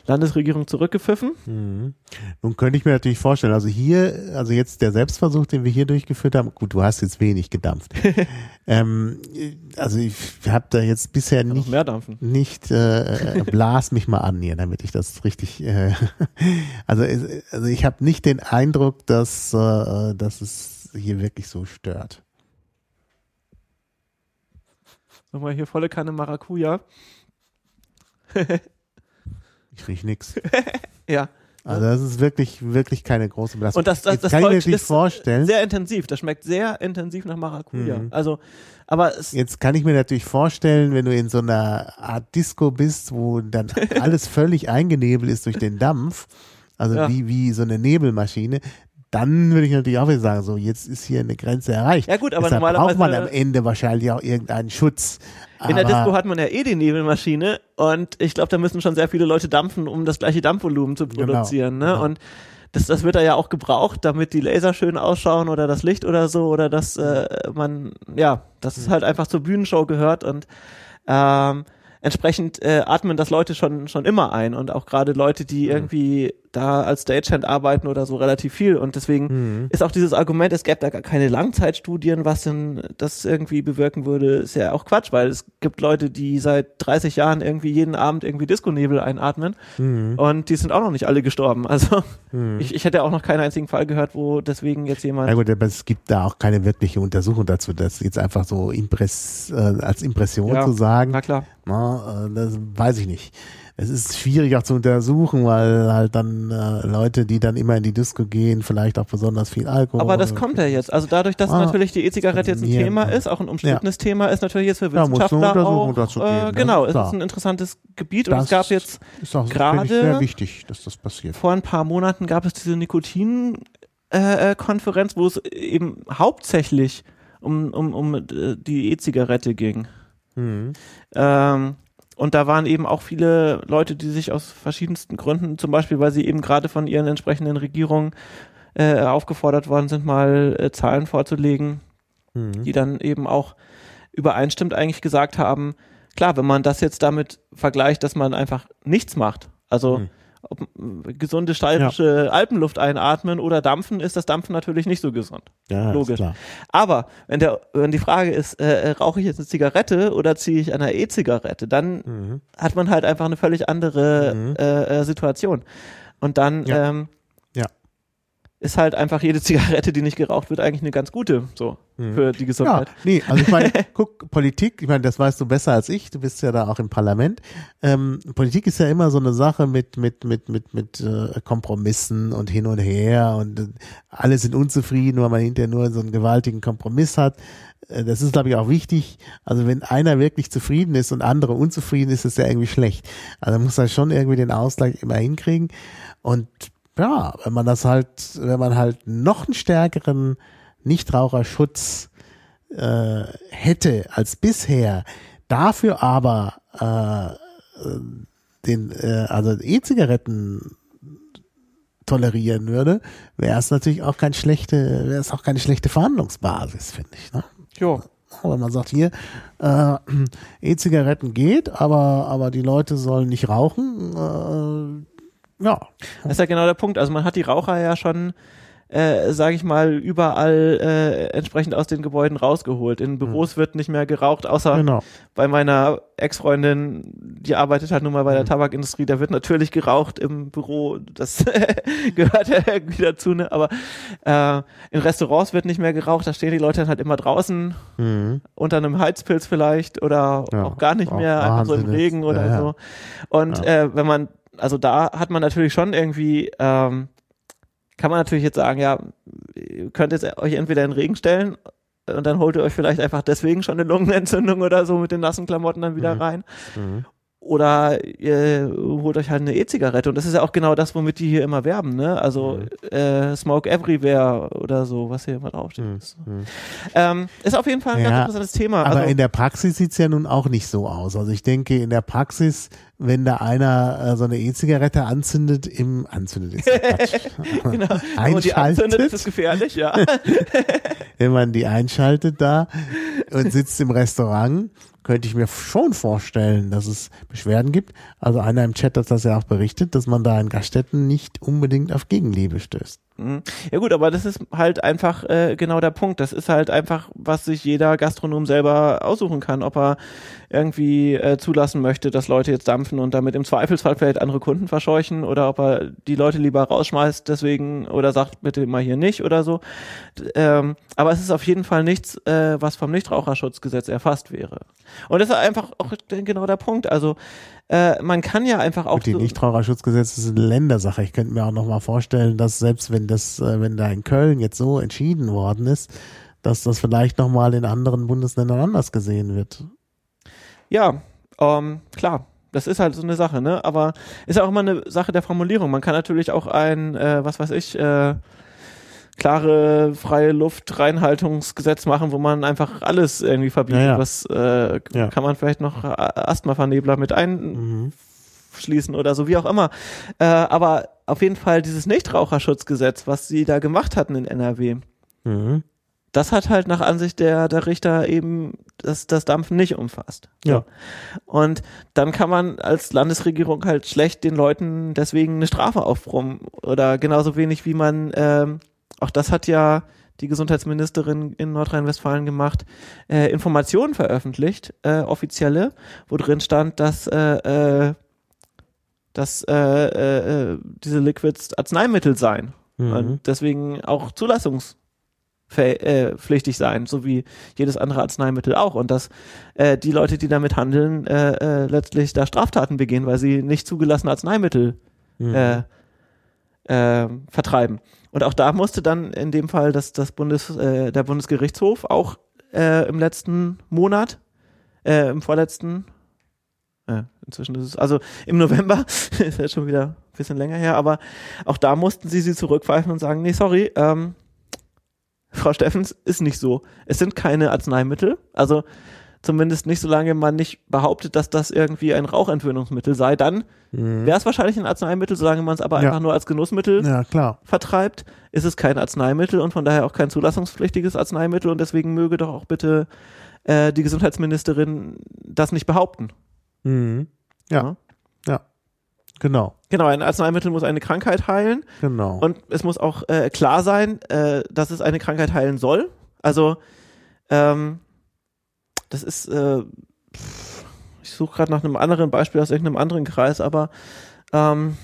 Landesregierung zurückgepfiffen. Mhm. Nun könnte ich mir natürlich vorstellen, also hier, also jetzt der Selbstversuch, den wir hier durchgeführt haben, gut, du hast jetzt wenig gedampft. [laughs] ähm, also ich habe da jetzt bisher nicht, mehr dampfen. nicht äh, blas mich mal an hier, damit ich das richtig. Äh, [laughs] also, also ich habe nicht den Eindruck, dass, äh, dass es hier wirklich so stört. Nochmal hier volle Kanne Maracuja. Ich riech nix. [laughs] ja. Also das ist wirklich, wirklich keine große Belastung. Und das, das, Jetzt das kann ich mir ist vorstellen. sehr intensiv. Das schmeckt sehr intensiv nach Maracuja. Mhm. Also, aber es, Jetzt kann ich mir natürlich vorstellen, wenn du in so einer Art Disco bist, wo dann [laughs] alles völlig eingenebelt ist durch den Dampf, also Ja. wie, wie so eine Nebelmaschine, dann würde ich natürlich auch wieder sagen, so jetzt ist hier eine Grenze erreicht. Ja gut, aber Deshalb normalerweise- braucht man am Ende wahrscheinlich auch irgendeinen Schutz. in der Disco hat man ja eh die Nebelmaschine und ich glaube, da müssen schon sehr viele Leute dampfen, um das gleiche Dampfvolumen zu Genau, produzieren. Ne? genau. Und das, das wird da ja auch gebraucht, damit die Laser schön ausschauen oder das Licht oder so oder dass äh, man, ja, dass es halt einfach zur Bühnenshow gehört und ähm, entsprechend äh, atmen das Leute schon schon immer ein und auch gerade Leute, die irgendwie da als Stagehand arbeiten oder so relativ viel und deswegen Mhm. ist auch dieses Argument, es gäbe da gar keine Langzeitstudien, was denn das irgendwie bewirken würde, ist ja auch Quatsch, weil es gibt Leute, die seit 30 Jahren irgendwie jeden Abend irgendwie Disco-Nebel einatmen Mhm. und die sind auch noch nicht alle gestorben. [laughs] Also ich, ich hätte auch noch keinen einzigen Fall gehört, wo deswegen jetzt jemand Na gut, aber es gibt da auch keine wirkliche Untersuchung dazu, das jetzt einfach so Impress, äh, als Impression Ja, zu sagen. na klar. Na, äh, das weiß ich nicht. Es ist schwierig auch zu untersuchen, weil halt dann äh, Leute, die dann immer in die Disco gehen, vielleicht auch besonders viel Alkohol. Aber das kommt ja jetzt. Also dadurch, dass Ah, natürlich die E-Zigarette jetzt ein Thema ja. ist, auch ein umstrittenes Thema ist, natürlich jetzt für Ja, Wissenschaftler Untersuchung auch. dazu äh, geben, ne? genau, es ist ein interessantes Gebiet und Das es gab jetzt ist auch gerade- sehr wichtig, dass das passiert. vor ein paar Monaten gab es diese Nikotin-Konferenz, wo es eben hauptsächlich um, um, um äh, die E-Zigarette ging. Mhm. Ähm, und da waren eben auch viele Leute, die sich aus verschiedensten Gründen, zum Beispiel, weil sie eben gerade von ihren entsprechenden Regierungen äh, aufgefordert worden sind, mal äh, Zahlen vorzulegen, Mhm. die dann eben auch übereinstimmt eigentlich gesagt haben, klar, wenn man das jetzt damit vergleicht, dass man einfach nichts macht, also Mhm. Ob, äh, gesunde steirische Alpenluft einatmen oder dampfen, ist das Dampfen natürlich nicht so gesund. Ja, Logisch. Aber wenn, der, wenn die Frage ist, äh, rauche ich jetzt eine Zigarette oder ziehe ich eine E-Zigarette, dann Mhm. hat man halt einfach eine völlig andere Mhm. äh, äh, Situation. Und dann Ja. ähm, Ja. Ist halt einfach jede [laughs] Zigarette, die nicht geraucht wird, eigentlich eine ganz gute so Mhm. für die Ja, Gesundheit. nee, also ich meine, [laughs] guck, Politik, ich meine, das weißt du besser als ich, du bist ja da auch im Parlament. Ähm, Politik ist ja immer so eine Sache mit, mit, mit, mit, mit äh, Kompromissen und hin und her und äh, alle sind unzufrieden, weil man hinterher nur so einen gewaltigen Kompromiss hat. Äh, Das ist, glaube ich, auch wichtig. Also wenn einer wirklich zufrieden ist und andere unzufrieden, ist es ja irgendwie schlecht. Also muss er schon irgendwie den Ausgleich immer hinkriegen. Und ja, wenn man das halt, wenn man halt noch einen stärkeren Nichtraucherschutz äh, hätte als bisher, dafür aber äh, den, äh, also E-Zigaretten tolerieren würde, wäre es natürlich auch kein schlechte, wäre es auch keine schlechte Verhandlungsbasis, finde ich. Ne? Jo. Wenn man sagt, hier, äh, [clears throat] E-Zigaretten geht, aber, aber die Leute sollen nicht rauchen, äh, ja. Das ist ja genau der Punkt. Also man hat die Raucher ja schon, äh, sage ich mal, überall äh, entsprechend aus den Gebäuden rausgeholt. In Büros wird nicht mehr geraucht, außer Genau. bei meiner Ex-Freundin, die arbeitet halt nun mal bei der Mhm. Tabakindustrie, da wird natürlich geraucht im Büro, das [laughs] gehört ja irgendwie dazu, ne? aber äh, in Restaurants wird nicht mehr geraucht, da stehen die Leute halt immer draußen Mhm. unter einem Heizpilz vielleicht oder Ja, auch gar nicht mehr, einfach so im Regen oder Ja, ja. so. Und äh, wenn man, also da hat man natürlich schon irgendwie, ähm, kann man natürlich jetzt sagen, ja, ihr könnt jetzt euch entweder in den Regen stellen und dann holt ihr euch vielleicht einfach deswegen schon eine Lungenentzündung oder so mit den nassen Klamotten dann wieder Mhm. rein. Mhm. Oder ihr holt euch halt eine E-Zigarette. Und das ist ja auch genau das, womit die hier immer werben, ne? Also äh, Smoke Everywhere oder so, was hier immer draufsteht. Mhm. Ist, Mhm. ähm, ist auf jeden Fall ein Ja, ganz interessantes Thema. Aber also, in der Praxis sieht's ja nun auch nicht so aus. Also ich denke, in der Praxis, wenn da einer äh, so eine E-Zigarette anzündet, im anzündet ist [laughs] [laughs] genau. Wenn man die anzündet, ist es einschaltet, gefährlich, ja. [laughs] wenn man die einschaltet da und sitzt im Restaurant könnte ich mir schon vorstellen, dass es Beschwerden gibt. Also einer im Chat hat das ja auch berichtet, dass man da in Gaststätten nicht unbedingt auf Gegenliebe stößt. Mhm. Ja gut, aber das ist halt einfach äh, genau der Punkt. Das ist halt einfach, was sich jeder Gastronom selber aussuchen kann, ob er irgendwie äh, zulassen möchte, dass Leute jetzt dampfen und damit im Zweifelsfall vielleicht andere Kunden verscheuchen oder ob er die Leute lieber rausschmeißt deswegen oder sagt bitte mal hier nicht oder so. Ähm, aber es ist auf jeden Fall nichts, äh, was vom Nichtraucherschutzgesetz erfasst wäre. Und das ist einfach auch genau der Punkt. Also äh, man kann ja einfach auch. Gut, die so Nichtraucherschutzgesetz ist eine Ländersache. Ich könnte mir auch noch mal vorstellen, dass selbst wenn das, äh, wenn da in Köln jetzt so entschieden worden ist, dass das vielleicht noch mal in anderen Bundesländern anders gesehen wird. Ja, ähm, klar. Das ist halt so eine Sache, ne? Aber ist auch immer eine Sache der Formulierung. Man kann natürlich auch ein, äh, was weiß ich, äh, klare freie Luftreinhaltungsgesetz machen, wo man einfach alles irgendwie verbietet. Ja, ja. Was äh, ja. kann man vielleicht noch Asthma-Vernebler mit einschließen mhm. oder so, wie auch immer. Äh, aber auf jeden Fall dieses Nichtraucherschutzgesetz, was sie da gemacht hatten in NRW, mhm. das hat halt nach Ansicht der, der Richter eben das, das Dampfen nicht umfasst. Ja. Und dann kann man als Landesregierung halt schlecht den Leuten deswegen eine Strafe aufbrummen oder genauso wenig wie man ähm, auch das hat ja die Gesundheitsministerin in Nordrhein-Westfalen gemacht, äh, Informationen veröffentlicht, äh, offizielle, wo drin stand, dass äh, äh, dass äh, äh, äh diese Liquids Arzneimittel seien mhm. und deswegen auch zulassungspflichtig sein, so wie jedes andere Arzneimittel auch und dass äh, die Leute, die damit handeln, äh, äh, letztlich da Straftaten begehen, weil sie nicht zugelassene Arzneimittel mhm. äh, äh, vertreiben. Und auch da musste dann in dem Fall das, das Bundes, äh, der Bundesgerichtshof auch äh, im letzten Monat, äh, im vorletzten, äh, inzwischen ist es, also im November, [laughs] ist ja schon wieder ein bisschen länger her, aber auch da mussten sie sie zurückpfeifen und sagen, nee, sorry, ähm, Frau Steffens ist nicht so. Es sind keine Arzneimittel. Also Zumindest nicht, solange man nicht behauptet, dass das irgendwie ein Rauchentwöhnungsmittel sei. Dann mhm. wäre es wahrscheinlich ein Arzneimittel, solange man es aber ja. einfach nur als Genussmittel ja, vertreibt, ist es kein Arzneimittel und von daher auch kein zulassungspflichtiges Arzneimittel und deswegen möge doch auch bitte äh, die Gesundheitsministerin das nicht behaupten. Mhm. Ja. ja. ja. Genau. Genau, ein Arzneimittel muss eine Krankheit heilen. Genau. Und es muss auch äh, klar sein, äh, dass es eine Krankheit heilen soll. Also ähm, das ist, äh, ich suche gerade nach einem anderen Beispiel aus irgendeinem anderen Kreis, aber ähm,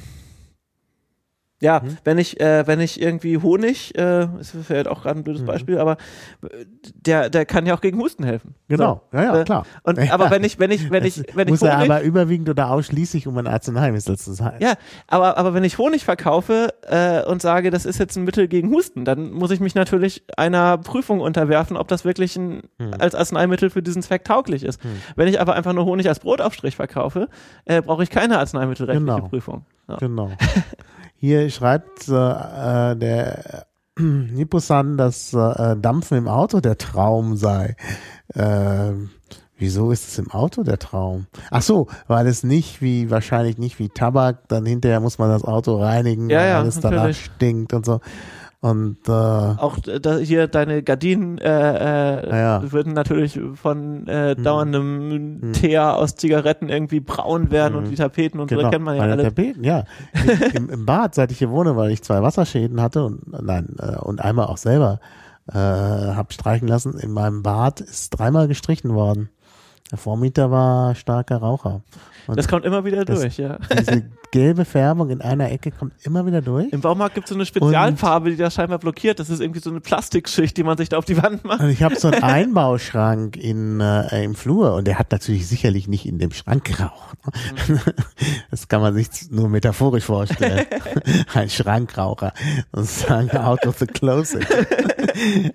ja, mhm. wenn ich, äh, wenn ich irgendwie Honig, äh, ist vielleicht auch gerade ein blödes mhm. Beispiel, aber äh, der, der kann ja auch gegen Husten helfen. Genau, so. ja, ja, äh, klar. Und, [laughs] ja. aber wenn ich, wenn ich, wenn ich, wenn muss ich Honig, er aber überwiegend oder ausschließlich um ein Arzneimittel zu sein. Ja, aber, aber wenn ich Honig verkaufe äh, und sage, das ist jetzt ein Mittel gegen Husten, dann muss ich mich natürlich einer Prüfung unterwerfen, ob das wirklich ein, mhm. als Arzneimittel für diesen Zweck tauglich ist. Mhm. Wenn ich aber einfach nur Honig als Brotaufstrich verkaufe, äh, brauche ich keine arzneimittelrechtliche genau. Prüfung. Ja. Genau. [laughs] Hier schreibt äh, äh der äh, [clears throat] Nipposan, dass äh, Dampfen im Auto der Traum sei. Äh, wieso ist es im Auto der Traum? Ach so, weil es nicht wie, wahrscheinlich nicht wie Tabak, dann hinterher muss man das Auto reinigen, ja, weil ja, alles danach stinkt und so. Und äh, auch da, hier deine Gardinen äh, äh, ja. würden natürlich von äh, hm. dauerndem hm. Teer aus Zigaretten irgendwie braun werden hm. und die Tapeten und genau. so kennt man ja Meine alle. Tapeten, ja. [laughs] Im, Im, Bad, seit ich hier wohne, weil ich zwei Wasserschäden hatte und nein äh, und einmal auch selber äh, hab streichen lassen. In meinem Bad ist dreimal gestrichen worden. Der Vormieter war starker Raucher. Und das kommt immer wieder durch, ja. Diese [laughs] gelbe Färbung in einer Ecke kommt immer wieder durch. Im Baumarkt gibt es so eine Spezialfarbe, und die das scheinbar blockiert. Das ist irgendwie so eine Plastikschicht, die man sich da auf die Wand macht. Und ich habe so einen [laughs] Einbauschrank in, äh, im Flur und der hat natürlich sicherlich nicht in dem Schrank geraucht. Mhm. [laughs] Das kann man sich nur metaphorisch vorstellen. [laughs] Ein Schrankraucher. Sozusagen out of the closet.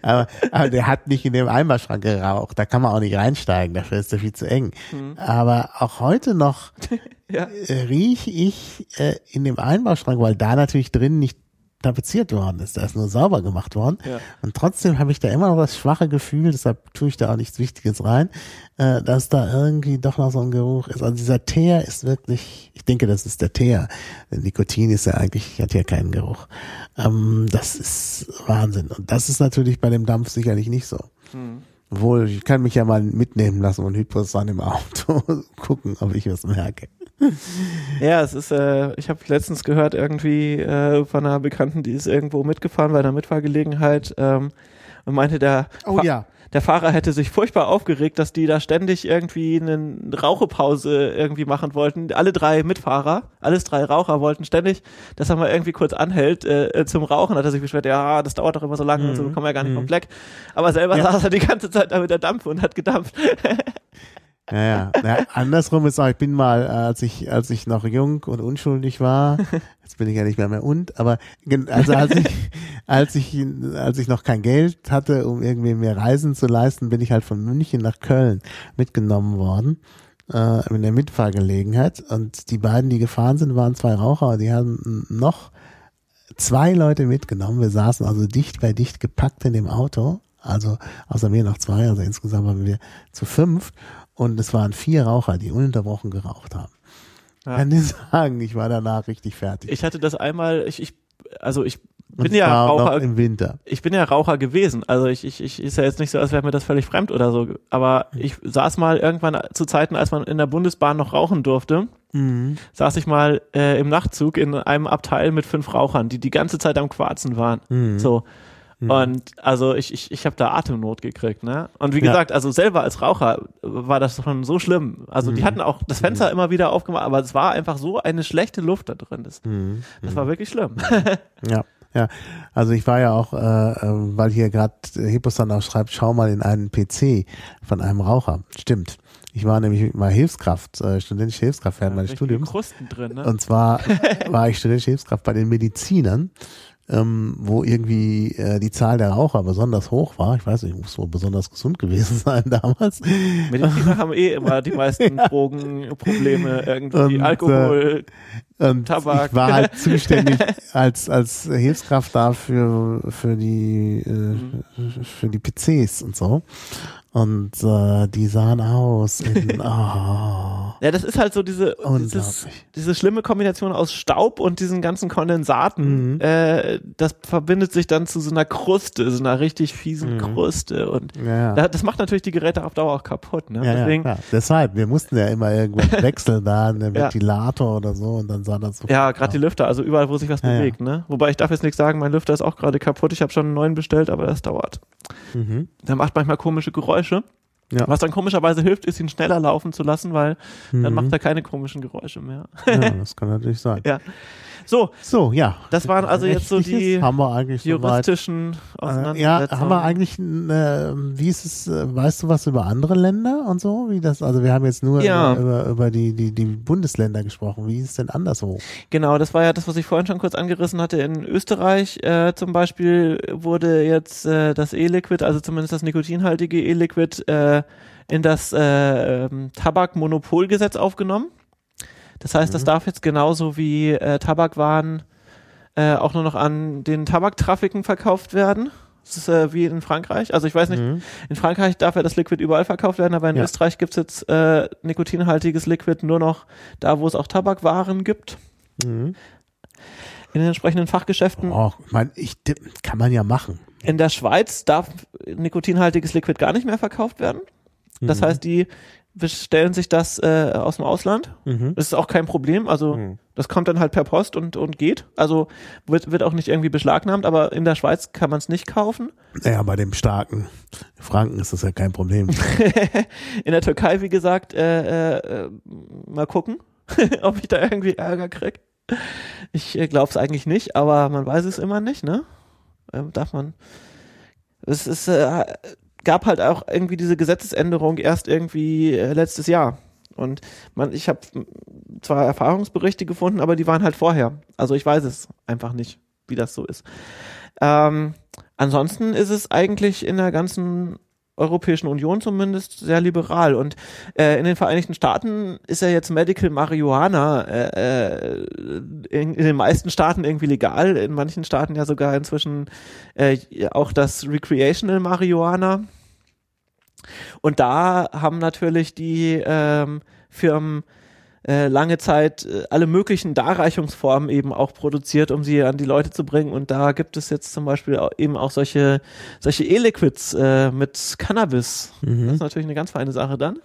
aber, aber der hat nicht in dem Einbauschrank geraucht. Da kann man auch nicht reinsteigen. Dafür ist er viel zu eng. Mhm. Aber auch heute noch ja. äh, rieche ich äh, in dem Einbauschrank, weil da natürlich drin nicht tapeziert worden ist, da ist nur sauber gemacht worden. Ja. Und trotzdem habe ich da immer noch das schwache Gefühl, deshalb tue ich da auch nichts Wichtiges rein, äh, dass da irgendwie doch noch so ein Geruch ist. Also dieser Teer ist wirklich, ich denke, das ist der Teer. Nikotin ist ja eigentlich, hat ja keinen Geruch. Ähm, das ist Wahnsinn. Und das ist natürlich bei dem Dampf sicherlich nicht so. Hm. Obwohl, ich kann mich ja mal mitnehmen lassen und Hyposan im Auto [laughs] gucken, ob ich was merke. Ja, es ist, äh, ich habe letztens gehört, irgendwie äh, von einer Bekannten, die ist irgendwo mitgefahren bei einer Mitfahrgelegenheit ähm, und meinte, der, Oh Fa- ja. der Fahrer hätte sich furchtbar aufgeregt, dass die da ständig irgendwie eine Rauchepause irgendwie machen wollten. Alle drei Mitfahrer, alles drei Raucher wollten ständig, dass er mal irgendwie kurz anhält äh, zum Rauchen. Hat er sich beschwert, ja, das dauert doch immer so lange und so, kommen wir ja gar nicht vom Fleck. Aber selber Ja. saß er die ganze Zeit da mit der Dampfe und hat gedampft. [laughs] Ja, ja. ja andersrum ist auch, ich bin mal, äh, als ich, als ich noch jung und unschuldig war, [laughs] jetzt bin ich ja nicht mehr mehr und, aber also als ich, als ich, als ich noch kein Geld hatte, um irgendwie mir Reisen zu leisten, bin ich halt von München nach Köln mitgenommen worden äh, in der Mitfahrgelegenheit und die beiden, die gefahren sind, waren zwei Raucher, die haben noch zwei Leute mitgenommen. Wir saßen also dicht bei dicht gepackt in dem Auto. Also außer mir noch zwei, also insgesamt waren wir zu fünf. Und es waren vier Raucher, die ununterbrochen geraucht haben. Ja. Kann dir [laughs] sagen, ich war danach richtig fertig. Ich hatte das einmal, ich, ich also ich bin ja Raucher im Winter. ich bin ja Raucher gewesen. Also ich, ich, ich ist ja jetzt nicht so, als wäre mir das völlig fremd oder so. Aber ich saß mal irgendwann zu Zeiten, als man in der Bundesbahn noch rauchen durfte, Mhm. saß ich mal äh, im Nachtzug in einem Abteil mit fünf Rauchern, die die ganze Zeit am Quarzen waren. Mhm. So. Und also ich, ich, ich habe da Atemnot gekriegt, ne? Und wie Ja. gesagt, also selber als Raucher war das schon so schlimm. Also Mhm. die hatten auch das Fenster immer wieder aufgemacht, aber es war einfach so eine schlechte Luft da drin. Das, Mhm. das war wirklich schlimm. [laughs] Ja, ja. Also ich war ja auch, äh, äh, weil hier gerade Hipposan auch schreibt, schau mal in einen PC von einem Raucher. Stimmt. Ich war nämlich mal Hilfskraft, äh, studentische Hilfskraft während meines Richtige Studiums. Krusten drin, ne? Und zwar [laughs] war ich studentische Hilfskraft bei den Medizinern, ähm, wo irgendwie äh, die Zahl der Raucher besonders hoch war. Ich weiß nicht, muss wohl besonders gesund gewesen [laughs] sein damals. Mediziner haben eh immer die meisten [laughs] Drogenprobleme, irgendwie Und, äh, Alkohol. Und Tabak. ich war halt [laughs] zuständig als als Hilfskraft da für für die äh, für die PCs und so. Und äh, die sahen aus in, [laughs] oh, Ja, das ist halt so diese, dieses, diese schlimme Kombination aus Staub und diesen ganzen Kondensaten. Mhm. Äh, das verbindet sich dann zu so einer Kruste, so einer richtig fiesen Mhm. Kruste. Und Ja, da- ja. das macht natürlich die Geräte auf Dauer auch kaputt. Ne? Ja, Deswegen, ja. Deshalb, wir mussten ja immer irgendwas [laughs] wechseln da, einen. Ventilator oder so und dann sah das so. Ja, gerade die Lüfter, also überall, wo sich was bewegt. Ne? Wobei ich darf jetzt nichts sagen, mein Lüfter ist auch gerade kaputt. Ich habe schon einen neuen bestellt, aber das dauert. Mhm. Der macht manchmal komische Geräusche. Ja. Was dann komischerweise hilft, ist ihn schneller laufen zu lassen, weil dann Mhm. macht er keine komischen Geräusche mehr. Ja, [laughs] das kann natürlich sein. ja. So, So, ja. das waren also jetzt so die haben wir eigentlich juristischen Äh, Auseinandersetzungen. ja, haben wir eigentlich, äh, wie ist es, äh, weißt du was über andere Länder und so? Wie das, also wir haben jetzt nur Ja. über, über, über die, die, die Bundesländer gesprochen. Wie ist es denn anderswo? Genau, das war ja das, was ich vorhin schon kurz angerissen hatte. In Österreich äh, zum Beispiel wurde jetzt äh, das E-Liquid, also zumindest das nikotinhaltige E-Liquid, äh, in das äh, ähm, Tabakmonopolgesetz aufgenommen. Das heißt, das darf jetzt genauso wie äh, Tabakwaren äh, auch nur noch an den Tabaktrafiken verkauft werden. Das ist äh, wie in Frankreich. Also ich weiß nicht, Mhm. in Frankreich darf ja das Liquid überall verkauft werden, aber in Ja. Österreich gibt's jetzt äh, nikotinhaltiges Liquid nur noch da, wo es auch Tabakwaren gibt Mhm. in den entsprechenden Fachgeschäften. Oh, ich mein, ich, kann man ja machen. In der Schweiz darf nikotinhaltiges Liquid gar nicht mehr verkauft werden. Das Mhm. heißt, die bestellen sich das äh, aus dem Ausland. Mhm. Das ist auch kein Problem. Also Mhm. das kommt dann halt per Post und, und geht. Also wird, wird auch nicht irgendwie beschlagnahmt, aber in der Schweiz kann man es nicht kaufen. Naja, bei dem starken Franken ist das ja kein Problem. [laughs] in der Türkei, wie gesagt, äh, äh, mal gucken, [laughs] ob ich da irgendwie Ärger krieg. Ich äh, glaube es eigentlich nicht, aber man weiß es immer nicht, ne? Ähm, darf man. Es ist, äh, gab halt auch irgendwie diese Gesetzesänderung erst irgendwie äh, letztes Jahr. Und man, ich habe zwar Erfahrungsberichte gefunden, aber die waren halt vorher. Also ich weiß es einfach nicht, wie das so ist. Ähm, ansonsten ist es eigentlich in der ganzen Europäischen Union zumindest sehr liberal. Und äh, in den Vereinigten Staaten ist ja jetzt Medical Marihuana äh, äh, in, in den meisten Staaten irgendwie legal, in manchen Staaten ja sogar inzwischen äh, auch das Recreational Marihuana. Und da haben natürlich die ähm, Firmen äh, lange Zeit äh, alle möglichen Darreichungsformen eben auch produziert, um sie an die Leute zu bringen. Und da gibt es jetzt zum Beispiel auch, eben auch solche, solche E-Liquids äh, mit Cannabis. Mhm. Das ist natürlich eine ganz feine Sache dann.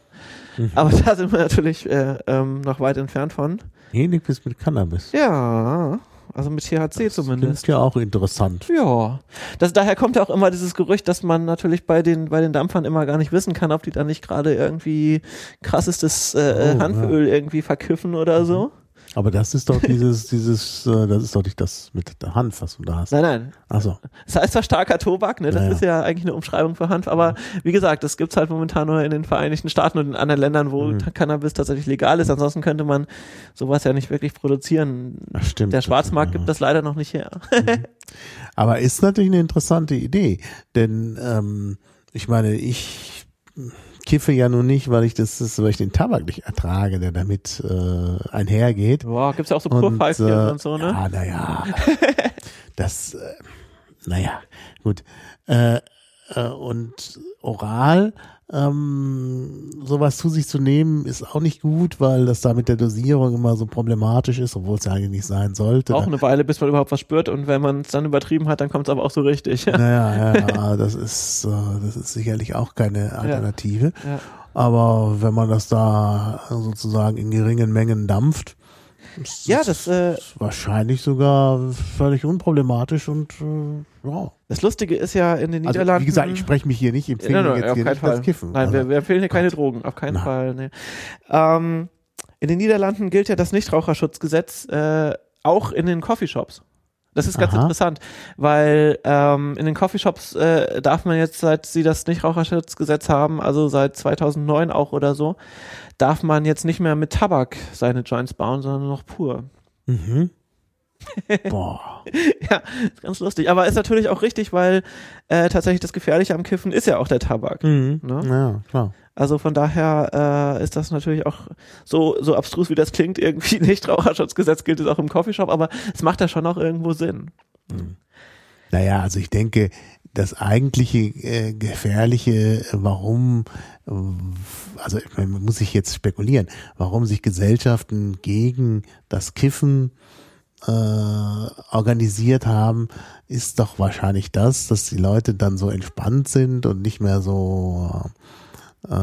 Aber da sind wir natürlich äh, ähm, noch weit entfernt von. Ähnliches mit Cannabis. Ja, also mit THC zumindest. Klingt ja auch interessant. Ja, das, daher kommt ja auch immer dieses Gerücht, dass man natürlich bei den, bei den Dampfern immer gar nicht wissen kann, ob die da nicht gerade irgendwie krassestes äh, Oh, Hanföl irgendwie verkiffen oder so. Aber das ist doch dieses, [laughs] dieses, äh, das ist doch nicht das mit der Hanf, was du da hast. Nein, nein. Achso. Das heißt zwar starker Tobak, ne? Das Ja, ja. ist ja eigentlich eine Umschreibung für Hanf, aber wie gesagt, das gibt's halt momentan nur in den Vereinigten Staaten und in anderen Ländern, wo Mhm. Cannabis tatsächlich legal ist. Ansonsten könnte man sowas ja nicht wirklich produzieren. Das stimmt. Der Schwarzmarkt Ja. gibt das leider noch nicht her. Aber ist natürlich eine interessante Idee, denn ähm, ich meine, ich kiffe ja nun nicht, weil ich das, das weil ich den Tabak nicht ertrage, der damit äh, einhergeht. Boah, gibt's ja auch so Und, Purpfeifchen äh, und so, ne? Ja, naja. [laughs] das, äh, naja, gut. Äh, äh, und oral ähm, sowas zu sich zu nehmen, ist auch nicht gut, weil das da mit der Dosierung immer so problematisch ist, obwohl es ja eigentlich nicht sein sollte. Auch eine Weile, bis man überhaupt was spürt und wenn man es dann übertrieben hat, dann kommt's aber auch so richtig. Naja, [laughs] ja, ja, das ist, äh, das ist sicherlich auch keine Alternative. Ja. Aber wenn man das da sozusagen in geringen Mengen dampft, ist Ja, das, äh, ist wahrscheinlich sogar völlig unproblematisch und äh, ja. Das Lustige ist ja in den Also, Niederlanden. wie gesagt, ich spreche mich hier nicht, ich empfehle Nein, nein, jetzt hier keinen nicht Fall. das Kiffen. Nein, Also, wir, wir empfehlen hier keine. Drogen, auf keinen Nein. Fall. Nee. Ähm, in den Niederlanden gilt ja das Nichtraucherschutzgesetz äh, auch in den Coffeeshops. Das ist ganz Aha. interessant, weil ähm, in den Coffeeshops äh, darf man jetzt, seit sie das Nichtraucherschutzgesetz haben, also seit 2009 auch oder so, darf man jetzt nicht mehr mit Tabak seine Joints bauen, sondern noch pur. Mhm. Boah. [laughs] ja, ist ganz lustig. Aber ist natürlich auch richtig, weil äh, tatsächlich das Gefährliche am Kiffen ist ja auch der Tabak. Mhm. Ne? Ja, klar. Also von daher äh, ist das natürlich auch so, so abstrus, wie das klingt, irgendwie [laughs] nicht Raucherschutzgesetz gilt es auch im Coffeeshop, aber es macht ja schon auch irgendwo Sinn. Naja, also ich denke, das eigentliche äh, Gefährliche, warum, äh, also ich meine, man muss sich jetzt spekulieren, warum sich Gesellschaften gegen das Kiffen äh, organisiert haben, ist doch wahrscheinlich das, dass die Leute dann so entspannt sind und nicht mehr so äh,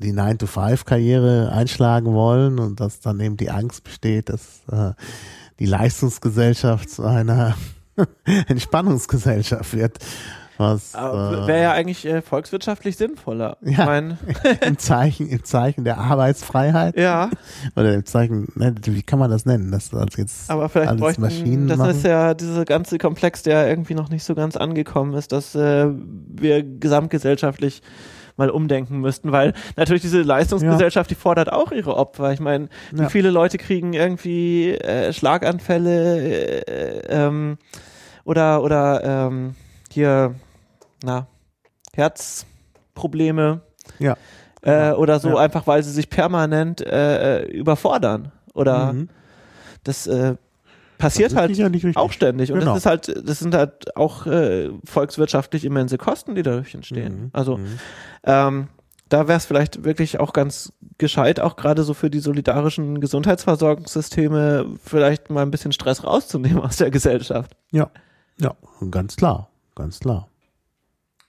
die 9-to-5-Karriere einschlagen wollen und dass dann eben die Angst besteht, dass äh, die Leistungsgesellschaft zu einer [laughs] Entspannungsgesellschaft wird. Was äh, Wäre ja eigentlich äh, volkswirtschaftlich sinnvoller. Ich Ja. mein, [laughs] im Zeichen, im Zeichen der Arbeitsfreiheit ja, oder im Zeichen, ne, wie kann man das nennen? Das als jetzt aber vielleicht alles bräuchten, Maschinen das machen? ist ja dieser ganze Komplex, der irgendwie noch nicht so ganz angekommen ist, dass äh, wir gesamtgesellschaftlich mal umdenken müssten, weil natürlich diese Leistungsgesellschaft, die fordert auch ihre Opfer. Ich meine, wie Ja. viele Leute kriegen irgendwie äh, Schlaganfälle äh, ähm, oder oder ähm, hier na Herzprobleme ja. äh, oder so Ja. einfach, weil sie sich permanent äh, äh, überfordern oder Mhm. das äh, passiert Das halt auch ständig und Genau. das ist halt, das sind halt auch äh, volkswirtschaftlich immense Kosten, die dadurch entstehen. Mhm. Also Mhm. ähm, da wäre es vielleicht wirklich auch ganz gescheit, auch gerade so für die solidarischen Gesundheitsversorgungssysteme vielleicht mal ein bisschen Stress rauszunehmen aus der Gesellschaft. Ja, ja, ganz klar, ganz klar.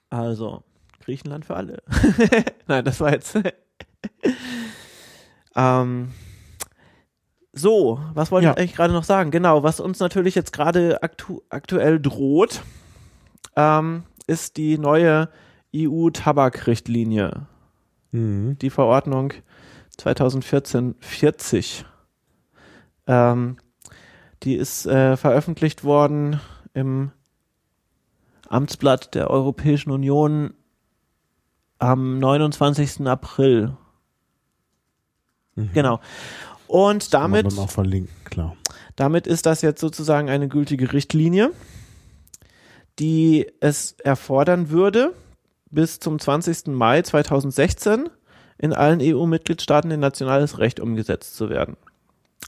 Also Griechenland für alle. [laughs] Nein, das war jetzt. [laughs] ähm, so, was wollte Ja. ich eigentlich gerade noch sagen? Genau, was uns natürlich jetzt gerade aktu aktuell droht, ähm, ist die neue EU-Tabakrichtlinie, Mhm. die Verordnung 2014-40. Ähm, die ist äh, veröffentlicht worden im Amtsblatt der Europäischen Union am 29. April. Mhm. Genau. Und Kann man damit, auch verlinken, klar. damit ist das jetzt sozusagen eine gültige Richtlinie, die es erfordern würde, bis zum 20. Mai 2016 in allen EU-Mitgliedstaaten in nationales Recht umgesetzt zu werden.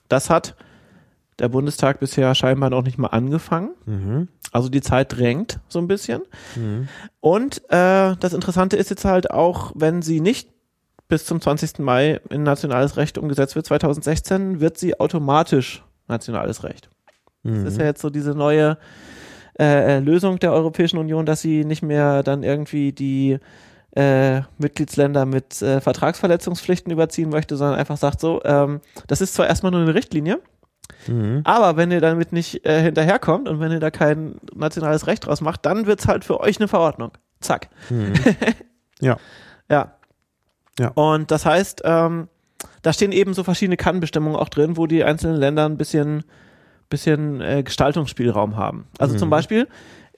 Das hat der Bundestag bisher scheinbar noch nicht mal angefangen. Mhm. Also die Zeit drängt so ein bisschen. Mhm. Und äh, das Interessante ist jetzt halt auch, wenn sie nicht bis zum 20. Mai in nationales Recht umgesetzt wird, 2016, wird sie automatisch nationales Recht. Das ist ja jetzt so diese neue äh, äh, Lösung der Europäischen Union, dass sie nicht mehr dann irgendwie die äh, Mitgliedsländer mit äh, Vertragsverletzungspflichten überziehen möchte, sondern einfach sagt so, ähm, das ist zwar erstmal nur eine Richtlinie, Mhm. aber wenn ihr damit nicht äh, hinterherkommt und wenn ihr da kein nationales Recht draus macht, dann wird's halt für euch eine Verordnung. Zack. Mhm. [laughs] Ja. Ja. Ja. Und das heißt, ähm, da stehen eben so verschiedene Kannbestimmungen auch drin, wo die einzelnen Länder ein bisschen, bisschen äh, Gestaltungsspielraum haben. Also zum Beispiel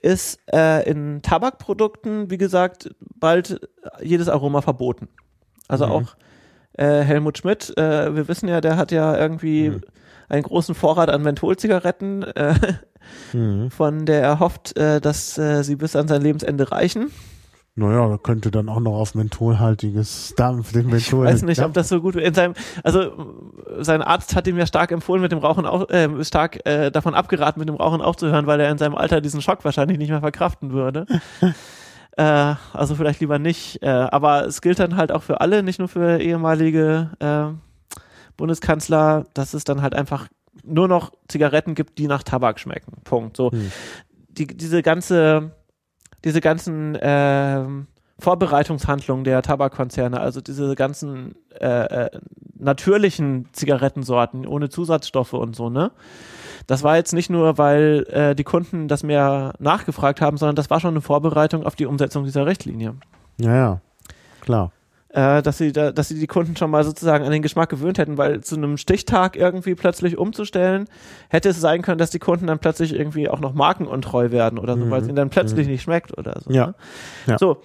ist äh, in Tabakprodukten, wie gesagt, bald jedes Aroma verboten. Also Mhm. auch äh, Helmut Schmidt, äh, wir wissen ja, der hat ja irgendwie Mhm. Einen großen Vorrat an Mentholzigaretten, äh, Mhm. von der er hofft, äh, dass äh, sie bis an sein Lebensende reichen. Naja, da könnte dann auch noch auf mentholhaltiges Dampf, den Menthol. Ich weiß nicht, ob das so gut in seinem, also sein Arzt hat ihm ja stark empfohlen, mit dem Rauchen auch, äh, stark äh, davon abgeraten, mit dem Rauchen aufzuhören, weil er in seinem Alter diesen Schock wahrscheinlich nicht mehr verkraften würde. [laughs] äh, also vielleicht lieber nicht. Äh, aber es gilt dann halt auch für alle, nicht nur für ehemalige äh, Bundeskanzler, dass es dann halt einfach nur noch Zigaretten gibt, die nach Tabak schmecken. Punkt. So Hm. die, diese ganze, diese ganzen ähm, Vorbereitungshandlungen der Tabakkonzerne, also diese ganzen äh, äh, natürlichen Zigarettensorten ohne Zusatzstoffe und so, ne? Das war jetzt nicht nur, weil äh, die Kunden das mehr nachgefragt haben, sondern das war schon eine Vorbereitung auf die Umsetzung dieser Richtlinie. Ja, ja. Klar. Äh, dass sie da, dass sie die Kunden schon mal sozusagen an den Geschmack gewöhnt hätten, weil zu einem Stichtag irgendwie plötzlich umzustellen, hätte es sein können, dass die Kunden dann plötzlich irgendwie auch noch markenuntreu werden oder so, weil es Mhm. ihnen dann plötzlich nicht schmeckt oder so. Ja. Ne? Ja. So,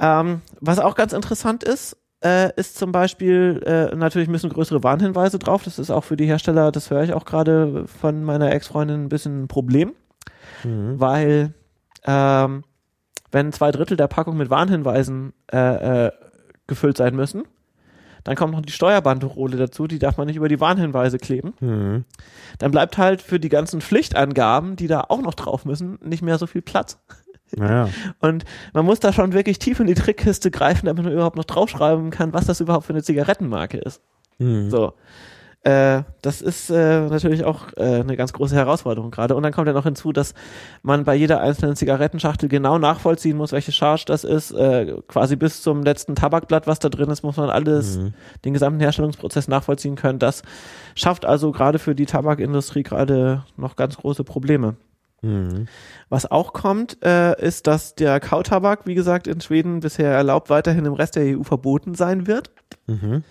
ähm, was auch ganz interessant ist, äh, ist zum Beispiel, äh, natürlich müssen größere Warnhinweise drauf. Das ist auch für die Hersteller, das höre ich auch gerade von meiner Ex-Freundin ein bisschen ein Problem, Mhm. weil ähm, wenn zwei Drittel der Packung mit Warnhinweisen äh, äh, gefüllt sein müssen, dann kommt noch die Steuerbanderole dazu, die darf man nicht über die Warnhinweise kleben. Mhm. Dann bleibt halt für die ganzen Pflichtangaben, die da auch noch drauf müssen, nicht mehr so viel Platz. Naja. [laughs] Und man muss da schon wirklich tief in die Trickkiste greifen, damit man überhaupt noch draufschreiben kann, was das überhaupt für eine Zigarettenmarke ist. Mhm. So. Äh, das ist äh, natürlich auch äh, eine ganz große Herausforderung gerade. Und dann kommt ja noch hinzu, dass man bei jeder einzelnen Zigarettenschachtel genau nachvollziehen muss, welche Charge das ist. Äh, quasi bis zum letzten Tabakblatt, was da drin ist, muss man alles, Mhm. den gesamten Herstellungsprozess nachvollziehen können. Das schafft also gerade für die Tabakindustrie gerade noch ganz große Probleme. Mhm. Was auch kommt, äh, ist, dass der Kautabak, wie gesagt, in Schweden bisher erlaubt, weiterhin im Rest der EU verboten sein wird. Mhm.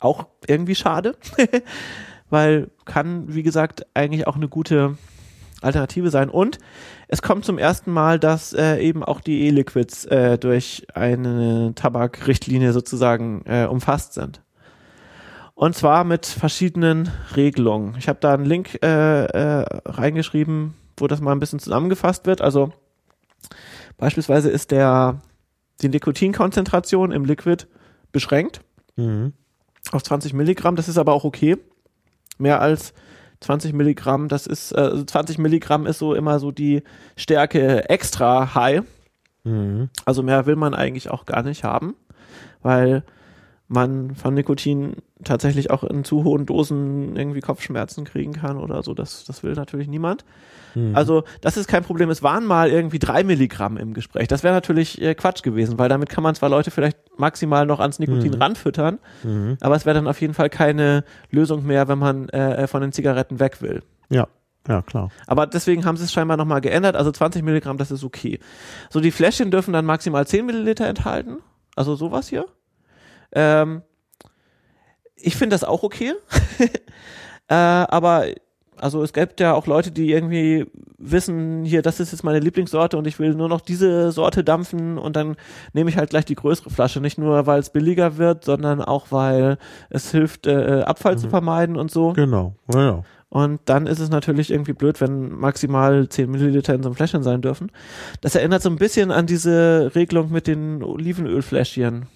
Auch irgendwie schade, [laughs] weil kann, wie gesagt, eigentlich auch eine gute Alternative sein. Und es kommt zum ersten Mal, dass äh, eben auch die E-Liquids äh, durch eine Tabakrichtlinie sozusagen äh, umfasst sind. Und zwar mit verschiedenen Regelungen. Ich habe da einen Link äh, äh, reingeschrieben, wo das mal ein bisschen zusammengefasst wird. Also beispielsweise ist der die Nikotinkonzentration im Liquid beschränkt Mhm. Auf 20 Milligramm. Das ist aber auch okay. Mehr als 20 Milligramm, das ist, äh, also 20 Milligramm ist so immer so die Stärke extra high. Mhm. Also mehr will man eigentlich auch gar nicht haben, weil man von Nikotin tatsächlich auch in zu hohen Dosen irgendwie Kopfschmerzen kriegen kann oder so. Das, das will natürlich niemand. Mhm. Also das ist kein Problem. Es waren mal irgendwie drei Milligramm im Gespräch. Das wäre natürlich äh, Quatsch gewesen, weil damit kann man zwar Leute vielleicht maximal noch ans Nikotin Mhm. ranfüttern, Mhm. aber es wäre dann auf jeden Fall keine Lösung mehr, wenn man äh, von den Zigaretten weg will. Ja. Ja, klar. Aber deswegen haben sie es scheinbar nochmal geändert. Also 20 Milligramm, das ist okay. So, die Fläschchen dürfen dann maximal 10 Milliliter enthalten. Also sowas hier. Ähm, ich finde das auch okay. [laughs] äh, aber also es gibt ja auch Leute, die irgendwie wissen, hier, das ist jetzt meine Lieblingssorte und ich will nur noch diese Sorte dampfen und dann nehme ich halt gleich die größere Flasche. Nicht nur, weil es billiger wird, sondern auch, weil es hilft, äh, Abfall zu Mhm. vermeiden und so. Genau. Ja. Und dann ist es natürlich irgendwie blöd, wenn maximal 10 Milliliter in so einem Fläschchen sein dürfen. Das erinnert so ein bisschen an diese Regelung mit den Olivenölfläschchen.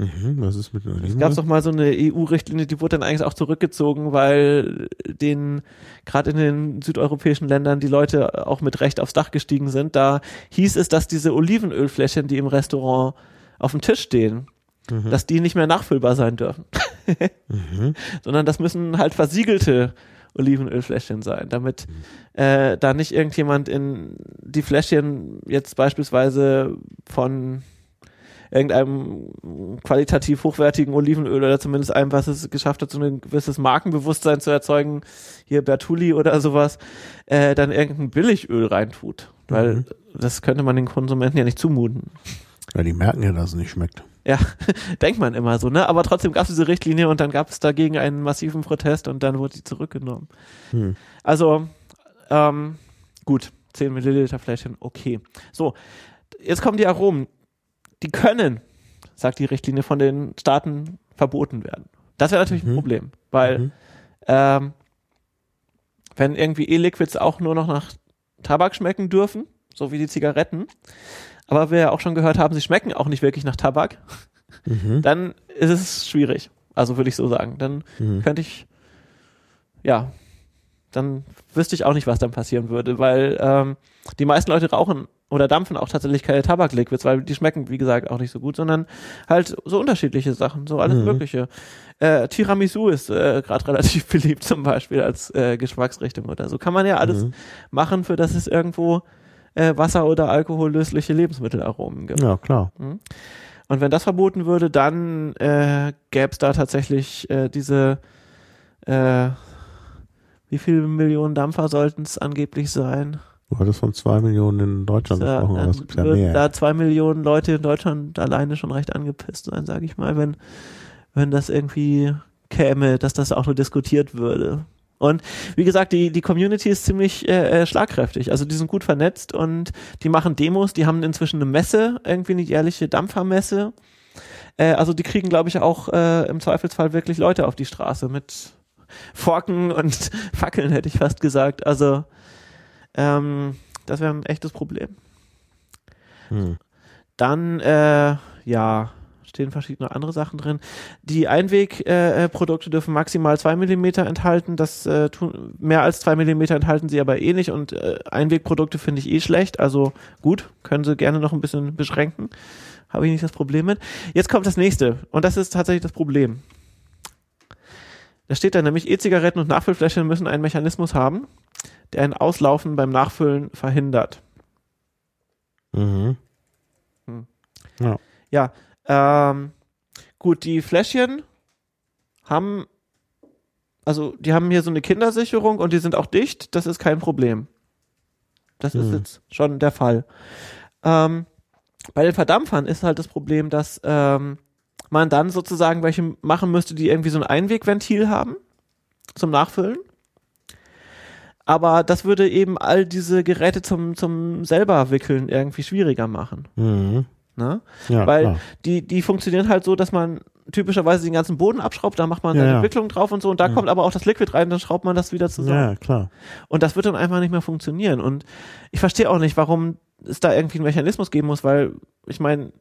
Mhm. Was ist mit Es gab doch mal so eine EU-Richtlinie, die wurde dann eigentlich auch zurückgezogen, weil den, gerade in den südeuropäischen Ländern, die Leute auch mit Recht aufs Dach gestiegen sind. Da hieß es, dass diese Olivenölfläschchen, die im Restaurant auf dem Tisch stehen, Mhm. dass die nicht mehr nachfüllbar sein dürfen. Mhm. [laughs] Sondern das müssen halt versiegelte Olivenölfläschchen sein, damit äh, da nicht irgendjemand in die Fläschchen jetzt beispielsweise von irgendeinem qualitativ hochwertigen Olivenöl oder zumindest einem, was es geschafft hat, so ein gewisses Markenbewusstsein zu erzeugen, hier Bertulli oder sowas, äh, dann irgendein Billigöl reintut. Weil Mhm. das könnte man den Konsumenten ja nicht zumuten. Ja, die merken ja, dass es nicht schmeckt. Ja, [laughs] denkt man immer so, ne? Aber trotzdem gab es diese Richtlinie und dann gab es dagegen einen massiven Protest und dann wurde die zurückgenommen. Hm. Also, ähm, gut, 10 Milliliter Fläschchen, okay. So, jetzt kommen die Aromen. Die können, sagt die Richtlinie, von den Staaten verboten werden. Das wäre natürlich ein Mhm. Problem, weil Mhm. ähm, wenn irgendwie E-Liquids auch nur noch nach Tabak schmecken dürfen, so wie die Zigaretten, aber wir ja auch schon gehört haben, sie schmecken auch nicht wirklich nach Tabak, Mhm. dann ist es schwierig. Also würde ich so sagen. Dann Mhm. könnte ich, ja, dann wüsste ich auch nicht, was dann passieren würde, weil ähm, die meisten Leute rauchen oder dampfen auch tatsächlich keine Tabakliquids, weil die schmecken, wie gesagt, auch nicht so gut, sondern halt so unterschiedliche Sachen, so alles Mhm. Mögliche. Äh, Tiramisu ist äh, gerade [laughs] relativ beliebt zum Beispiel als äh, Geschmacksrichtung oder so. Kann man ja alles Mhm. machen, für das es irgendwo äh, Wasser- oder alkohollösliche Lebensmittelaromen gibt. Ja, klar. Und wenn das verboten würde, dann äh, gäbe es da tatsächlich äh, diese, äh, wie viele Millionen Dampfer sollten es angeblich sein? Du hattest von zwei Millionen in Deutschland Ja, gesprochen, aber es gibt ja mehr. da zwei Millionen Leute in Deutschland alleine schon recht angepisst sein, sage ich mal, wenn, wenn das irgendwie käme, dass das auch nur diskutiert würde. Und wie gesagt, die, die Community ist ziemlich äh, äh, schlagkräftig. Also die sind gut vernetzt und die machen Demos, die haben inzwischen eine Messe, irgendwie eine jährliche Dampfermesse. Äh, also die kriegen, glaube ich, auch äh, im Zweifelsfall wirklich Leute auf die Straße mit Forken und [laughs] Fackeln, hätte ich fast gesagt. Also ähm, das wäre ein echtes Problem. Hm. Dann, äh, ja, stehen verschiedene andere Sachen drin. Die Einwegprodukte äh, Produkte dürfen maximal zwei Millimeter enthalten. Das äh, tun, mehr als zwei Millimeter enthalten sie aber eh nicht. Und äh, Einwegprodukte finde ich eh schlecht. Also gut, können sie gerne noch ein bisschen beschränken. Habe ich nicht das Problem mit. Jetzt kommt das nächste. Und das ist tatsächlich das Problem. Da steht da nämlich, E-Zigaretten und Nachfüllfläschchen müssen einen Mechanismus haben, der ein Auslaufen beim Nachfüllen verhindert. Mhm. Hm. Ja. Ja, ähm, gut, die Fläschchen haben, also die haben hier so eine Kindersicherung und die sind auch dicht, das ist kein Problem. Das ist Hm. jetzt schon der Fall. Ähm, bei den Verdampfern ist halt das Problem, dass ähm, man dann sozusagen welche machen müsste, die irgendwie so ein Einwegventil haben zum Nachfüllen. Aber das würde eben all diese Geräte zum, zum selber wickeln irgendwie schwieriger machen. Mhm. Ne? Ja, Weil klar. die, die funktionieren halt so, dass man typischerweise den ganzen Boden abschraubt, da macht man Ja, seine ja. Entwicklung drauf und so und da Mhm. kommt aber auch das Liquid rein, dann schraubt man das wieder zusammen. Ja, klar. Und das wird dann einfach nicht mehr funktionieren. Und ich verstehe auch nicht, warum es da irgendwie einen Mechanismus geben muss, weil ich meine,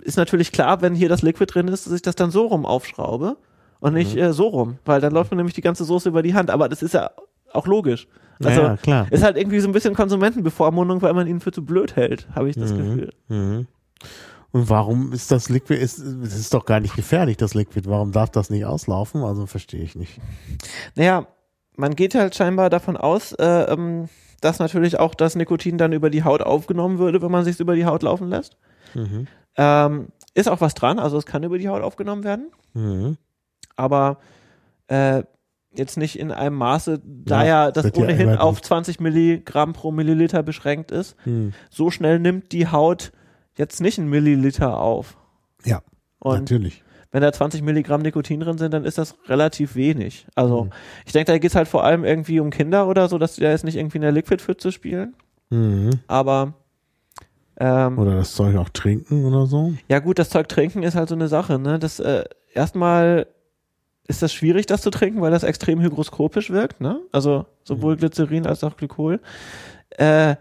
ist natürlich klar, wenn hier das Liquid drin ist, dass ich das dann so rum aufschraube und nicht Mhm. äh, so rum, weil dann läuft mir nämlich die ganze Soße über die Hand. Aber das ist ja auch logisch. Also ja, klar. ist halt irgendwie so ein bisschen Konsumentenbevormundung, weil man ihn für zu blöd hält, habe ich das Mhm. Gefühl. Mhm. Und warum ist das Liquid, ist, es ist doch gar nicht gefährlich, das Liquid. Warum darf das nicht auslaufen? Also verstehe ich nicht. Naja, man geht halt scheinbar davon aus, äh, ähm, dass natürlich auch das Nikotin dann über die Haut aufgenommen würde, wenn man sich über die Haut laufen lässt. Mhm. Ähm, ist auch was dran, also es kann über die Haut aufgenommen werden, Mhm. aber äh, jetzt nicht in einem Maße, da Ja, ja das ja ohnehin immer auf nicht. 20 Milligramm pro Milliliter beschränkt ist. Mhm. So schnell nimmt die Haut jetzt nicht einen Milliliter auf. Ja, Und natürlich. wenn da 20 Milligramm Nikotin drin sind, dann ist das relativ wenig. Also Mhm. ich denke, da geht es halt vor allem irgendwie um Kinder oder so, dass die da jetzt nicht irgendwie in der Liquid-Pfütze spielen. Mhm. Aber ähm, Oder das Zeug auch trinken oder so. ja gut, das Zeug trinken ist halt so eine Sache. Ne? Das äh, erstmal ist das schwierig, das zu trinken, weil das extrem hygroskopisch wirkt. Ne? Also sowohl Glycerin als auch Glykol äh,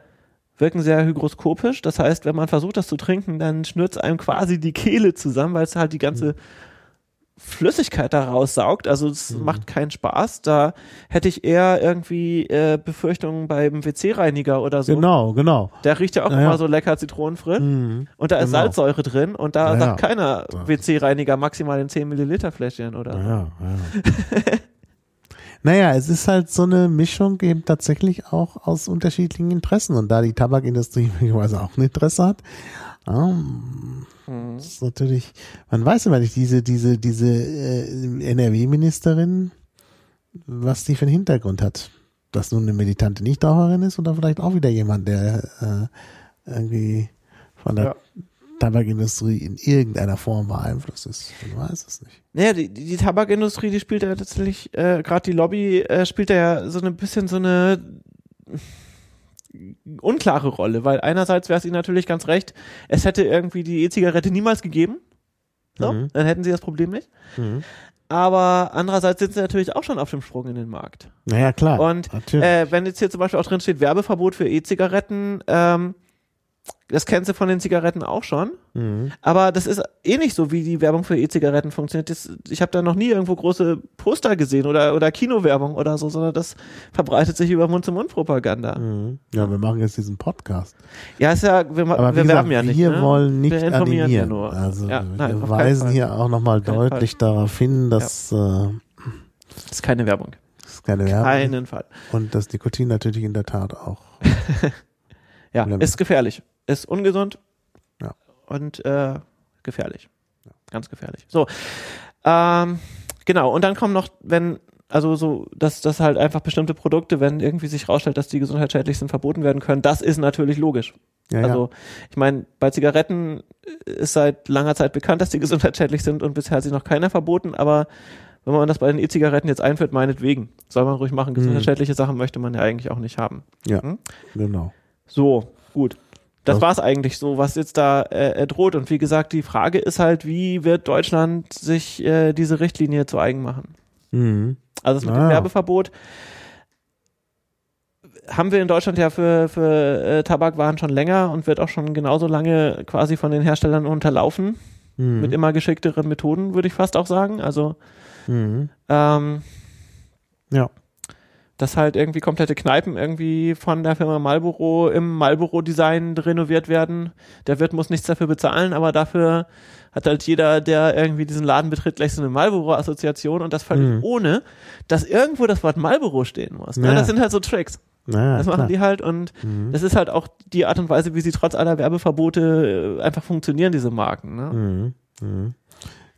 wirken sehr hygroskopisch. Das heißt, wenn man versucht, das zu trinken, dann schnürt es einem quasi die Kehle zusammen, weil es halt die ganze Flüssigkeit da raussaugt. Also es Mhm. macht keinen Spaß. Da hätte ich eher irgendwie äh, Befürchtungen beim WC-Reiniger oder so. Genau, genau. Der riecht ja auch Ja, ja. immer so lecker zitronenfrisch. Mhm. Und da ist Genau. Salzsäure drin und da Ja, sagt keiner WC-Reiniger maximal in 10 Milliliter Fläschchen oder so. Ja, ja. [laughs] naja, es ist halt so eine Mischung eben tatsächlich auch aus unterschiedlichen Interessen. Und da die Tabakindustrie möglicherweise auch ein Interesse hat, ähm, Mhm. das ist natürlich, man weiß immer nicht, diese, diese, diese äh, NRW-Ministerin, was die für einen Hintergrund hat. Dass nun eine militante Nichtraucherin ist oder vielleicht auch wieder jemand, der äh, irgendwie von der Ja. Tabakindustrie in irgendeiner Form beeinflusst ist. Man weiß es nicht. Naja, die, die die Tabakindustrie, die spielt ja tatsächlich, äh, gerade die Lobby äh, spielt da ja so ein bisschen so eine unklare Rolle, weil einerseits wäre es ihnen natürlich ganz recht, es hätte irgendwie die E-Zigarette niemals gegeben. So, Mhm. dann hätten sie das Problem nicht. Mhm. Aber andererseits sind sie natürlich auch schon auf dem Sprung in den Markt. Naja, klar. Und äh, wenn jetzt hier zum Beispiel auch drin steht Werbeverbot für E-Zigaretten, ähm, das kennst du von den Zigaretten auch schon. mhm. Aber das ist eh nicht so, wie die Werbung für E-Zigaretten funktioniert. Das, ich habe da noch nie irgendwo große Poster gesehen oder, oder Kinowerbung oder so, sondern das verbreitet sich über Mund-zu-Mund-Propaganda. Mhm. Ja, wir machen jetzt diesen Podcast. Ja, ist ja, wir, Aber wir wie werben gesagt, ja nicht. wir ne? wollen nicht wir informieren animieren. ja nur. Also ja, nein, wir weisen Fall. hier auch nochmal deutlich darauf hin, dass äh, Das ist keine Werbung. das ist keine Werbung Keinen Fall. und dass Nikotin natürlich in der Tat auch. [laughs] Ja, ist gefährlich. Ist ungesund. Ja. Und äh, gefährlich. Ganz gefährlich. So. Ähm, genau. Und dann kommen noch, wenn, also so, dass, dass halt einfach bestimmte Produkte, wenn irgendwie sich rausstellt, dass die gesundheitsschädlich sind, verboten werden können, das ist natürlich logisch. Ja, Also, ich meine, bei Zigaretten ist seit langer Zeit bekannt, dass die gesundheitsschädlich sind und bisher hat sie noch keiner verboten, aber wenn man das bei den E-Zigaretten jetzt einführt, meinetwegen. Soll man ruhig machen. Gesundheitsschädliche Sachen möchte man ja eigentlich auch nicht haben. ja, Hm? genau. So, gut. Das Das- war's eigentlich so, was jetzt da äh, äh, droht. Und wie gesagt, die Frage ist halt, wie wird Deutschland sich äh, diese Richtlinie zu eigen machen? Mhm. Also das mit Ah. dem Werbeverbot haben wir in Deutschland ja für, für äh, Tabakwaren schon länger und wird auch schon genauso lange quasi von den Herstellern unterlaufen. Mhm. Mit immer geschickteren Methoden, würde ich fast auch sagen. Also Mhm. ähm, Ja. Dass halt irgendwie komplette Kneipen irgendwie von der Firma Marlboro im Marlboro-Design renoviert werden. Der Wirt muss nichts dafür bezahlen, aber dafür hat halt jeder, der irgendwie diesen Laden betritt, gleich so eine Marlboro-Assoziation und das völlig Mhm. ohne, dass irgendwo das Wort Marlboro stehen muss. Ne? Ja. Das sind halt so Tricks. Naja, Das machen klar. die halt und Mhm. das ist halt auch die Art und Weise, wie sie trotz aller Werbeverbote äh, einfach funktionieren, diese Marken. Ne? Mhm.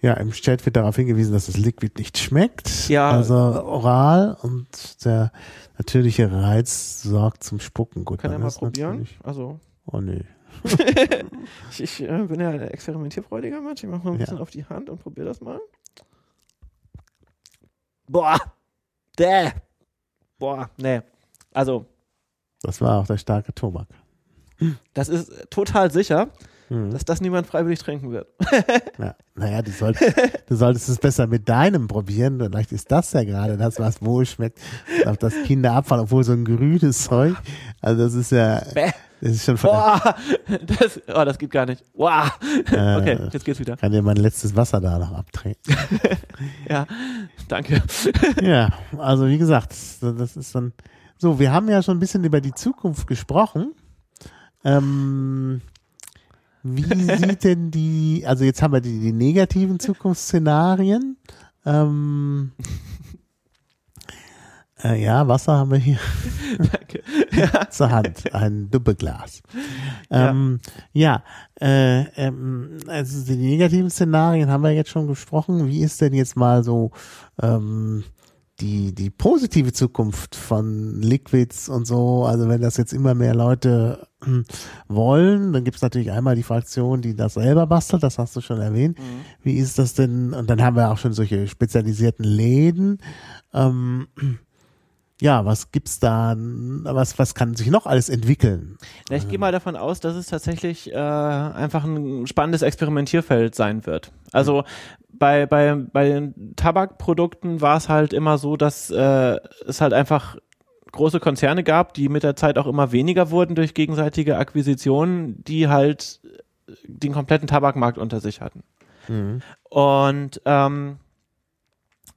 Ja, im Chat wird darauf hingewiesen, dass das Liquid nicht schmeckt. Ja. Also oral und der natürliche Reiz sorgt zum Spucken. Gut, Kann er mal probieren? Also Oh nee. [laughs] ich, ich äh, bin ja ein experimentierfreudiger Mensch. Ich mache mal ein Ja. bisschen auf die Hand und probiere das mal. Boah. Däh. Boah. Nee. Also, Das war auch der starke Tobak. das ist total sicher, Mhm. dass das niemand freiwillig trinken wird. [laughs] Ja. Naja, du, soll, du solltest es besser mit deinem probieren. Vielleicht ist das ja gerade das, was wohl schmeckt. Auf das Kinder abfallen, obwohl so ein grünes Zeug. Also das ist ja, Bäh. das ist schon Boah. Das, oh, das geht gar nicht. Boah. Äh, Okay, jetzt geht's wieder. kann dir mein letztes Wasser da noch abtreten. [laughs] Ja, danke. [laughs] ja, also wie gesagt, das ist dann so. Wir haben ja schon ein bisschen über die Zukunft gesprochen. Ähm, wie sieht denn die, also jetzt haben wir die, die negativen Zukunftsszenarien. Ähm, äh, ja, Wasser haben wir hier [laughs] danke. zur Hand, ein Doppelglas. Ähm, ja, äh, ähm, also die negativen Szenarien haben wir jetzt schon gesprochen. Wie ist denn jetzt mal so ähm, die, die positive Zukunft von Liquids und so? Also wenn das jetzt immer mehr Leute hm, wollen, dann gibt es natürlich einmal die Fraktion, die das selber bastelt, das hast du schon erwähnt. Wie ist das denn? Und dann haben wir auch schon solche spezialisierten Läden. Ähm, [clears throat] ja, was gibt's da? Was, was kann sich noch alles entwickeln? Ja, ich gehe mal davon aus, dass es tatsächlich äh, einfach ein spannendes Experimentierfeld sein wird. Also bei, bei, bei den Tabakprodukten war es halt immer so, dass äh, es halt einfach große Konzerne gab, die mit der Zeit auch immer weniger wurden durch gegenseitige Akquisitionen, die halt den kompletten Tabakmarkt unter sich hatten. Und ähm,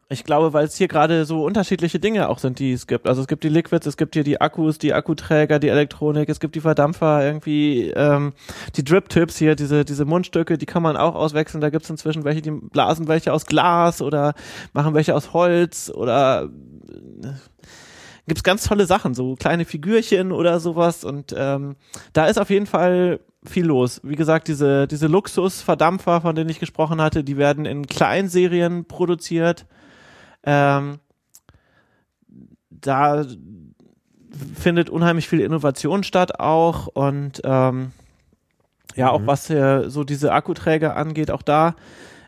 Ich glaube, weil es hier gerade so unterschiedliche Dinge auch sind, die es gibt. Also es gibt die Liquids, es gibt hier die Akkus, die Akkuträger, die Elektronik, es gibt die Verdampfer, irgendwie ähm, die Drip-Tips hier, diese, diese Mundstücke, die kann man auch auswechseln. Da gibt es inzwischen welche, die blasen welche aus Glas oder machen welche aus Holz oder äh, gibt's ganz tolle Sachen, so kleine Figürchen oder sowas. Und ähm, da ist auf jeden Fall viel los. Wie gesagt, diese, diese Luxusverdampfer, von denen ich gesprochen hatte, die werden in Kleinserien produziert ähm, da findet unheimlich viel Innovation statt auch und ähm, ja, auch mhm. was äh, so diese Akkuträger angeht, auch da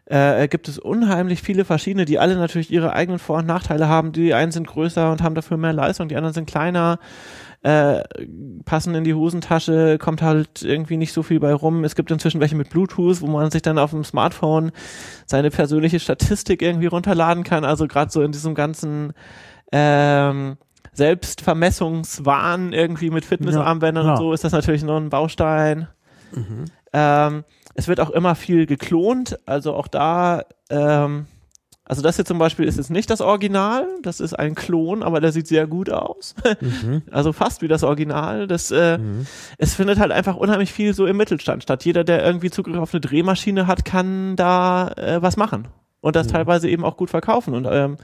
äh, gibt es unheimlich viele verschiedene, die alle natürlich ihre eigenen Vor- und Nachteile haben. Die einen sind größer und haben dafür mehr Leistung, die anderen sind kleiner, äh, passen in die Hosentasche, kommt halt irgendwie nicht so viel bei rum. Es gibt inzwischen welche mit Bluetooth, wo man sich dann auf dem Smartphone seine persönliche Statistik irgendwie runterladen kann. Also gerade so in diesem ganzen ähm, Selbstvermessungswahn irgendwie mit Fitnessarmbändern ja, und so ist das natürlich noch ein Baustein. Mhm. Ähm, es wird auch immer viel geklont, also auch da, ähm, also das hier zum Beispiel ist jetzt nicht das Original, das ist ein Klon, aber der sieht sehr gut aus. Mhm. [laughs] Also fast wie das Original. Das, äh, mhm. Es findet halt einfach unheimlich viel so im Mittelstand statt. Jeder, der irgendwie Zugriff auf eine Drehmaschine hat, kann da äh, was machen und das mhm. teilweise eben auch gut verkaufen. Und ähm,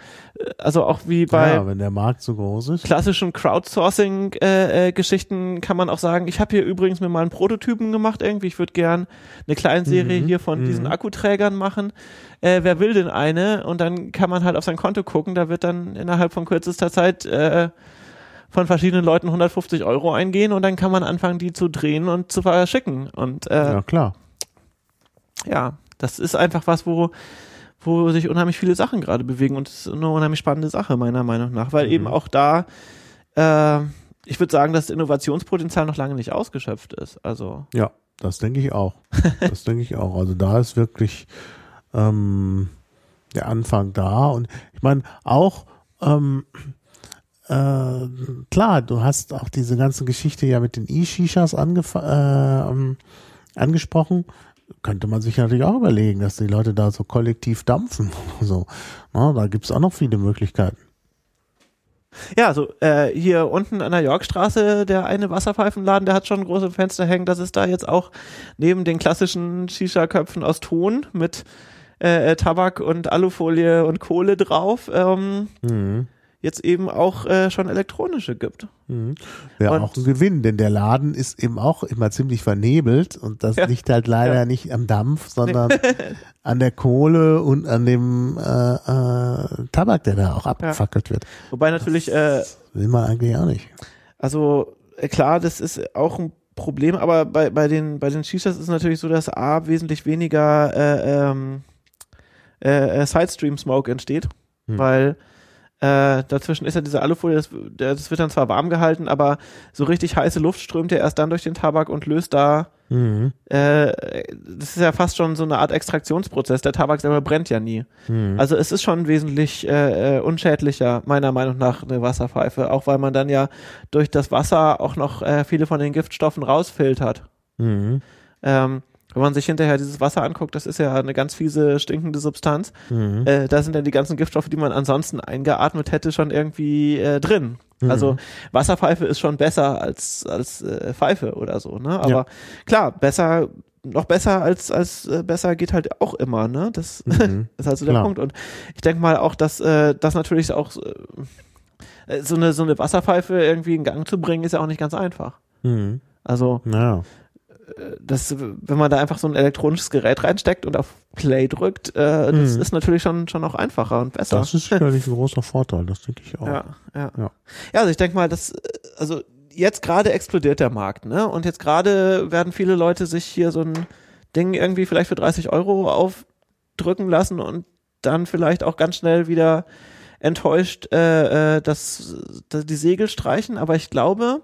also auch wie bei ja, wenn der Markt so groß ist. klassischen Crowdsourcing äh, äh, kann man auch sagen ich habe hier übrigens mir mal einen Prototypen gemacht irgendwie. Ich würde gern eine kleine Serie mhm. hier von mhm. diesen Akkuträgern machen. Äh, wer will denn eine? Und dann kann man halt auf sein Konto gucken. Da wird dann innerhalb von kürzester Zeit äh, von verschiedenen Leuten 150 Euro eingehen und dann kann man anfangen die zu drehen und zu verschicken. Und äh, ja klar. ja das ist einfach was wo wo sich unheimlich viele Sachen gerade bewegen und es ist eine unheimlich spannende Sache, meiner Meinung nach, weil mhm. eben auch da, äh, ich würde sagen, dass das Innovationspotenzial noch lange nicht ausgeschöpft ist. Also. Ja, das denke ich auch. [laughs] das denke ich auch. Also da ist wirklich ähm, der Anfang da und ich meine auch, ähm, äh, klar, du hast auch diese ganze Geschichte ja mit den E-Shishas äh, angesprochen könnte man sich natürlich auch überlegen, dass die Leute da so kollektiv dampfen. [laughs] So, na, da gibt's auch noch viele Möglichkeiten. Ja, also äh, hier unten an der Yorkstraße, der eine Wasserpfeifenladen, der hat schon große Fenster hängen. Das ist da jetzt auch neben den klassischen Shisha-Köpfen aus Ton mit äh, äh Tabak und Alufolie und Kohle drauf. Ähm, mhm jetzt eben auch äh, schon elektronische gibt. Mhm. Wäre auch ein Gewinn, denn der Laden ist eben auch immer ziemlich vernebelt und das ja. liegt halt leider ja. nicht am Dampf, sondern [laughs] an der Kohle und an dem äh, äh, Tabak, der da auch abgefackelt ja. wird. Wobei natürlich äh, will man eigentlich auch nicht. Also äh, klar, das ist auch ein Problem, aber bei, bei den bei den Shishas ist es natürlich so, dass A wesentlich weniger äh, ähm, äh, äh Sidestream Smoke entsteht, hm. weil äh, dazwischen ist ja diese Alufolie, das, das, wird dann zwar warm gehalten, aber so richtig heiße Luft strömt ja erst dann durch den Tabak und löst da. Mhm. Äh, das ist ja fast schon so eine Art Extraktionsprozess. Der Tabak selber brennt ja nie. Mhm. Also es ist schon wesentlich äh, äh, unschädlicher, meiner Meinung nach, eine Wasserpfeife, auch weil man dann ja durch das Wasser auch noch äh, viele von den Giftstoffen rausfiltert. Mhm. Ähm, wenn man sich hinterher dieses Wasser anguckt, das ist ja eine ganz fiese, stinkende Substanz. Mhm. Äh, da sind dann die ganzen Giftstoffe, die man ansonsten eingeatmet hätte, schon irgendwie äh, drin. Mhm. Also Wasserpfeife ist schon besser als, als äh, Pfeife oder so, ne? Aber ja. klar, besser, noch besser als, als äh, besser geht halt auch immer, ne? Das [laughs] mhm. ist also der Punkt. Und ich denke mal auch, dass äh, das natürlich auch äh, so eine, so eine Wasserpfeife irgendwie in Gang zu bringen, ist ja auch nicht ganz einfach. Mhm. Also ja das, wenn man da einfach so ein elektronisches Gerät reinsteckt und auf Play drückt, äh, das mhm. ist natürlich schon, schon auch einfacher und besser. Das ist sicherlich ein großer Vorteil, das denke ich auch. Ja, ja. Ja, ja also ich denke mal, dass, also jetzt gerade explodiert der Markt, ne? Und jetzt gerade werden viele Leute sich hier so ein Ding irgendwie vielleicht für 30 Euro aufdrücken lassen und dann vielleicht auch ganz schnell wieder enttäuscht äh, äh, das, das, die Segel streichen. Aber ich glaube,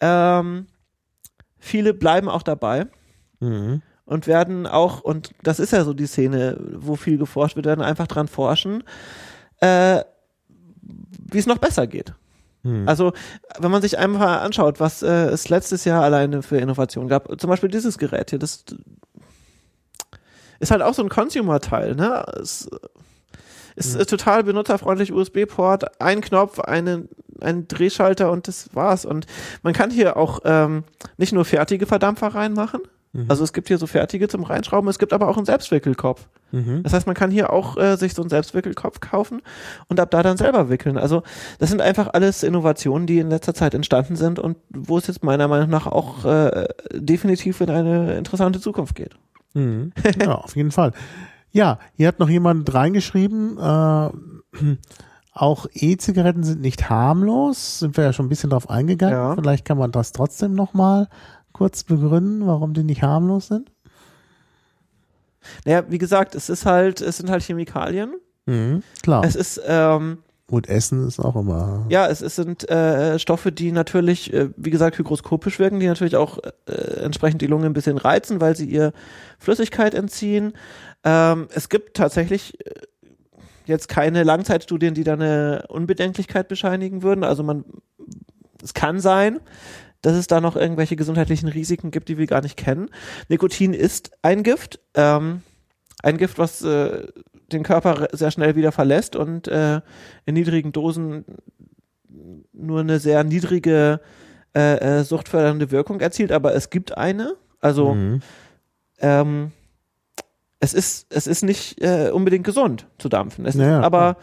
ähm, viele bleiben auch dabei. Mhm. Und werden auch, und das ist ja so die Szene, wo viel geforscht wird, werden einfach dran forschen, äh, wie es noch besser geht. Mhm. Also, wenn man sich einfach anschaut, was äh, es letztes Jahr alleine für Innovationen gab, zum Beispiel dieses Gerät hier, das ist halt auch so ein Consumer-Teil, ne? Es, Ist äh, total benutzerfreundlich, USB-Port, ein Knopf, eine, ein Drehschalter und das war's. Und man kann hier auch ähm, nicht nur fertige Verdampfer reinmachen, Mhm. also es gibt hier so fertige zum Reinschrauben, es gibt aber auch einen Selbstwickelkopf. Mhm. Das heißt, man kann hier auch äh, sich so einen Selbstwickelkopf kaufen und ab da dann selber wickeln. Also das sind einfach alles Innovationen, die in letzter Zeit entstanden sind und wo es jetzt meiner Meinung nach auch äh, definitiv in eine interessante Zukunft geht. Mhm. Ja, auf jeden Fall. Ja, hier hat noch jemand reingeschrieben, äh, [clears throat] auch E-Zigaretten sind nicht harmlos, sind wir ja schon ein bisschen drauf eingegangen. Ja. Vielleicht kann man das trotzdem nochmal kurz begründen, warum die nicht harmlos sind. Naja, wie gesagt, es ist halt, es sind halt Chemikalien. Mhm. Klar. Es ist ähm, Und Essen ist auch immer. Ja, es, es sind äh, Stoffe, die natürlich, äh, wie gesagt, hygroskopisch wirken, die natürlich auch äh, entsprechend die Lunge ein bisschen reizen, weil sie ihr Flüssigkeit entziehen. Ähm, es gibt tatsächlich äh, jetzt keine Langzeitstudien, die da eine Unbedenklichkeit bescheinigen würden. Also man, es kann sein, dass es da noch irgendwelche gesundheitlichen Risiken gibt, die wir gar nicht kennen. Nikotin ist ein Gift, ähm, ein Gift, was äh, den Körper sehr schnell wieder verlässt und äh, in niedrigen Dosen nur eine sehr niedrige äh, äh, suchtfördernde Wirkung erzielt, aber es gibt eine. Also Mhm. ähm, es ist es ist nicht äh, unbedingt gesund zu dampfen. Es Ja, ist, aber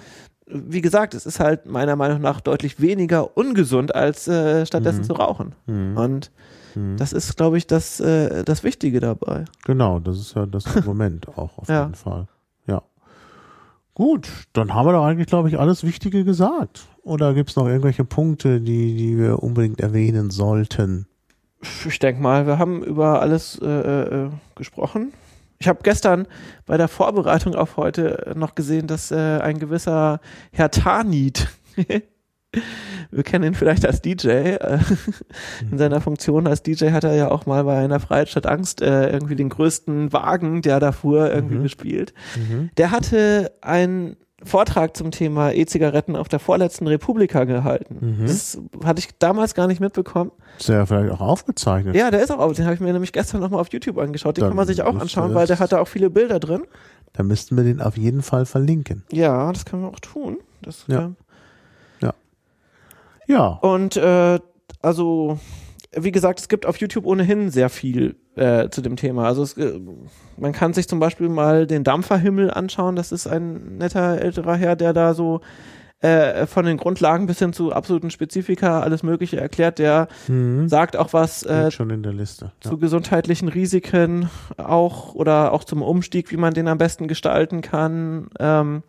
wie gesagt, es ist halt meiner Meinung nach deutlich weniger ungesund als äh, stattdessen Mhm. zu rauchen. Mhm. Und Mhm. das ist, glaube ich, das äh, das Wichtige dabei. Genau, das ist ja das [laughs] Argument auch auf Ja. jeden Fall. Ja. Gut, dann haben wir doch eigentlich, glaube ich, alles Wichtige gesagt. Oder gibt es noch irgendwelche Punkte, die, die wir unbedingt erwähnen sollten? Ich denke mal, wir haben über alles äh, äh, gesprochen. Ich habe gestern bei der Vorbereitung auf heute noch gesehen, dass äh, ein gewisser Herr Tanit, [laughs] wir kennen ihn vielleicht als DJ, äh, in seiner Funktion als DJ hat er ja auch mal bei einer Freiheit statt Angst äh, irgendwie den größten Wagen, der da fuhr, irgendwie Mhm. gespielt. Mhm. Der hatte einen Vortrag zum Thema E-Zigaretten auf der vorletzten Republika gehalten. Mhm. Das hatte ich damals gar nicht mitbekommen. Ist ja vielleicht auch aufgezeichnet. Ja, der ist auch auf. Den habe ich mir nämlich gestern nochmal auf YouTube angeschaut. Den Dann kann man sich auch anschauen, weil der hat da auch viele Bilder drin. Da müssten wir den auf jeden Fall verlinken. Ja, das können wir auch tun. Das, Ja. ähm, Ja. Und äh, also, wie gesagt, es gibt auf YouTube ohnehin sehr viel äh, zu dem Thema. Also es, äh, man kann sich zum Beispiel mal den Dampferhimmel anschauen. Das ist ein netter älterer Herr, der da so äh, von den Grundlagen bis hin zu absoluten Spezifika alles Mögliche erklärt. Der Mhm. sagt auch was äh, schon in der Liste. Ja. zu gesundheitlichen Risiken auch oder auch zum Umstieg, wie man den am besten gestalten kann. Ähm,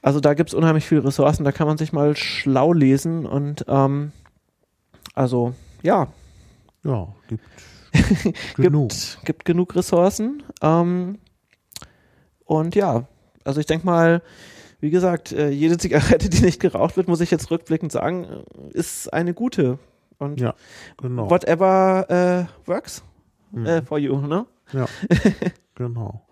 also da gibt's unheimlich viele Ressourcen, da kann man sich mal schlau lesen und ähm, also ja, ja, gibt [laughs] genug. gibt, gibt genug Ressourcen. Ähm, und ja, also ich denke mal, wie gesagt, äh, jede Zigarette, [laughs] die nicht geraucht wird, muss ich jetzt rückblickend sagen, äh, ist eine gute. Und Ja, Genau. whatever äh, works Mhm. äh, for you, ne? Ja, [laughs] genau.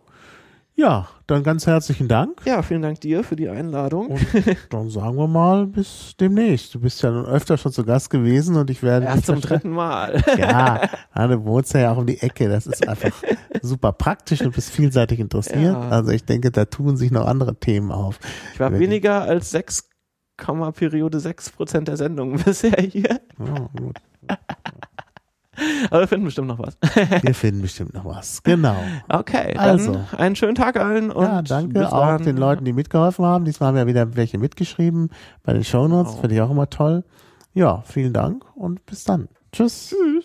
Ja, dann ganz herzlichen Dank. Ja, vielen Dank dir für die Einladung. Und [laughs] dann sagen wir mal bis demnächst. Du bist ja nun öfter schon zu Gast gewesen und ich werde Erst zum dritten Mal. [laughs] [laughs] Ja, du wohnst ja auch um die Ecke. Das ist einfach super praktisch und bist vielseitig interessiert. Ja. Also ich denke, da tun sich noch andere Themen auf. Ich war weniger als 6, Periode 6 Prozent der Sendung bisher hier. Ja, gut. Aber wir finden bestimmt noch was. Wir finden bestimmt noch was. Genau. Okay, Also. einen schönen Tag allen und ja, danke auch dann. den Leuten, die mitgeholfen haben. Diesmal haben ja wieder welche mitgeschrieben bei den Shownotes. Genau. Finde ich auch immer toll. Ja, vielen Dank und bis dann. Tschüss. Tschüss.